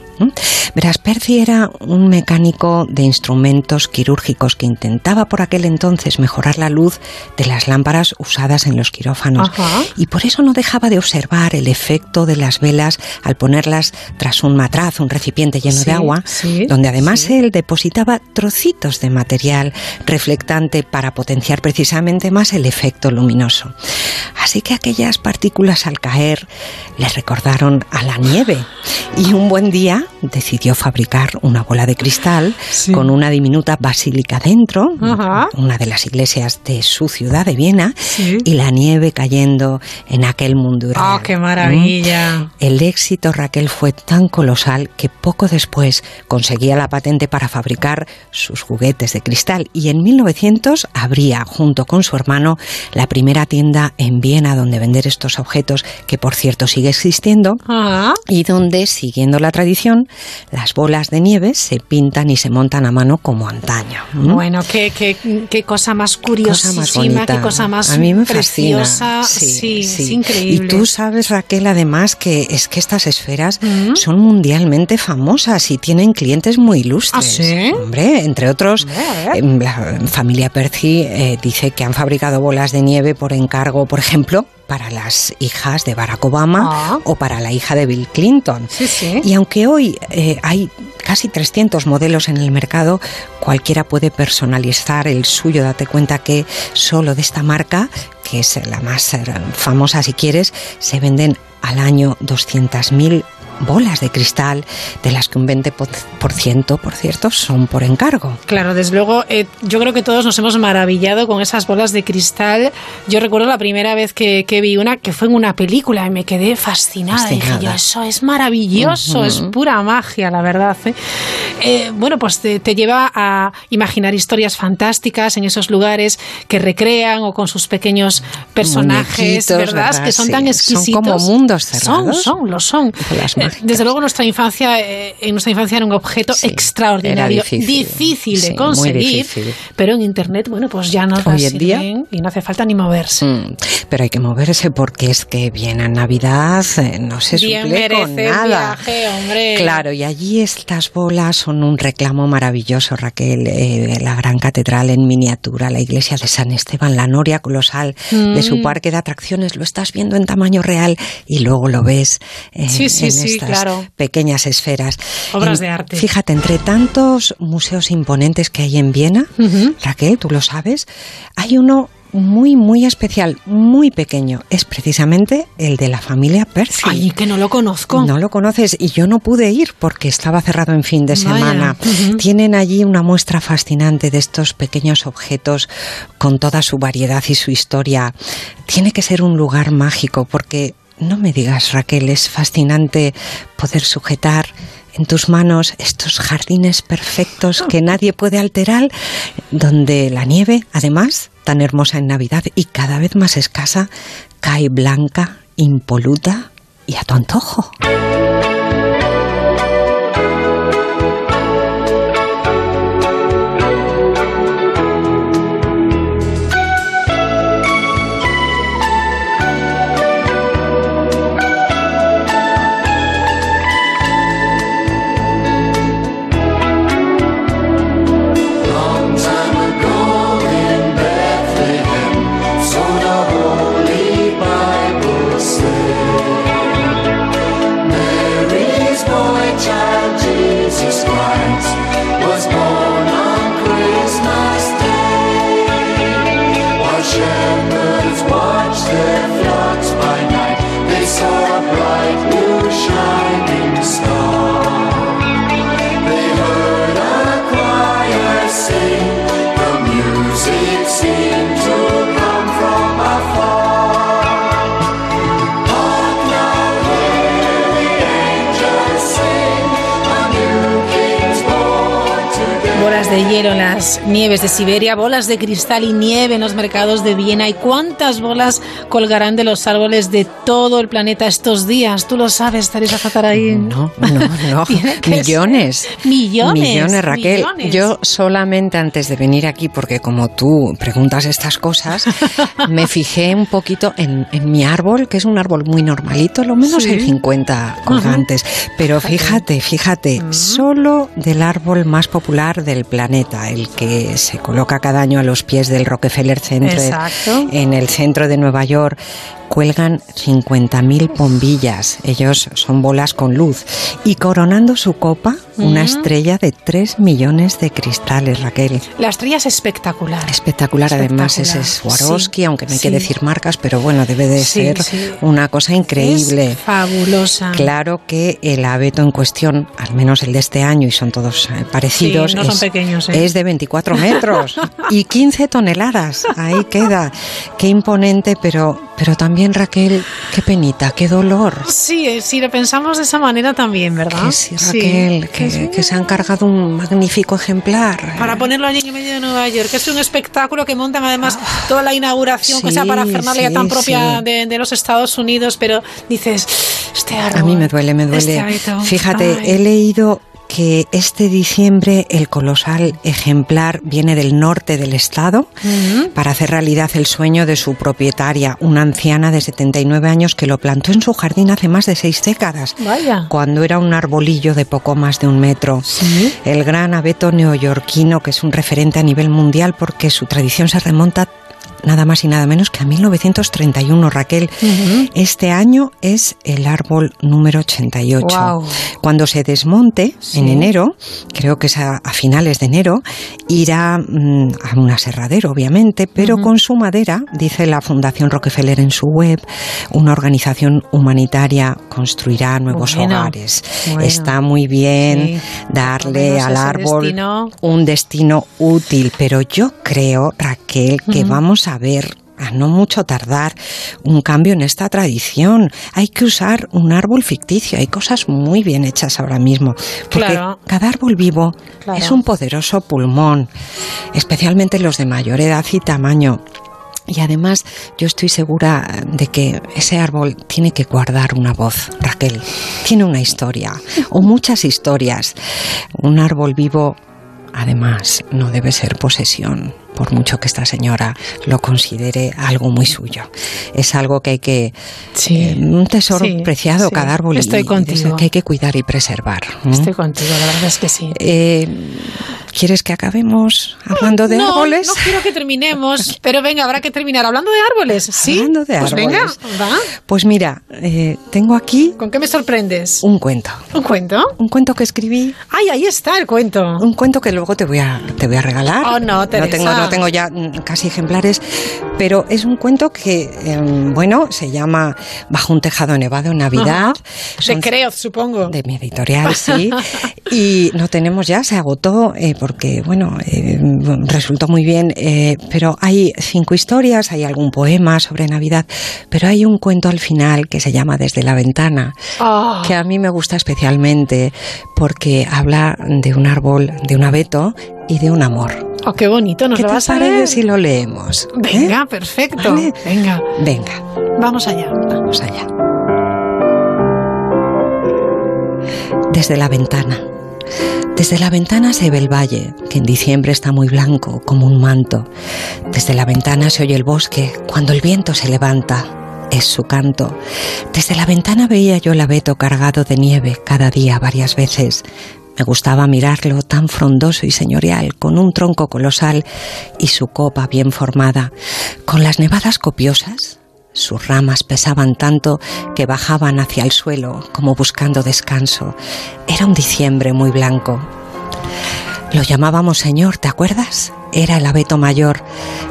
Verás, Percy era un mecánico de instrumentos quirúrgicos que intentaba por aquel entonces mejorar la luz de las lámparas usadas en los quirófanos Ajá. y por eso no dejaba de observar el efecto de las velas al ponerlas tras un matraz, un recipiente lleno Sí, de agua, sí, donde además él depositaba trocitos de material reflectante para potenciar precisamente más el efecto luminoso. Así que aquellas partículas al caer le recordaron a la nieve y un buen día decidió fabricar una bola de cristal con una diminuta basílica dentro, Ajá. una de las iglesias de su ciudad de Viena, y la nieve cayendo en aquel mundo irreal. ¡Ah, qué maravilla! El éxito, Raquel, fue tan colosal que poco después conseguía la patente para fabricar sus juguetes de cristal y en 1900 abría, junto con su hermano, la primera tienda en Viena donde vender estos objetos, que por cierto sigue existiendo, Ah, y donde, siguiendo la tradición, las bolas de nieve se pintan y se montan a mano como antaño. Bueno, qué, qué, qué cosa más Cosa curiosísima, más bonita. qué cosa más a mí me fascina. Sí, es increíble. Y tú sabes, Raquel, además que es que estas esferas son mundialmente famosas y tienen clientes muy ilustres. ¿Ah, sí? Hombre, entre otros, em, la familia Percy eh, dice que han fabricado bolas de nieve por encargo, por ejemplo, para las hijas de Barack Obama o para la hija de Bill Clinton. Y aunque hoy eh, hay casi 300 modelos en el mercado, cualquiera puede personalizar el suyo. Date cuenta que solo de esta marca, que es la más eh, famosa si quieres, se venden al año 200.000 bolas de cristal, de las que un 20%, por cierto, son por encargo. Claro, desde luego, eh, yo creo que todos nos hemos maravillado con esas bolas de cristal. Yo recuerdo la primera vez que, que vi una, que fue en una película, y me quedé fascinada. Dije yo, Fascinada. eso es maravilloso, es pura magia, la verdad. ¿eh? Eh, bueno, pues te, te lleva a imaginar historias fantásticas en esos lugares que recrean o con sus pequeños personajes, ¿verdad? ¿verdad? Que son Sí, tan son exquisitos. como mundos cerrados. Son, son, lo son. Las mágicas. Desde luego nuestra infancia, eh, en nuestra infancia era un objeto extraordinario, era difícil. de Sí, conseguir, difícil. pero en internet, bueno, pues ya nos Hoy en día- y no hace falta ni moverse. Mm, Pero hay que moverse porque es que viene Navidad, eh, no se Bien suple con nada. viaje, hombre. Claro, y allí estas bolas son un reclamo maravilloso, Raquel. eh, la gran catedral en miniatura, la iglesia de San Esteban, la noria colosal de su Mm. parque de atracciones, lo estás viendo en tamaño real y luego lo ves eh, Sí, sí, en sí, estas claro. pequeñas esferas. Obras En- de arte. Fíjate, entre tantos museos imponentes que hay en Viena, Raquel, tú lo sabes, hay uno muy, muy especial, muy pequeño. Es precisamente el de la familia Percy. Ay, que no lo conozco. No lo conoces y yo no pude ir porque estaba cerrado en fin de semana. Tienen allí una muestra fascinante de estos pequeños objetos con toda su variedad y su historia. Tiene que ser un lugar mágico porque, no me digas Raquel, es fascinante poder sujetar en tus manos estos jardines perfectos que nadie puede alterar, donde la nieve, además, tan hermosa en Navidad y cada vez más escasa, cae blanca, impoluta y a tu antojo. De hielo en las nieves de Siberia, bolas de cristal y nieve en los mercados de Viena. ¿Y cuántas bolas colgarán de los árboles de todo el planeta estos días? Tú lo sabes, Teresa ahí. No, no, *laughs* no. Millones. Millones. Millones, Raquel. millones. Yo solamente antes de venir aquí, porque como tú preguntas estas cosas, *laughs* me fijé un poquito en, en mi árbol, que es un árbol muy normalito, lo menos Sí. hay 50 colgantes. Pero fíjate, fíjate, solo del árbol más popular del planeta, el que se coloca cada año a los pies del Rockefeller Center Exacto. en el centro de Nueva York, cuelgan 50.000 bombillas. Ellos son bolas con luz. Y coronando su copa, una estrella de 3 millones de cristales, Raquel. La estrella es espectacular. Espectacular, además ese es Espectacular. Swarovski, Sí, aunque no hay sí. que decir marcas, pero bueno, debe de Sí, ser una cosa increíble. Es fabulosa. Claro que el abeto en cuestión, al menos el de este año, y son todos eh, parecidos, son pequeños, ¿eh? es de 24 metros *laughs* y 15 toneladas. Ahí queda. Qué imponente, pero, pero también, Raquel, qué penita, qué dolor. Sí, eh, si lo pensamos de esa manera también, ¿verdad? Que sí, Raquel, que, que se han cargado un magnífico ejemplar. Para ponerlo allí en medio de Nueva York, que es un espectáculo que montan además toda la inauguración, que sea parafernalia sí, tan propia de, de los Estados Unidos, pero dices, este árbol. A mí me duele, me duele. este Fíjate, ay. he leído que este diciembre el colosal ejemplar viene del norte del estado para hacer realidad el sueño de su propietaria, una anciana de 79 años que lo plantó en su jardín hace más de seis décadas. Vaya. Cuando era un arbolillo de poco más de un metro. El gran abeto neoyorquino, que es un referente a nivel mundial porque su tradición se remonta nada más y nada menos que a 1931, Raquel. Este año es el árbol número 88. Guau. Cuando se desmonte en enero, creo que es a, a finales de enero, irá mm, a un aserradero, obviamente, pero con su madera, dice la Fundación Rockefeller en su web, una organización humanitaria construirá nuevos Bueno, hogares. bueno. Está muy bien Sí. darle al árbol destino. un destino útil, pero yo creo, Raquel, que vamos a ver a no mucho tardar un cambio en esta tradición. Hay que usar un árbol ficticio. Hay cosas muy bien hechas ahora mismo. Porque Claro. cada árbol vivo Claro. es un poderoso pulmón, especialmente los de mayor edad y tamaño. Y además yo estoy segura de que ese árbol tiene que guardar una voz, Raquel. Tiene una historia, o muchas historias. Un árbol vivo, además, no debe ser posesión, por mucho que esta señora lo considere algo muy suyo. Es algo que hay que... eh, un tesoro sí, preciado sí. cada árbol Estoy y contigo. que hay que cuidar y preservar. Estoy contigo, la verdad es que sí. Eh, ¿Quieres que acabemos hablando de no, árboles? No quiero que terminemos, pero venga, habrá que terminar hablando de árboles. ¿Sí? Hablando de pues árboles. venga, va. Pues mira, eh, tengo aquí ¿Con qué me sorprendes? un cuento. ¿Un cuento? Un cuento que escribí. Ay, ahí está el cuento. Un cuento que luego te voy a, te voy a regalar. Oh, no, no Teresa. tengo, no tengo ya mm, casi ejemplares, pero es un cuento que, em, bueno, se llama Bajo un tejado nevado Navidad. Ajá. De Creoz, supongo. De mi editorial, sí. *laughs* y no tenemos ya, se agotó, eh, porque, bueno, eh, resultó muy bien, eh, pero hay cinco historias, hay algún poema sobre Navidad, pero hay un cuento al final que se llama Desde la ventana, Ah. que a mí me gusta especialmente porque habla de un árbol, de un abeto y de un amor. Oh, qué bonito, nos ¿Qué lo vas a leer. si lo leemos? ¿Eh? Venga, perfecto. ¿Vale? Venga, Venga, vamos allá. vamos allá. Desde la ventana. Desde la ventana se ve el valle, que en diciembre está muy blanco, como un manto. Desde la ventana se oye el bosque, cuando el viento se levanta. Es su canto. Desde la ventana veía yo el abeto cargado de nieve cada día varias veces. Me gustaba mirarlo tan frondoso y señorial, con un tronco colosal y su copa bien formada, con las nevadas copiosas. Sus ramas pesaban tanto que bajaban hacia el suelo como buscando descanso. Era un diciembre muy blanco. Lo llamábamos señor, ¿te acuerdas? Era el abeto mayor.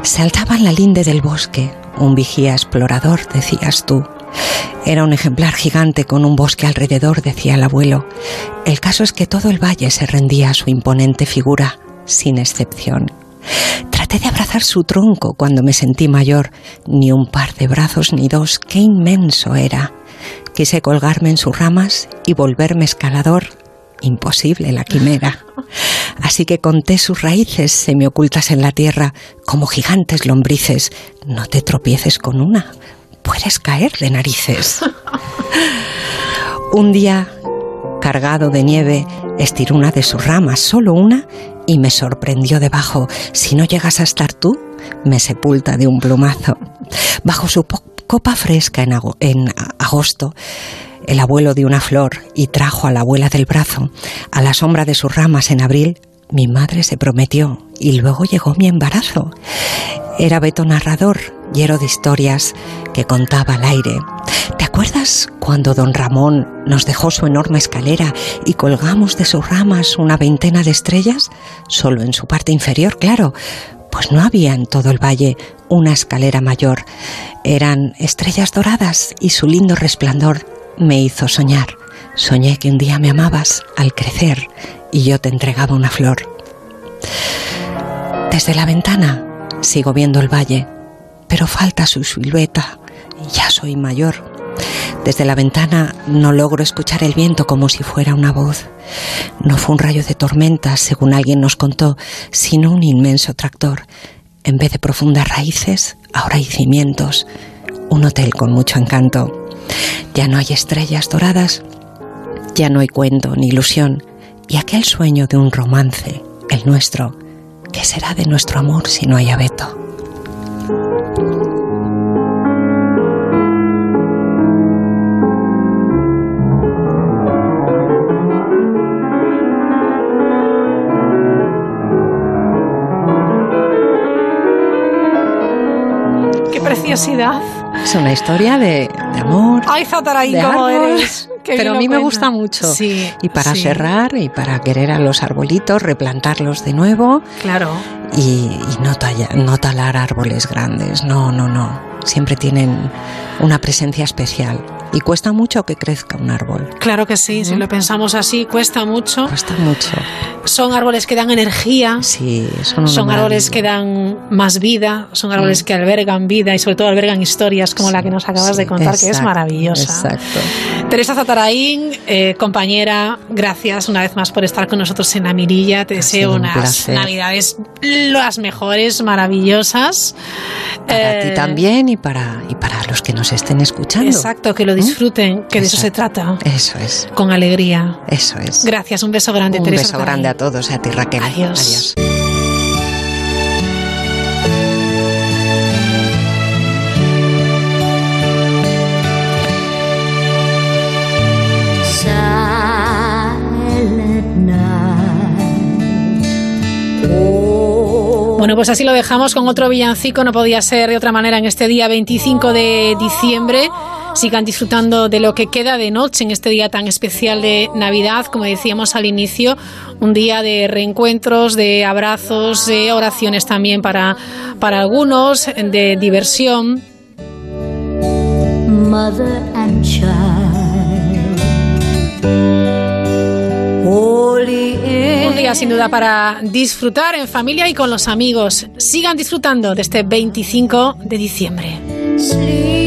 Saltaba en la linde del bosque. Un vigía explorador, decías tú. Era un ejemplar gigante con un bosque alrededor, decía el abuelo. El caso es que todo el valle se rendía a su imponente figura, sin excepción. Traté de abrazar su tronco cuando me sentí mayor. Ni un par de brazos ni dos, qué inmenso era. Quise colgarme en sus ramas y volverme escalador. Imposible la quimera. Así que conté sus raíces semiocultas en la tierra, como gigantes lombrices. No te tropieces con una, puedes caer de narices. Un día, cargado de nieve, estiró una de sus ramas, solo una, y me sorprendió debajo. Si no llegas a estar tú, me sepulta de un plumazo. Bajo su copa fresca en, agosto, el abuelo dio una flor y trajo a la abuela del brazo. A la sombra de sus ramas en abril, mi madre se prometió y luego llegó mi embarazo. Era Beto narrador, lleno de historias que contaba al aire. ¿Te acuerdas cuando don Ramón nos dejó su enorme escalera y colgamos de sus ramas una veintena de estrellas? Solo en su parte inferior, claro. Pues no había en todo el valle una escalera mayor. Eran estrellas doradas y su lindo resplandor me hizo soñar. Soñé que un día me amabas al crecer y yo te entregaba una flor. Desde la ventana sigo viendo el valle, pero falta su silueta. Ya soy mayor. Desde la ventana no logro escuchar el viento como si fuera una voz. No fue un rayo de tormenta, según alguien nos contó, sino un inmenso tractor. En vez de profundas raíces, ahora hay cimientos. Un hotel con mucho encanto. Ya no hay estrellas doradas, ya no hay cuento ni ilusión. Y aquel sueño de un romance, el nuestro, ¿qué será de nuestro amor si no hay abeto? Es una historia de, de amor. ¡Ay, Zatarain, de cómo eres! Qué Pero a mí me gusta mucho. Sí. Y para sí. serrar y para querer a los arbolitos, replantarlos de nuevo Claro. y, y no, talla- no talar árboles grandes. No, no, no. Siempre tienen una presencia especial. Y cuesta mucho que crezca un árbol. Claro que sí, si lo pensamos así, cuesta mucho. Cuesta mucho. Son árboles que dan energía. Sí, son, Son árboles que dan más vida, son árboles Mm. que albergan vida y sobre todo albergan historias como la que nos acabas de contar, que es Exacto, maravillosa. Exacto. Teresa Zataraín, eh, compañera, gracias una vez más por estar con nosotros en la mirilla. Te deseo sido un unas placer. navidades las mejores, maravillosas. Para Eh, ti también y para, y para los nos estén escuchando. Exacto, que lo disfruten, que de eso se trata. Eso es. Con alegría. Eso es. Gracias, un beso grande, Un Teresa. beso grande a todos, a ti Raquel. Adiós. Adiós. Bueno, pues así lo dejamos con otro villancico, no podía ser de otra manera en este día 25 de diciembre. Sigan disfrutando de lo que queda de noche en este día tan especial de Navidad, como decíamos al inicio, un día de reencuentros, de abrazos, de oraciones también para, para algunos, de diversión. Mother and child. Holy Día sin duda para disfrutar en familia y con los amigos. Sigan disfrutando de este 25 de diciembre.